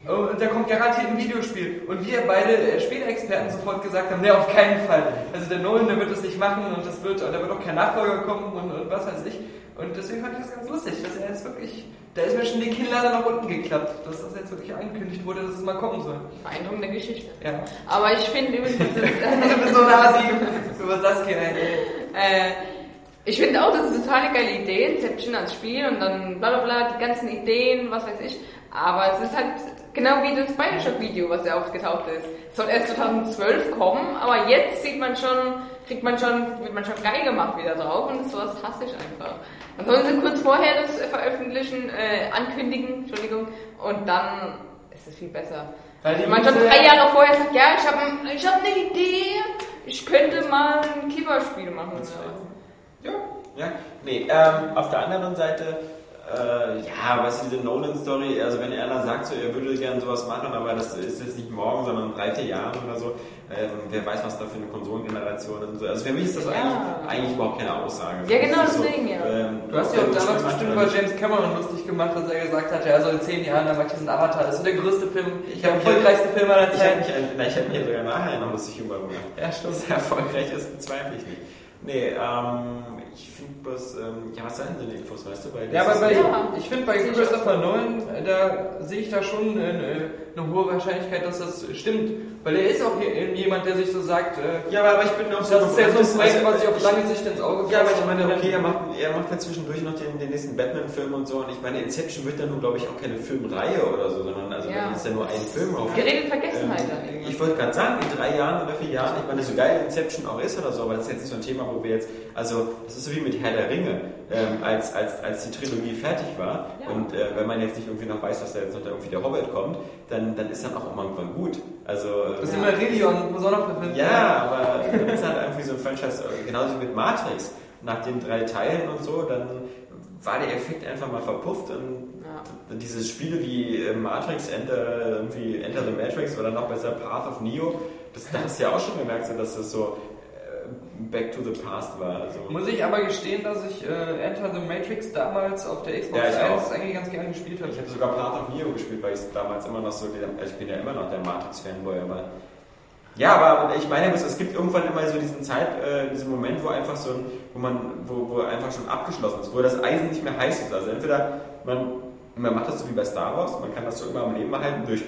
Und da kommt garantiert ein Videospiel. Und wir beide äh, Spielexperten sofort gesagt haben, ne, auf keinen Fall. Also der Nolan, der wird das nicht machen und das wird, da wird auch kein Nachfolger kommen und, und was weiß ich. Und deswegen fand ich das ganz lustig, dass er jetzt wirklich, da ist mir schon die Kinnlade nach unten geklappt, dass das jetzt wirklich angekündigt wurde, dass es mal kommen soll. Beeindruckende Geschichte. Ja. Aber ich finde übrigens, das ist, so Nasi, über ey. Äh, ich finde auch, das ist eine total geile Idee, Inception als Spiel und dann bla bla bla, die ganzen Ideen, was weiß ich. Aber es ist halt genau wie das Bioshock-Video, was ja aufgetaucht ist. Es soll erst 2012 kommen, aber jetzt sieht man schon, kriegt man schon, wird man schon geil gemacht wieder drauf und sowas hasse ich einfach. Dann sollen sie kurz vorher das veröffentlichen, äh, ankündigen, Entschuldigung, und dann ist es viel besser. Weil Wenn man schon drei Jahre vorher sagt, ja, ich habe ich hab eine Idee, ich könnte mal ein Keyboard-Spiel machen. Ja, ja. Nee, ähm, auf der anderen Seite, äh, ja, weißt du, diese Nolan-Story, also wenn einer sagt, so, er würde gerne sowas machen, aber das ist jetzt nicht morgen, sondern in drei, vier Jahren oder so, ähm, wer weiß, was da für eine Konsolengeneration ist und so. Also für mich ist das Ja. eigentlich, eigentlich überhaupt keine Aussage. Ja, genau, deswegen, ja. ähm, Du hast ja auch damals bestimmt über. James Cameron lustig gemacht, dass er gesagt hat, er soll in zehn Jahren dann mal diesen Avatar. Das ist so der größte Film, Ich der hab mich- erfolgreichste Film aller Ich habe Zeiten. mich, na, ich hab mich ja sogar nachher noch lustig über gemacht. Ja, stimmt. Dass er erfolgreich ist, bezweifle ich nicht. Nee, ähm, ich bloß, ähm, ja, was sind denn die Infos, weißt du? Weil Ja, aber bei, Ja. ich finde bei ich Christopher Nolan, da sehe ich da schon eine, eine hohe Wahrscheinlichkeit, dass das stimmt. Weil er ist auch jemand, der sich so sagt, äh, Ja, aber, ich bin auch das ist ja so ein Projekt, also, was sich auf ich- lange Sicht ins Auge Ja, aber ich meine, okay, er macht, er macht ja zwischendurch noch den, den nächsten Batman-Film und so. Und ich meine, Inception wird dann nun, glaube ich, auch keine Filmreihe oder so, sondern also Ja. dann ist ja nur ein Film auf. In Vergessenheit Ähm, ich wollte gerade sagen, in drei Jahren oder vier Jahren, ich meine, so geil Inception auch ist oder so, aber das ist jetzt nicht so ein Thema, wo wir jetzt, also das ist so wie mit Herr der Ringe, ähm, als, als, als die Trilogie fertig war Ja. und äh, wenn man jetzt nicht irgendwie noch weiß, dass da jetzt noch irgendwie der Hobbit kommt, dann, dann ist dann auch irgendwann gut. Also, Das ist immer Rillion, muss auch noch verfinden. ja, aber dann ist halt irgendwie so ein Franchise, äh, genauso wie mit Matrix. Nach den drei Teilen und so, dann war der Effekt einfach mal verpufft und Ja. diese Spiele wie äh, Matrix, Enter, irgendwie Enter the Matrix oder noch besser Path of Neo, das, da hast du ja auch schon gemerkt, so, dass das so Back to the Past war. Also, Muss ich aber gestehen, dass ich äh, Enter the Matrix damals auf der Xbox Ja, ich 1 auch. eigentlich ganz gerne gespielt habe. ich habe sogar Path of Neo gespielt, weil ich damals immer noch so, ich bin ja immer noch der Matrix-Fanboy, aber ja, aber ich meine, es gibt irgendwann immer so diesen Zeit, äh, diesen Moment, wo einfach so, ein, wo man, wo, wo einfach schon abgeschlossen ist, wo das Eisen nicht mehr heiß ist. Also entweder man, man macht das so wie bei Star Wars, man kann das so immer am Leben erhalten durch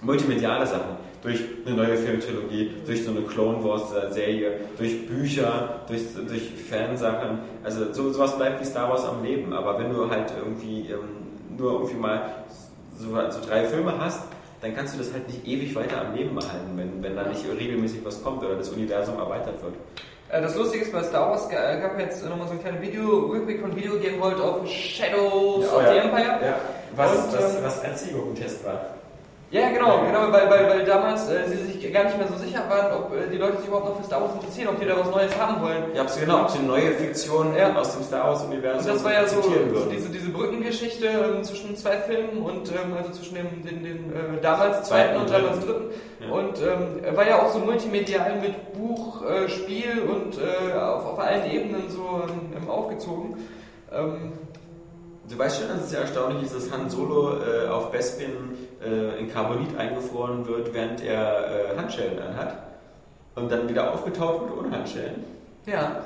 multimediale Sachen, durch eine neue Filmtrilogie, durch so eine Clone Wars äh, Serie, durch Bücher, durch, durch Fansachen. Also so, sowas bleibt wie Star Wars am Leben. Aber wenn du halt irgendwie ähm, nur irgendwie mal so, so drei Filme hast, dann kannst du das halt nicht ewig weiter am Leben erhalten, wenn, wenn da nicht regelmäßig was kommt oder das Universum erweitert wird. Äh, Das Lustige ist, bei Star Wars äh, gab jetzt nochmal so ein kleines Video, Rückblick von Video Game World of Shadows of the Empire. Ja. Was, Und, was, ähm, was ein Zielgruppentest war. Ja, genau, genau, weil, weil, weil damals äh, sie sich gar nicht mehr so sicher waren, ob äh, die Leute sich überhaupt noch für Star Wars interessieren, ob die da was Neues haben wollen. Ja, absolut genau, ob sie neue Fiktion Ja. aus dem Star Wars-Universum Und das war ja so, so diese, diese Brückengeschichte ähm, zwischen zwei Filmen und ähm, also zwischen dem, den, den äh, damals zweiten und damals dritten. Ja. Und ähm, war ja auch so multimedial mit Buch, äh, Spiel und äh, auf, auf allen Ebenen so ähm, aufgezogen. Du weißt schon, dass es ja erstaunlich ist, dass Han Solo äh, auf Bespin äh, in Carbonit eingefroren wird, während er äh, Handschellen anhat. Und dann wieder aufgetaut wird ohne Handschellen. ja.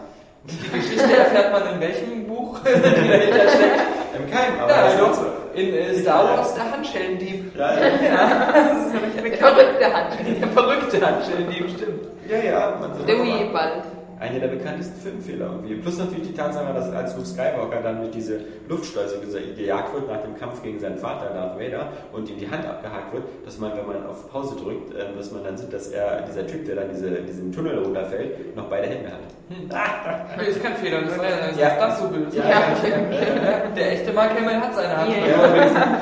Die Geschichte erfährt man in welchem Buch, die dahinter steckt. Im Keim, aber Ja, also so. in äh, Star Wars der Handschellendieb. Ja, ja. Ja, das ist nämlich eine Der verrückte Handschuh. Der verrückte dem stimmt. Ja, ja. Man soll Wii bald. Einer der bekanntesten Filmfehler irgendwie. Plus natürlich die Tatsache, dass als Luke Skywalker dann durch diese Luftschleuse gejagt wird nach dem Kampf gegen seinen Vater Darth Vader und ihm die Hand abgehakt wird, dass man, wenn man auf Pause drückt, ähm, dass man dann sieht, dass er, dieser Typ, der dann diese, diesen Tunnel runterfällt, noch beide Hände hat. Nee, ist kein Fehler, das war ja das, Ja. das so Bild. Ja, Ja, Ja, Der echte Mark Hamill hat seine Hand. Ja,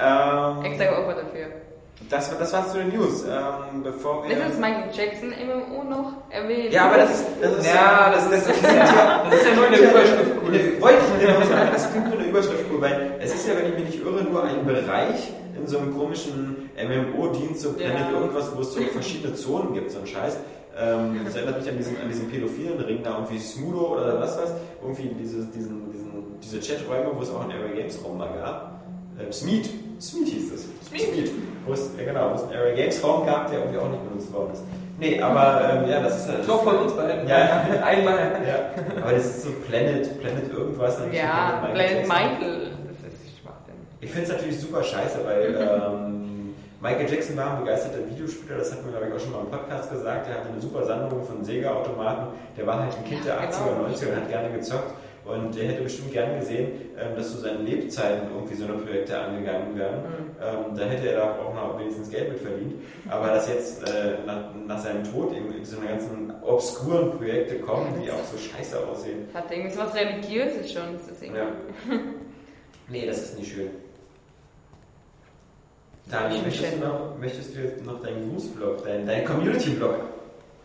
Ähm, Extra geopfert dafür. Das, das war's zu den News. Ähm, bevor wir. Ist das Michael Jackson MMO noch erwähnt? ja, aber das ist. Das ist Ja, das ist, das, ist, ja, das ist ja nur in der Überschrift cool. Wollte ich noch sagen, das klingt nur eine Überschrift cool, weil es ist ja, wenn ich mich nicht irre, nur ein Bereich in so einem komischen MMO-Dienst, so Planet Ja. irgendwas, wo es so verschiedene Zonen gibt, so ein Scheiß. Ähm, das erinnert mich an diesen, an diesen pädophilen Ring da, irgendwie Smudo oder was was, irgendwie diese, diesen, diesen, diese Chaträume, wo es auch einen Area Games Raum mal gab. Ähm, Smeet, Smeet hieß es. Smeet. Wo es, ja genau, wo es einen Area Games Raum gab, der irgendwie auch nicht benutzt worden ist. Nee, aber ähm, ja, das ist halt. Doch von uns beiden. Ja. Einmal. Ja, aber das ist so Planet, Planet irgendwas. Ja, Planet Planet Jackson. Michael. Das ist Schwachsinn. Ich finde es natürlich super scheiße, weil ähm, Michael Jackson war ein begeisterter Videospieler, das hatten wir glaube ich auch schon mal im Podcast gesagt. Der hatte eine super Sammlung von Sega-Automaten. Der war halt ein Kind der Ja, 80er, genau. 90er und hat gerne gezockt. Und der hätte bestimmt gern gesehen, ähm, dass zu seinen Lebzeiten irgendwie so eine Projekte angegangen werden. Ähm, da hätte er da auch noch wenigstens Geld mit verdient. Aber dass jetzt äh, nach, nach seinem Tod eben so eine ganzen obskuren Projekte kommen, die auch so scheiße aussehen. Hat irgendwie so was Religiöses schon. Das ist irgendwie Ja. Nee, das ist nicht schön. Dani, möchtest du, noch, möchtest du jetzt noch deinen Grußblog, deinen, deinen Community-Blog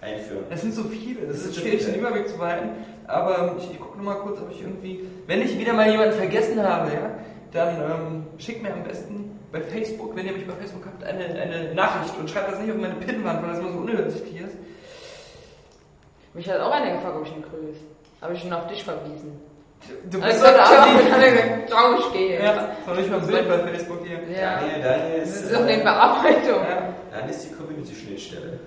einführen? Es sind so viele, es Das ist schwierig, den Überblick zu behalten. Aber ich, ich gucke nur mal kurz, ob ich irgendwie, wenn ich wieder mal jemanden vergessen habe, ja, dann ähm, schickt mir am besten bei Facebook, wenn ihr mich bei Facebook habt, eine, eine Nachricht und schreibt das nicht auf meine Pinnwand, weil das immer so unübersichtlich ist. Mich hat auch einer gefragt, ob ich ihn grüße. Habe ich schon auf dich verwiesen. Du Also bist so ein ciao, Asi. dann hat er gesagt, ciao, ich gehe. Ja, soll nicht mal ein Bild bei Facebook hier. Ja. Daniel, Daniel Das ist, ist doch eine äh, Bearbeitung. Ja. Daniel ist die Community-Schnittstelle.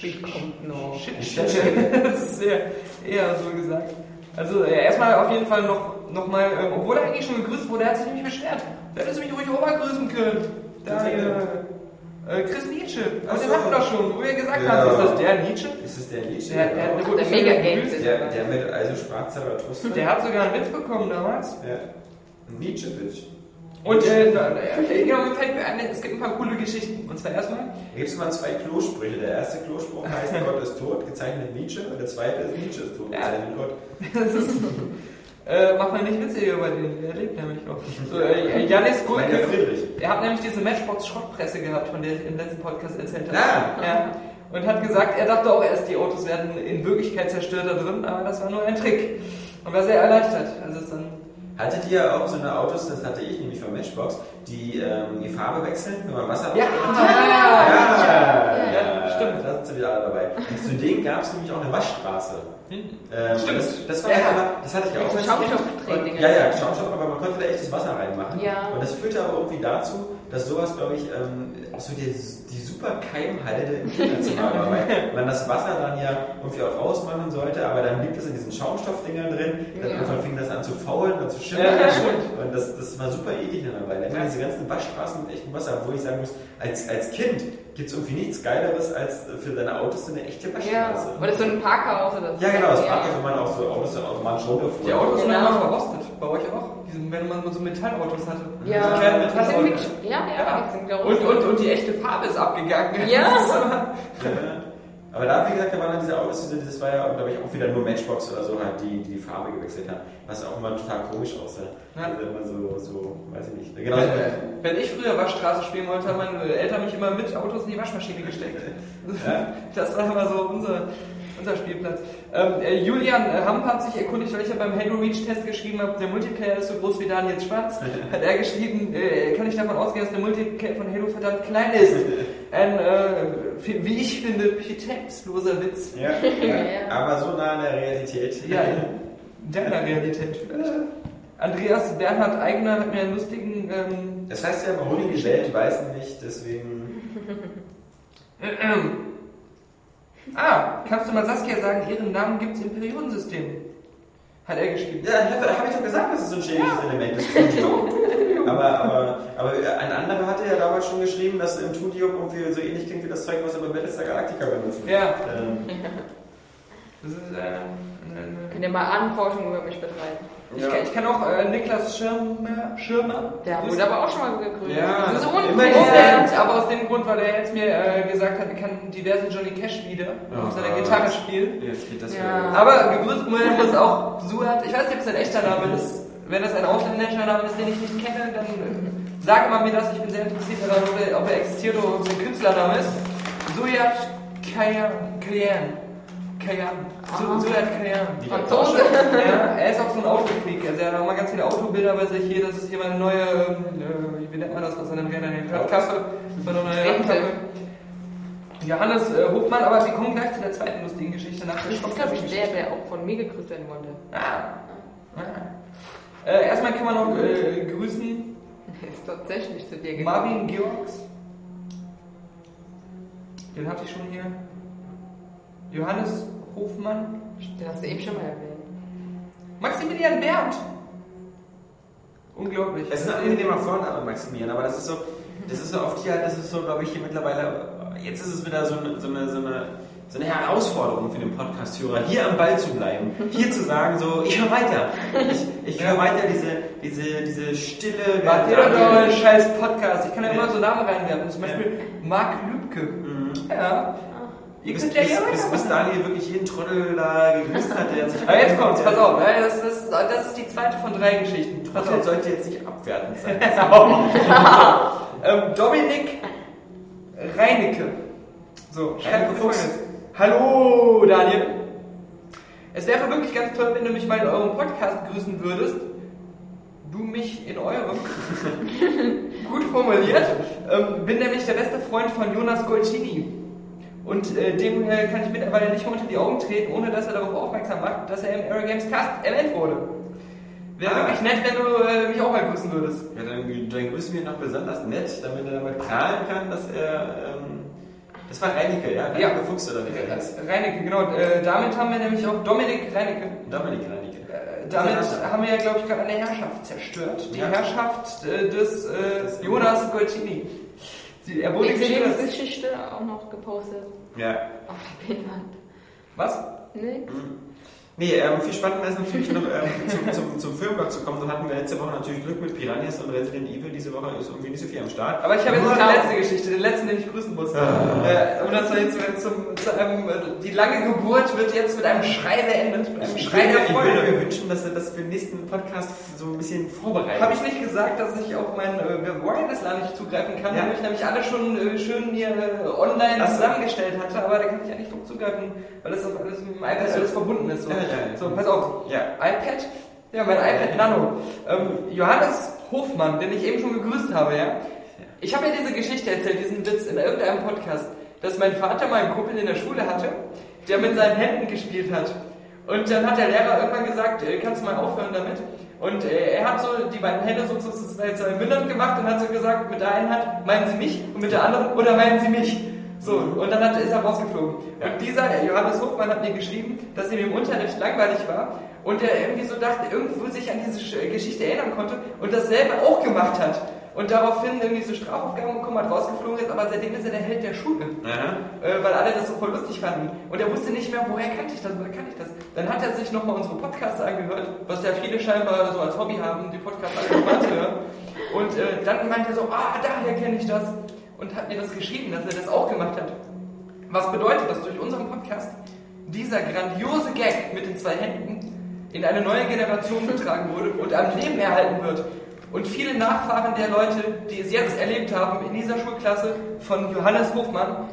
Wie kommt noch? Shit, shit, shit. Das ist eher, eher so gesagt. Also ja, erstmal auf jeden Fall noch, noch mal, ähm, obwohl er eigentlich schon gegrüßt wurde, er hat sich nämlich beschwert. Da hättest du mich ruhig mal grüßen können. Da, äh, äh, Chris Nietzsche. Aber den so. hatten wir doch schon, wo wir gesagt Ja. haben, ist das der Nietzsche? Ist es der Nietzsche? Der, der, hat Der wurde Mega der, der mit also sprach Zarathustra? Der hat sogar einen Witz bekommen damals. Ja. Nietzsche-Witz. Und äh, na, äh, genau, mir fällt mir ein, es gibt ein paar coole Geschichten. Und zwar erstmal, gibt es mal zwei Klosprüche. Der erste Klospruch heißt Gott ist tot, gezeichnet Nietzsche. Und der zweite ist Nietzsche ist tot, gezeichnet Gott. das ist, äh, macht man nicht Witze über den, der lebt nämlich noch. So, äh, Janis Meiner Gulke. Er hat nämlich diese Matchbox-Schrottpresse gehabt, von der ich im letzten Podcast erzählt habe. Ah. Ja. Und hat gesagt, er dachte auch erst, die Autos werden in Wirklichkeit zerstört da drin, aber das war nur ein Trick. Und war sehr erleichtert. Also es dann. Hattet ihr auch so eine Autos, das hatte ich nämlich von Matchbox, die ähm, die Farbe wechseln, wenn man Wasser Ja, ja, ja, ja, stimmt. Da sind sie wieder alle dabei. Und zu denen gab es nämlich auch eine Waschstraße. Ähm, Stimmt. Das, das, war Ja. ja. aber, das hatte ich auch. Kind. Ja, ja, Schaumstoff, aber man konnte da echtes Wasser reinmachen. Ja. Und das führte aber irgendwie dazu, dass sowas, glaube ich, ähm, so die, die super Keimhalde im Kinderzimmer war, weil man das Wasser dann ja irgendwie auch rausmachen sollte, aber dann blieb es in diesen Schaumstoffdingern drin, dann Ja. irgendwann fing das an zu faulen und zu schimmern. Ja. Und das, das war super eklig dann dabei. Dann immer diese ganzen Waschstraßen mit echtem Wasser, wo ich sagen muss, als, als Kind gibt es irgendwie nichts Geileres, als für deine Autos so eine echte Ja, Waschstraße. oder so ein Parkhaus oder so. Ja, genau, das ja. ja, wenn man auch so Autos dann automatisch runterfuhr. Die Autos sind Genau. immer verrostet. Bei euch auch? Diese, wenn man so Metallautos hatte. Ja, so kleine das sind Metallautos. ja, ja, sind Und, und, und die echte Farbe ist abgegangen. Ja. Ja. Aber da, wie gesagt, da waren dann diese Autos, das war ja, glaube ich, auch wieder nur Matchbox oder so, halt, die, die die Farbe gewechselt haben. Was auch immer total komisch aussah. Ja. Also immer so, so, weiß ich nicht. Genau. Wenn, wenn ich früher Waschstraße spielen wollte, haben meine Eltern mich immer mit Autos in die Waschmaschine gesteckt. Ja. Das war immer so unser, unser Spielplatz. Ähm, äh, Julian äh, Hamp hat sich erkundigt, weil ich ja beim Halo Reach Test geschrieben habe, der Multiplayer ist so groß wie Daniels Schwanz. Hat er geschrieben, äh, kann ich davon ausgehen, dass der Multiplayer von Halo verdammt klein ist. Ein, äh, fi- wie ich finde, pietätsloser Witz. Ja, ja, aber so nah an der Realität. Ja, in deiner Realität vielleicht. Andreas Bernhard Eigner hat mir einen lustigen ähm, Das heißt ja, immer, Honig die Welt weiß nicht, deswegen. Ähm. Ah, kannst du mal Saskia sagen, ihren Namen gibt's im Periodensystem? Hat er geschrieben. Ja, habe hab ich doch gesagt, dass es so ein chemisches Element ist. aber, aber, aber ein anderer hatte ja damals schon geschrieben, dass Intudium irgendwie so ähnlich klingt wie das Zeug, was wir bei Battlestar Galactica benutzen. Ja. Ähm, Das ist, äh, eine, eine Könnt ihr mal Anforschung über mich betreiben? Ich, Ja. kann, ich kann auch äh, Niklas Schirmer, Schirmer Der wurde aber auch schon mal gegrüßt. Ja, das ist immerhin. unprofessionell. aber aus dem Grund, weil er jetzt mir äh, gesagt hat, er kann diverse Johnny Cash Lieder auf seiner. Gitarre spielen. Jetzt geht das Ja. Aber gegrüßt muss auch Suat. Ich weiß nicht, ob es ein echter Name ist. Wenn das ein ausländischer Name ist, den ich nicht kenne, dann äh, sage mal mir das. Ich bin sehr interessiert daran, ob er, ob er existiert oder ob es ein Künstlername ist. Suat Kayan. Kayan. Su- Suat Kayan. Franzose. Ja, er ist auch so ein Autofreak. Also er hat auch mal ganz viele Autobilder bei sich hier. Das ist hier meine neue, ähm, äh, wie nennt man das, was an den Rädern hält? Radkappe. Das ist meine neue. Radkappe. Johannes äh, Hofmann, aber wir kommen gleich zu der zweiten lustigen Geschichte nach der ist, glaube ich, der, Stockgeschichte. der auch von mir gegrüßt werden wollte. Ah. Ah. Äh, erstmal kann man noch äh, grüßen ist tatsächlich zu dir gekommen. Marvin Georgs. Den hatte ich schon hier. Johannes Hofmann. Den hast du eben schon mal erwähnt. Maximilian Berndt. Unglaublich. Es ist ein angenehmer Vorname, Maximilian, aber das ist so, das ist so die halt, das ist so, glaube ich, hier mittlerweile, jetzt ist es wieder so eine, so eine, so eine, so eine Herausforderung für den Podcast-Hörer, hier am Ball zu bleiben, hier zu sagen, so, ich höre weiter. Ich, ich höre weiter diese, diese, diese stille, ihr doch mal einen scheiß Podcast. Ich kann ja immer so Namen reinwerfen. Zum Beispiel Marc Lübke. Mhm. Ja. Ihr Bis, könnt ja bis, bis, bis. Daniel wirklich jeden Trottel da gegrüßt hat, der sich. Aber jetzt kommt's, pass auf. Das, das, das ist die zweite von drei Geschichten. Pass Trottel auf. sollte jetzt nicht abwertend sein. Ähm, Dominik Reinecke. So, schreibt folgendes. Hallo, Daniel. Es wäre wirklich ganz toll, wenn du mich mal in eurem Podcast grüßen würdest. Du mich in eurem. Gut formuliert. Ähm, bin nämlich der beste Freund von Jonas Golcini. Und äh, dem äh, kann ich mittlerweile nicht mehr unter die Augen treten, ohne dass er darauf aufmerksam macht, dass er im Aero Games Cast erwähnt wurde. Wäre Ah. wirklich nett, wenn du äh, mich auch mal grüßen würdest. Ja, dann, dann grüßen wir ihn noch besonders nett, damit er damit prahlen kann, dass er. Ähm, das war Reinecke, ja? Reinecke Ja. Fuchs oder wie der heißt. Reinecke, genau. Äh, damit haben wir nämlich auch Dominik Reinecke. Dominik Reinecke. Äh, damit haben wir ja, glaube ich, gerade eine Herrschaft zerstört. Die Ja. Herrschaft äh, des äh, Jonas Golcini. Sie, er wurde Die gestört. Lebensgeschichte auch noch gepostet Ja. auf der Pinnwand. Was? Nee? Nee, ähm, viel spannender ist natürlich noch ähm, zum, zum, zum Filmblock zu kommen. So hatten wir letzte Woche natürlich Glück mit Piranhas und Resident Evil. Diese Woche ist irgendwie nicht so viel am Start. Aber ich habe jetzt noch die letzte Geschichte, den letzten, den ich grüßen muss. Äh, um das mal jetzt zum, zu einem, äh, die lange Geburt wird jetzt mit einem Schrei beendet, mit einem Ich Schrei der ich würde Freude. mir wünschen, dass wir das für den nächsten Podcast so ein bisschen vorbereiten. Habe ich nicht gesagt, dass ich auf mein äh, Wireless-LAN nicht zugreifen kann, Ja. weil ich nämlich alle schon äh, schön mir äh, online Ach so. zusammengestellt hatte, aber da kann ich ja nicht drauf zugreifen, weil das auf alles mit dem iPad alles verbunden ist. So, Ja, ja, so pass auf. Ja. iPad? Ja, mein iPad Nano. Ähm, Johannes Hofmann, den ich eben schon gegrüßt habe, ja. Ich habe ja diese Geschichte erzählt, diesen Witz in irgendeinem Podcast, dass mein Vater mal einen Kumpel in der Schule hatte, der mit seinen Händen gespielt hat. Und dann hat der Lehrer irgendwann gesagt, äh, kannst du mal aufhören damit? Und äh, er hat so die beiden Hände so zu zwei Mündern gemacht und hat so gesagt, mit der einen Hand meinen Sie mich und mit der anderen oder meinen Sie mich? So, und dann hat, ist er rausgeflogen. Und dieser Johannes Hofmann hat mir geschrieben, dass ihm im Unterricht langweilig war und er irgendwie so dachte, irgendwo sich an diese Sch- Geschichte erinnern konnte und dasselbe auch gemacht hat. Und daraufhin irgendwie so Strafaufgaben bekommen hat, rausgeflogen ist, aber seitdem ist er der Held der Schule äh, weil alle das so voll lustig fanden. Und er wusste nicht mehr, woher kannte ich das, woher kannte ich das. Dann hat er sich nochmal unsere Podcasts angehört, was ja viele scheinbar so als Hobby haben, die Podcasts alle zu hören. Und äh, dann meinte er so, ah, daher kenne ich das. Und hat mir das geschrieben, dass er das auch gemacht hat. Was bedeutet, dass durch unseren Podcast dieser grandiose Gag mit den zwei Händen in eine neue Generation getragen wurde und am Leben erhalten wird. Und viele Nachfahren der Leute, die es jetzt erlebt haben in dieser Schulklasse von Johannes Hofmann,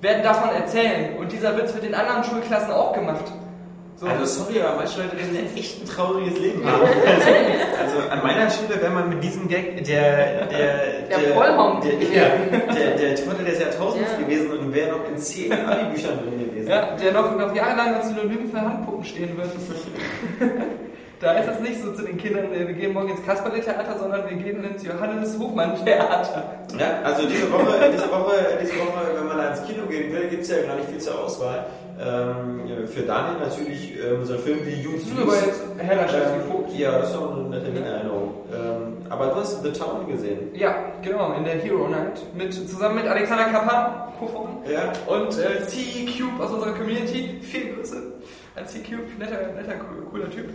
werden davon erzählen. Und dieser Witz wird in anderen Schulklassen auch gemacht. So. Also sorry, aber manche Leute werden ein echt ein trauriges Leben haben. Also, also an meiner Schule wäre man mit diesem Gag der der Der der, gewesen. der, der, der Trottel des Jahrtausends Ja. gewesen und wäre noch in zehn Abi-Büchern drin gewesen. Ja, der noch, noch jahrelang als Synonym für Handpuppen stehen wird. da ist es nicht so zu den Kindern, äh, wir gehen morgen ins Kasperle-Theater, sondern wir gehen ins Johannes-Hofmann-Theater. Ja, also diese Woche, diese Woche, diese Woche, wenn man da ins Kino gehen will, gibt es ja gar nicht viel zur Auswahl. Ähm, für Daniel natürlich ähm, so ein Film wie Bist du aber jetzt Herr Laschewski geguckt? Ja, das ist auch eine nette Erinnerung. Ähm, aber du hast The Town gesehen. Ja, genau, in der Hero Night. Mit, zusammen mit Alexander Kapan, Kofon. Ja. Und äh, C-Cube aus unserer Community. Viele Grüße an C-Cube, netter, netter, cooler Typ.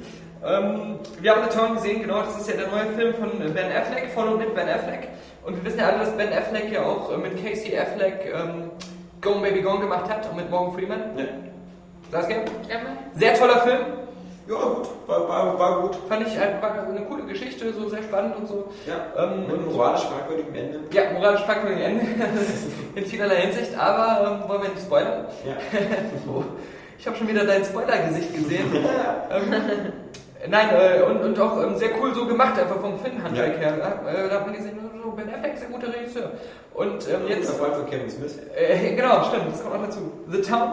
Ähm, wir haben The Town gesehen, genau, das ist ja der neue Film von Ben Affleck, von und mit Ben Affleck. Und wir wissen ja alle, dass Ben Affleck ja auch äh, mit Casey Affleck ähm, Gone Baby Gone gemacht hat und mit Morgan Freeman. Ja. Saskia? Ja, Mann. Sehr toller Film. Ja, gut, war, war, war gut. Fand ich halt, war eine coole Geschichte, so sehr spannend und so. Ja, Ähm, mit einem moralisch fragwürdigen Ende. Ja, moralisch fragwürdig Ende. In vielerlei Hinsicht, aber ähm, wollen wir nicht spoilern? Ja. Oh, ich habe schon wieder dein Spoiler-Gesicht gesehen. ähm, nein, äh, und, und auch ähm, sehr cool so gemacht, einfach vom Filmhandwerk her. Äh, da hat man gesehen, so Ben Affleck ist ein guter Regisseur. Und ähm, Jetzt jetzt, Erfolg von Kevin Smith. äh, genau, stimmt, das kommt auch dazu. The Town,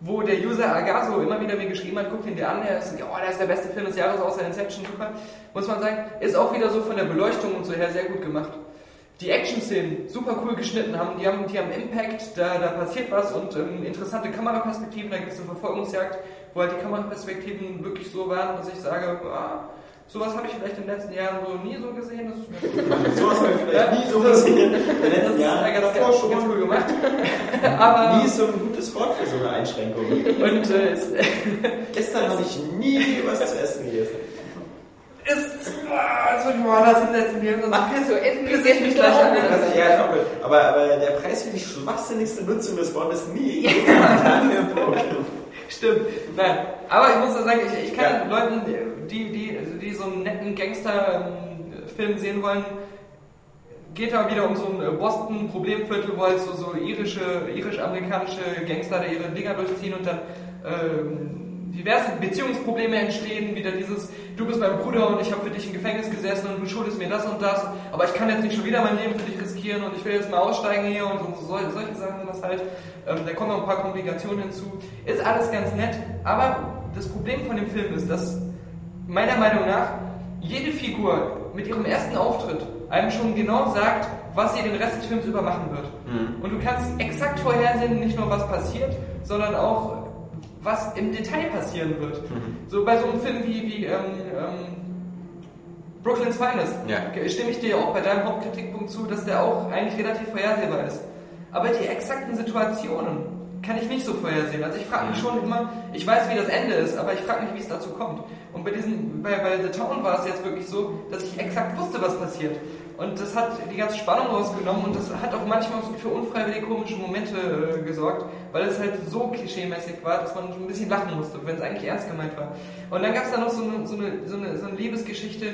wo der User Agaso immer wieder mir geschrieben hat, guckt ihn dir an, der ist, oh, der ist der beste Film des Jahres, außer Inception, super. Muss man sagen, ist auch wieder so von der Beleuchtung und so her sehr gut gemacht. Die Action-Szenen super cool geschnitten haben, die haben, die haben Impact, da, da passiert was und ähm, interessante Kameraperspektiven, da gibt es eine Verfolgungsjagd, wo halt die Kameraperspektiven wirklich so waren, dass ich sage, ah, sowas habe ich vielleicht in den letzten Jahren so nie so gesehen. Das, So was habe ich vielleicht nie so gesehen. In den das letzten ist Jahren ja ganz, davor ganz, schon. ganz cool gemacht. Aber, Nie ist so ein gutes Wort für so eine Einschränkung. und äh, es, Gestern habe ich nie was zu essen gegessen. ist, ah, jetzt muss ich mal woanders hinsetzen, hier, sonst Ach, so essen pisse ich mich gleich an. Also, ja, doppelt. Aber, aber der Preis für die schwachsinnigste Nutzung des Wortes nie. Stimmt. Nein. Aber ich muss sagen, ich, ich kann Ja. Leuten, die, die, also die so einen netten Gangster-Film sehen wollen, geht da wieder um so ein Boston-Problemviertel, wo halt so, so irische, irisch-amerikanische Gangster da ihre Dinger durchziehen und dann ähm, diverse Beziehungsprobleme entstehen, wieder dieses, du bist mein Bruder und ich habe für dich im Gefängnis gesessen und du schuldest mir das und das, aber ich kann jetzt nicht schon wieder mein Leben für dich riskieren und ich will jetzt mal aussteigen hier und so, so, solche Sachen sind das halt. Ähm, da kommen noch ein paar Komplikationen hinzu. Ist alles ganz nett, aber das Problem von dem Film ist, dass meiner Meinung nach jede Figur mit ihrem ersten Auftritt einem schon genau sagt, was sie den Rest des Films über machen wird. Und du kannst exakt vorhersehen, nicht nur was passiert, sondern auch was im Detail passieren wird. So bei so einem Film wie, wie ähm, ähm, Brooklyn's Finest Ja. stimme ich dir auch bei deinem Hauptkritikpunkt zu, dass der auch eigentlich relativ vorhersehbar ist. Aber die exakten Situationen kann ich nicht so vorhersehen. Also ich frage mich schon immer, ich weiß, wie das Ende ist, aber ich frage mich, wie es dazu kommt. Und bei diesem, bei, bei The Town war es jetzt wirklich so, dass ich exakt wusste, was passiert. Und das hat die ganze Spannung rausgenommen und das hat auch manchmal für unfreiwillig komische Momente äh, gesorgt, weil es halt so klischeemäßig war, dass man schon ein bisschen lachen musste, wenn es eigentlich ernst gemeint war. Und dann gab es da noch so eine, so, eine, so, eine, so eine Liebesgeschichte,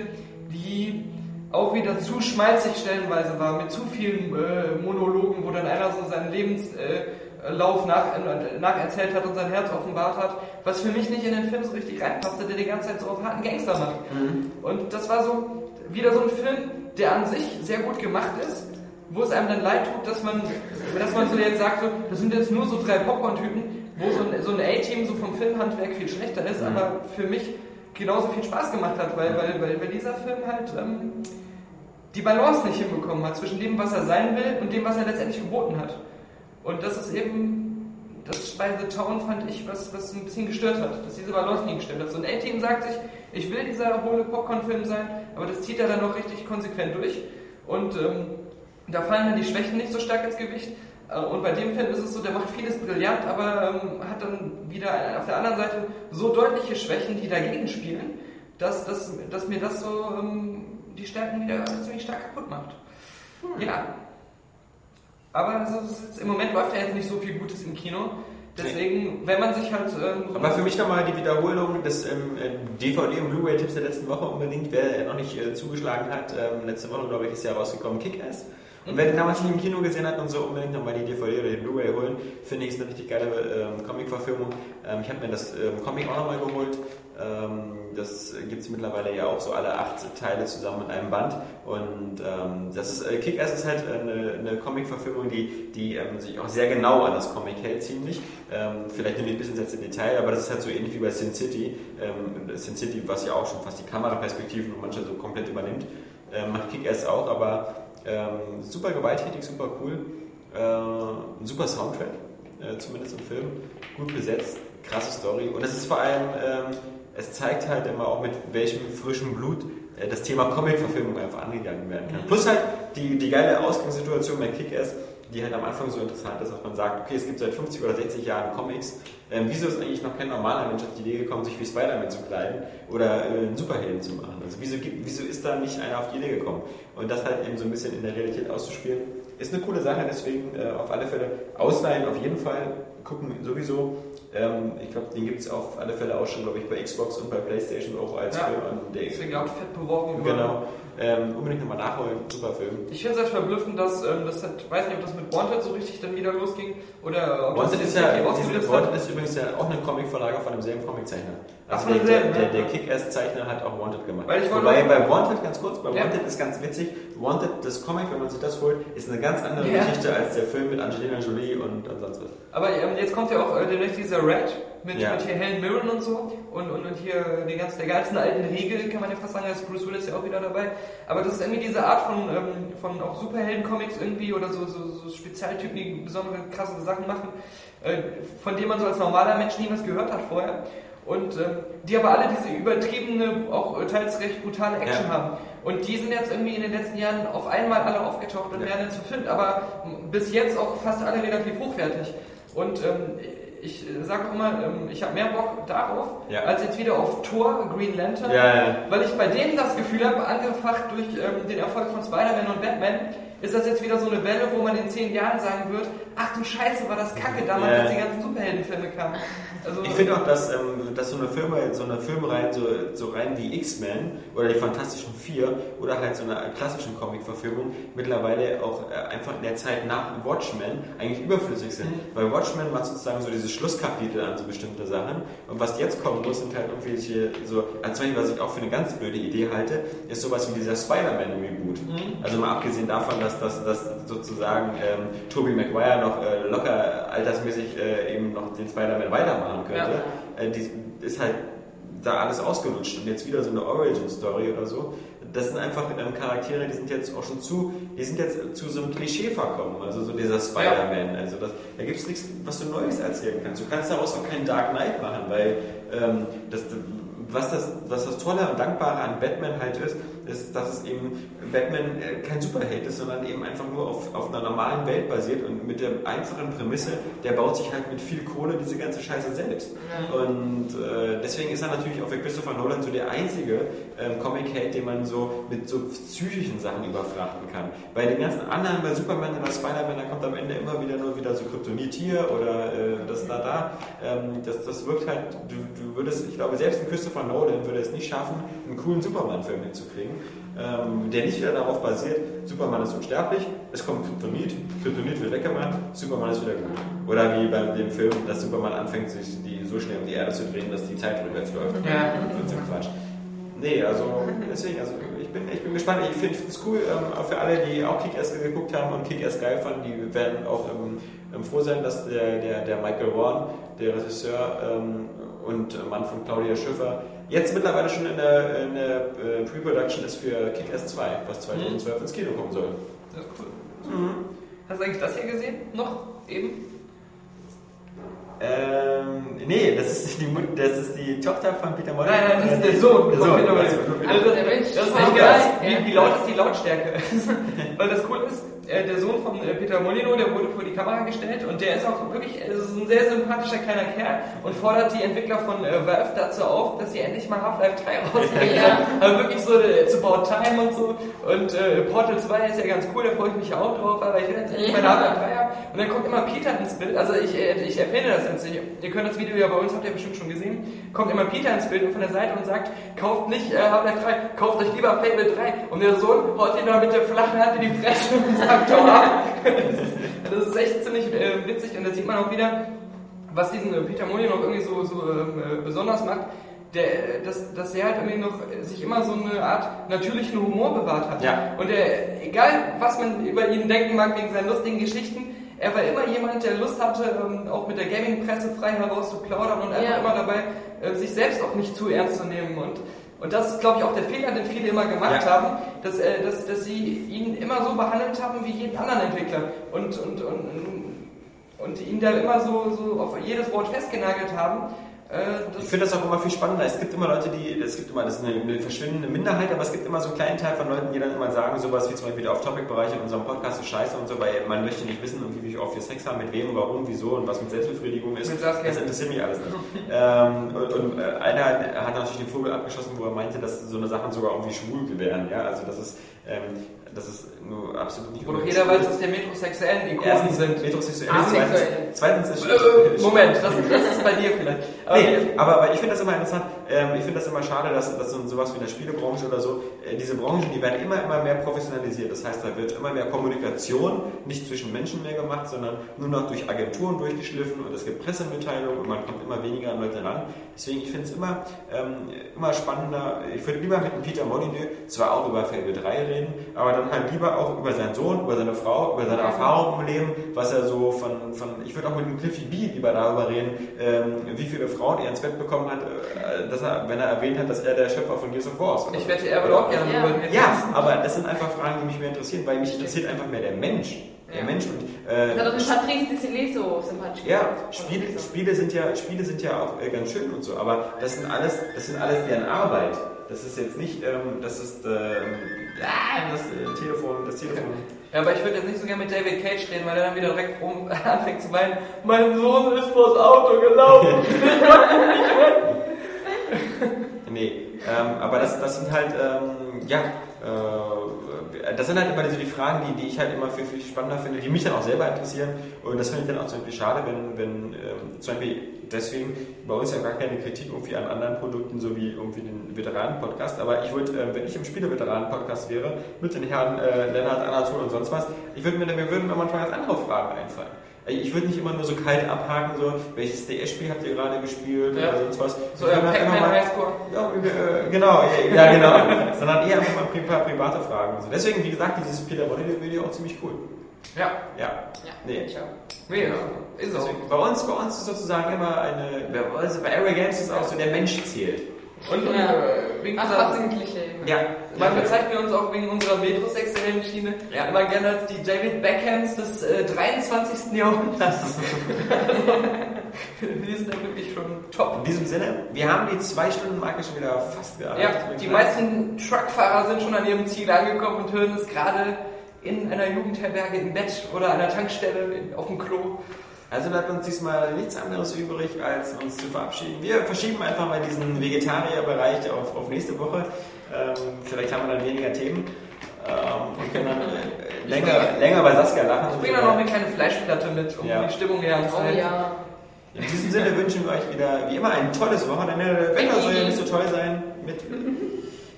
die auch wieder zu schmalzig stellenweise war, mit zu vielen äh, Monologen, wo dann einer so seinen Lebenslauf äh, Lauf nach, äh, nacherzählt hat und sein Herz offenbart hat, was für mich nicht in den Film so richtig reinpasste, der die ganze Zeit so auf harten Gangster macht. Und das war so wieder so ein Film, der an sich sehr gut gemacht ist, wo es einem dann leid tut, dass man, dass man so jetzt sagt, so, das sind jetzt nur so drei Popcorn-Typen, wo so ein, so ein A-Team so vom Filmhandwerk viel schlechter ist, aber für mich genauso viel Spaß gemacht hat, weil, weil, weil, weil dieser Film halt ähm, die Balance nicht hinbekommen hat zwischen dem, was er sein will und dem, was er letztendlich geboten hat. Und das ist eben, das bei The Town fand ich, was, was ein bisschen gestört hat, dass diese Balance nie gestimmt hat. So ein A-Team sagt sich, ich will dieser hohle Popcorn-Film sein, aber das zieht er dann noch richtig konsequent durch. Und ähm, da fallen dann die Schwächen nicht so stark ins Gewicht. Äh, Und bei dem Film ist es so, der macht vieles brillant, aber ähm, hat dann wieder auf der anderen Seite so deutliche Schwächen, die dagegen spielen, dass, dass, dass mir das so ähm, die Stärken wieder ziemlich stark kaputt macht. Ja. Aber ist, im Moment läuft ja jetzt nicht so viel Gutes im Kino. Deswegen, wenn man sich halt. Ähm, so Aber für mich nochmal die Wiederholung des ähm, äh, DVD- und Blu-ray-Tipps der letzten Woche unbedingt. Wer noch nicht äh, zugeschlagen hat, ähm, letzte Woche, glaube ich, ist ja rausgekommen, Kick-Ass. Und wer den damals nicht im Kino gesehen hat und so unbedingt nochmal die DVD oder die Blu-ray holen, finde ich, ist eine richtig geile ähm, Comic-Verfilmung. Ähm, ich habe mir das ähm, Comic auch nochmal geholt. Ähm, das gibt es mittlerweile ja auch so alle acht Teile zusammen in einem Band. Und ähm, das ist, äh, Kick-Ass ist halt eine, eine Comic-Verfilmung, die, die ähm, sich auch sehr genau an das Comic hält, ziemlich. Ähm, vielleicht nicht ein bisschen jetzt im Detail, aber das ist halt so ähnlich wie bei Sin City. Ähm, Sin City, was ja auch schon fast die Kameraperspektiven und manche so komplett übernimmt, ähm, macht Kick-Ass auch, aber super gewalttätig, super cool. Äh, ein super Soundtrack, äh, zumindest im Film. Gut besetzt, krasse Story. Und es ist vor allem, es zeigt halt immer auch mit welchem frischen Blut äh, das Thema Comic-Verfilmung einfach angegangen werden kann. Plus halt die, die geile Ausgangssituation bei Kick-Ass, die halt am Anfang so interessant ist, dass man sagt, okay, es gibt seit 50 oder 60 Jahren Comics. Ähm, wieso ist eigentlich noch kein normaler Mensch auf die Idee gekommen, sich wie Spider-Man zu kleiden oder äh, einen Superhelden zu machen? Also wieso, wieso ist da nicht einer auf die Idee gekommen? Und das halt eben so ein bisschen in der Realität auszuspielen, ist eine coole Sache, deswegen äh, auf alle Fälle ausleihen, auf jeden Fall gucken sowieso. Ähm, ich glaube, den gibt es auf alle Fälle auch schon, glaube ich, bei Xbox und bei Playstation auch als Ja. Film. an der Deswegen auch fett beworben. Genau. Ähm, unbedingt nochmal nachholen, super Film. Ich finde es halt verblüffend, dass ähm, das hat, weiß nicht, ob das mit Wanted so richtig dann wieder losging oder ob Wanted das ist, ja, diese- Wanted ist übrigens ja auch eine Comicvorlage von demselben Comiczeichner. Ach, Also von der, demselben, der, ja. der, der Kick-Ass-Zeichner hat auch Wanted gemacht. Weil ich Wobei bei Wanted, ganz kurz, bei Ja. Wanted ist ganz witzig, Wanted, das Comic, wenn man sich das holt, ist eine ganz andere Ja. Geschichte als der Film mit Angelina Jolie und, und sonst was. Aber ähm, jetzt kommt ja auch äh, demnächst dieser Red mit, Ja. mit hier Helen Mirren und so und, und, und hier den ganzen, der ganzen alten Riegel, kann man ja fast sagen, ist Bruce Willis ja auch wieder dabei. Aber das ist irgendwie diese Art von, ähm, von auch Superhelden-Comics irgendwie oder so, so, so Spezialtypen, die besondere krasse Sachen machen, äh, von denen man so als normaler Mensch nie was gehört hat vorher. Und ähm, die aber alle diese übertriebene, auch äh, teils recht brutale Action Ja. haben. Und die sind jetzt irgendwie in den letzten Jahren auf einmal alle aufgetaucht und Ja. werden jetzt verfilmt, aber bis jetzt auch fast alle relativ hochwertig. Und ähm, ich sage auch immer, ähm, ich habe mehr Bock darauf, Ja. als jetzt wieder auf Thor, Green Lantern, Ja, ja. weil ich bei denen das Gefühl habe, angefacht durch ähm, den Erfolg von Spider-Man und Batman, ist das jetzt wieder so eine Welle, wo man in zehn Jahren sagen wird, ach du Scheiße, war das kacke damals, als die ganzen Superheldenfilme kamen. Also, Ich finde auch, dass, ähm, dass so eine Firma, so eine Filmreihe, so, so rein wie X-Men oder die Fantastischen Vier oder halt so eine klassischen Comic-Verfilmung mittlerweile auch äh, einfach in der Zeit nach Watchmen eigentlich überflüssig sind. Weil Watchmen macht sozusagen so dieses Schlusskapitel an so bestimmte Sachen und was jetzt kommen muss, sind halt irgendwelche so, als Beispiel, was ich auch für eine ganz blöde Idee halte, ist sowas wie dieser Spider-Man-Reboot. Also mal abgesehen davon, dass, dass, dass sozusagen ähm, Tobey Maguire noch äh, locker altersmäßig äh, eben noch den Spider-Man weitermachen könnte, äh, die ist halt da alles ausgelutscht und jetzt wieder so eine Origin-Story oder so. Das sind einfach ähm, Charaktere, die sind jetzt auch schon zu, die sind jetzt zu so einem Klischee verkommen, also so dieser Spider-Man. Also das, da gibt es nichts, was du Neues erzählen kannst. Du kannst daraus auch keinen Dark Knight machen, weil ähm, das, was, das, was das Tolle und Dankbare an Batman halt ist, ist, dass es eben Batman äh, kein Superheld ist, sondern eben einfach nur auf, auf einer normalen Welt basiert und mit der einfachen Prämisse, der baut sich halt mit viel Kohle diese ganze Scheiße selbst. Und äh, deswegen ist er natürlich auch für Christopher Nolan so der einzige ähm, Comic-Held, den man so mit so psychischen Sachen überfrachten kann. Bei den ganzen anderen, bei Superman oder Spider-Man, da kommt am Ende immer wieder nur wieder so Kryptonit hier oder äh, das da da. Ähm, das, das wirkt halt, du, du würdest, ich glaube, selbst ein Christopher Nolan würde es nicht schaffen, einen coolen Superman-Film hinzukriegen, ähm, der nicht wieder darauf basiert, Superman ist unsterblich, es kommt Kryptonit, Kryptonit wird weggemacht, Superman ist wieder gut. Oder wie bei dem Film, dass Superman anfängt, sich die so schnell um die Erde zu drehen, dass die Zeit rückwärts läuft. Ja. Und so Quatsch. Nee, also deswegen, also ich bin, ich bin gespannt. Ich finde es cool, ähm, für alle, die auch Kick-Ass geguckt haben und Kick-Ass geil fanden, die werden auch ähm, ähm, froh sein, dass der, der, der Michael Warren, der Regisseur ähm, und äh, Mann von Claudia Schiffer, jetzt mittlerweile schon in der, in der äh, Pre-Production ist für Kick-Ass 2, was 2012 ins Kino kommen soll. Das ist cool. Hast du eigentlich das hier gesehen? Noch? Eben? Ähm, nee, das ist die, Mut- das ist die Tochter von Peter Molyneux. Nein, nein, das ist der Sohn Der Sohn. Peter. Also, das, der Mensch. das ist echt geil. Wie, wie laut ist die Lautstärke? Weil das cool ist, äh, der Sohn von äh, Peter Molyneux, der wurde vor die Kamera gestellt und der ist auch wirklich äh, ist ein sehr sympathischer kleiner Kerl und fordert die Entwickler von äh, Valve dazu auf, dass sie endlich mal Half-Life 3 rausbringen. Ja. Also wirklich so zu About Time und so. Und Portal 2 ist ja ganz cool, da freue ich mich auch drauf, aber ich will jetzt endlich Ja. meine Half-Life 3 haben. Und dann kommt immer Peter ins Bild, also ich, ich erfinde das jetzt nicht. Ihr könnt das Video ja bei uns, habt ihr bestimmt schon gesehen. Kommt immer Peter ins Bild und von der Seite und sagt, kauft nicht Half-Life 3, kauft euch lieber Fable 3. Und der Sohn haut ihn da mit der flachen Hand in die Fresse und sagt, hau ab. Das ist, das ist echt ziemlich äh, witzig und da sieht man auch wieder, was diesen äh, Peter Molyneux noch irgendwie so, so ähm, äh, besonders macht. Der, äh, dass, dass er halt irgendwie noch sich immer so eine Art natürlichen Humor bewahrt hat. Ja. Und er, egal was man über ihn denken mag wegen seinen lustigen Geschichten, er war immer jemand, der Lust hatte, ähm, auch mit der Gaming-Presse frei heraus zu plaudern und einfach Ja. immer dabei, äh, sich selbst auch nicht zu ernst zu nehmen. Und, und das ist, glaube ich, auch der Fehler, den viele immer gemacht Ja. haben, dass, äh, dass, dass sie ihn immer so behandelt haben wie jeden anderen Entwickler. Und, und, und, und ihn da immer so, so auf jedes Wort festgenagelt haben. Äh, Ich finde das auch immer viel spannender. Es gibt immer Leute, die, es gibt immer, das ist eine, eine verschwindende Minderheit, aber es gibt immer so einen kleinen Teil von Leuten, die dann immer sagen, sowas wie zum Beispiel der Off-Topic-Bereich in unserem Podcast ist scheiße und so, weil man möchte nicht wissen, wie oft wir Sex haben, mit wem, warum, wieso und was mit Selbstbefriedigung ist. Das interessiert mich alles nicht. ähm, und und äh, einer hat natürlich den Vogel abgeschossen, wo er meinte, dass so eine Sachen sogar irgendwie schwul wären. Ja? Also das ist, ähm, das ist nur absolut nicht unbedingt jeder weiß, dass die metrosexuellen Ikonen Erstens sind. sind metrosexuell. Asexuell. Zweitens, zweitens ist Äh, Moment, das, das ist bei dir vielleicht. Aber Nee, aber, aber ich finde das immer interessant. Ähm, ich finde das immer schade, dass, dass so sowas wie in der Spielebranche oder so, äh, diese Branchen, die werden immer, immer mehr professionalisiert. Das heißt, da wird immer mehr Kommunikation nicht zwischen Menschen mehr gemacht, sondern nur noch durch Agenturen durchgeschliffen und es gibt Pressemitteilungen und man kommt immer weniger an Leute ran. Deswegen, ich finde es immer, ähm, immer spannender. Ich würde lieber mit einem Peter Molyneux zwar auch über Fable 3 reden, aber dann halt lieber auch über seinen Sohn, über seine Frau, über seine Erfahrungen im Leben, was er so von, von ich würde auch mit dem Cliffy B lieber darüber reden, ähm, wie viele Frauen er ins Bett bekommen hat, äh, dass er, wenn er erwähnt hat, dass er der Schöpfer von Gears of War ist. ich wette, er würde auch gerne Ja. reden. Ja, aber das sind einfach Fragen, die mich mehr interessieren, weil mich interessiert einfach mehr der Mensch. Der Ja. Mensch und Das hat äh, doch den Patrice Desilets so sympathisch ja, gemacht. Spiele, Spiele sind ja Spiele sind ja auch äh, ganz schön und so, aber das sind alles das sind alles deren Arbeit. Das ist jetzt nicht, ähm, das ist ähm, ah, das äh, Telefon, das Telefon. Ja, aber ich würde jetzt nicht so gerne mit David Cage reden, weil er dann wieder direkt rum anfängt zu meinen, mein Sohn ist vors Auto gelaufen. Nee, ähm, aber das, das sind halt, ähm, ja, äh, das sind halt immer so die Fragen, die, die ich halt immer viel, viel spannender finde, die mich dann auch selber interessieren. Und das finde ich dann auch zum Beispiel schade, wenn, wenn ähm, zum Beispiel deswegen bei uns ja gar keine Kritik irgendwie an anderen Produkten, so wie irgendwie den Veteranen-Podcast. Aber ich würde, äh, wenn ich im Spiele-Veteranen-Podcast wäre, mit den Herren äh, Lennart, Anatol und sonst was, ich würde mir, mir würden mir manchmal ganz andere Fragen einfallen. Ich würde nicht immer nur so kalt abhaken, so, welches DS-Spiel habt ihr gerade gespielt Ja. oder sonst was. So, äh, halt immer Pac-Man mal- Highscore. ja, äh, genau, ja, ja, genau. Sondern eher einfach mal pri pri private Fragen. und so. Deswegen, wie gesagt, dieses Peter Molyneux-Video auch ziemlich cool. Ja, Ja. Ja, Nee. ich auch. nee, ist auch. Deswegen, bei uns, bei uns ist sozusagen immer eine, also bei Area Games ist auch so, der Mensch zählt. Und Ja. äh, wegen Ach, was sind Klischee. Ja. Man bezeichnet uns auch wegen unserer metrosexuellen Schiene Ja. immer gerne als die David Beckhams des äh, 23. Jahrhunderts. Wir sind da wirklich schon top. In diesem Sinne, wir haben die Zwei-Stunden-Marke schon wieder fast Ja, erreicht. die meisten Truckfahrer sind schon an ihrem Ziel angekommen und hören es gerade in einer Jugendherberge im Bett oder an einer Tankstelle auf dem Klo. Also bleibt uns diesmal nichts anderes übrig, als uns zu verabschieden. Wir verschieben einfach mal diesen Vegetarierbereich auf, auf nächste Woche. Ähm, vielleicht haben wir dann weniger Themen. Ähm, und können dann äh, länger, länger bei Saskia lachen. Ich bringe dann noch eine kleine Fleischplatte mit, um Ja. die Stimmung näher Oh anzuhalten. ja. In diesem Sinne wünschen wir euch wieder, wie immer, ein tolles Wochenende. Wetter soll ja nicht so toll sein. Mit,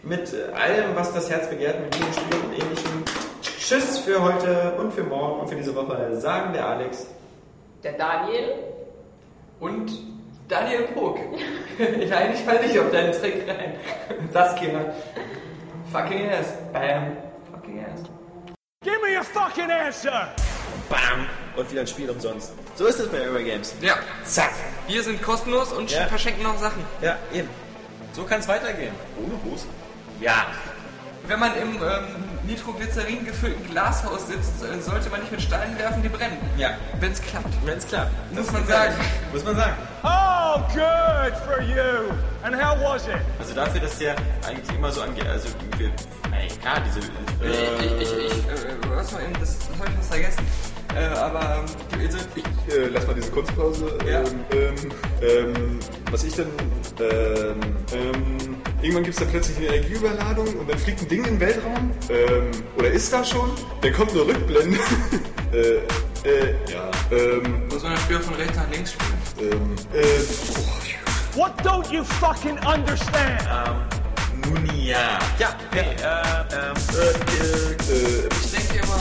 mit äh, allem, was das Herz begehrt, mit Videospielen und ähnlichem. Tschüss für heute und für morgen und für diese Woche, sagen der Alex. Der Daniel. Und Daniel Pog. ich eigentlich fall nicht auf deinen Trick rein. Saskia. Fucking ass. Bam. Fucking ass. Give me a fucking answer! Bam! Und wieder ein Spiel umsonst. So ist es bei Eurogames. Ja, Zack! wir sind kostenlos und Ja. verschenken noch Sachen. Ja, eben. So kann es weitergehen. Ohne Hose. Ja. Wenn man im ähm, Nitroglycerin gefüllten Glashaus sitzt, äh, sollte man nicht mit Steinen werfen, die brennen. Ja. Wenn es klappt. Wenn's klappt. Muss man sagen. Muss man sagen. Oh, good for you! And how was it? Also dafür, dass der eigentlich immer so angeht, also klar, diese, Ich, äh, ich, ich, ich äh, was mal eben, das habe ich was vergessen. Äh, aber ähm, also, ich, Äh, lass mal diese Kurzpause. Ja. Ähm, ähm, ähm, was ich dann. Ähm, ähm, irgendwann gibt es dann plötzlich eine Energieüberladung und dann fliegt ein Ding in den Weltraum. Ähm, oder ist da schon? Dann kommt eine Rückblende. äh, äh, ja. Ähm, muss man das Spiel von rechts nach links spielen. ähm, äh, oh, What don't you fucking understand? nun ja. Ja, nee, äh, ähm, äh, äh, Ich denke immer,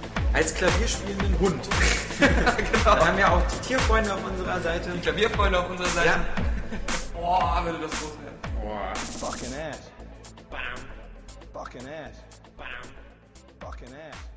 Als klavierspielenden Hund. genau. Wir haben ja auch die Tierfreunde auf unserer Seite. Klavierfreunde auf unserer Seite. Ja. Boah, würde das groß werden. Boah. Fucking ass. Fucking ass. Fucking ass.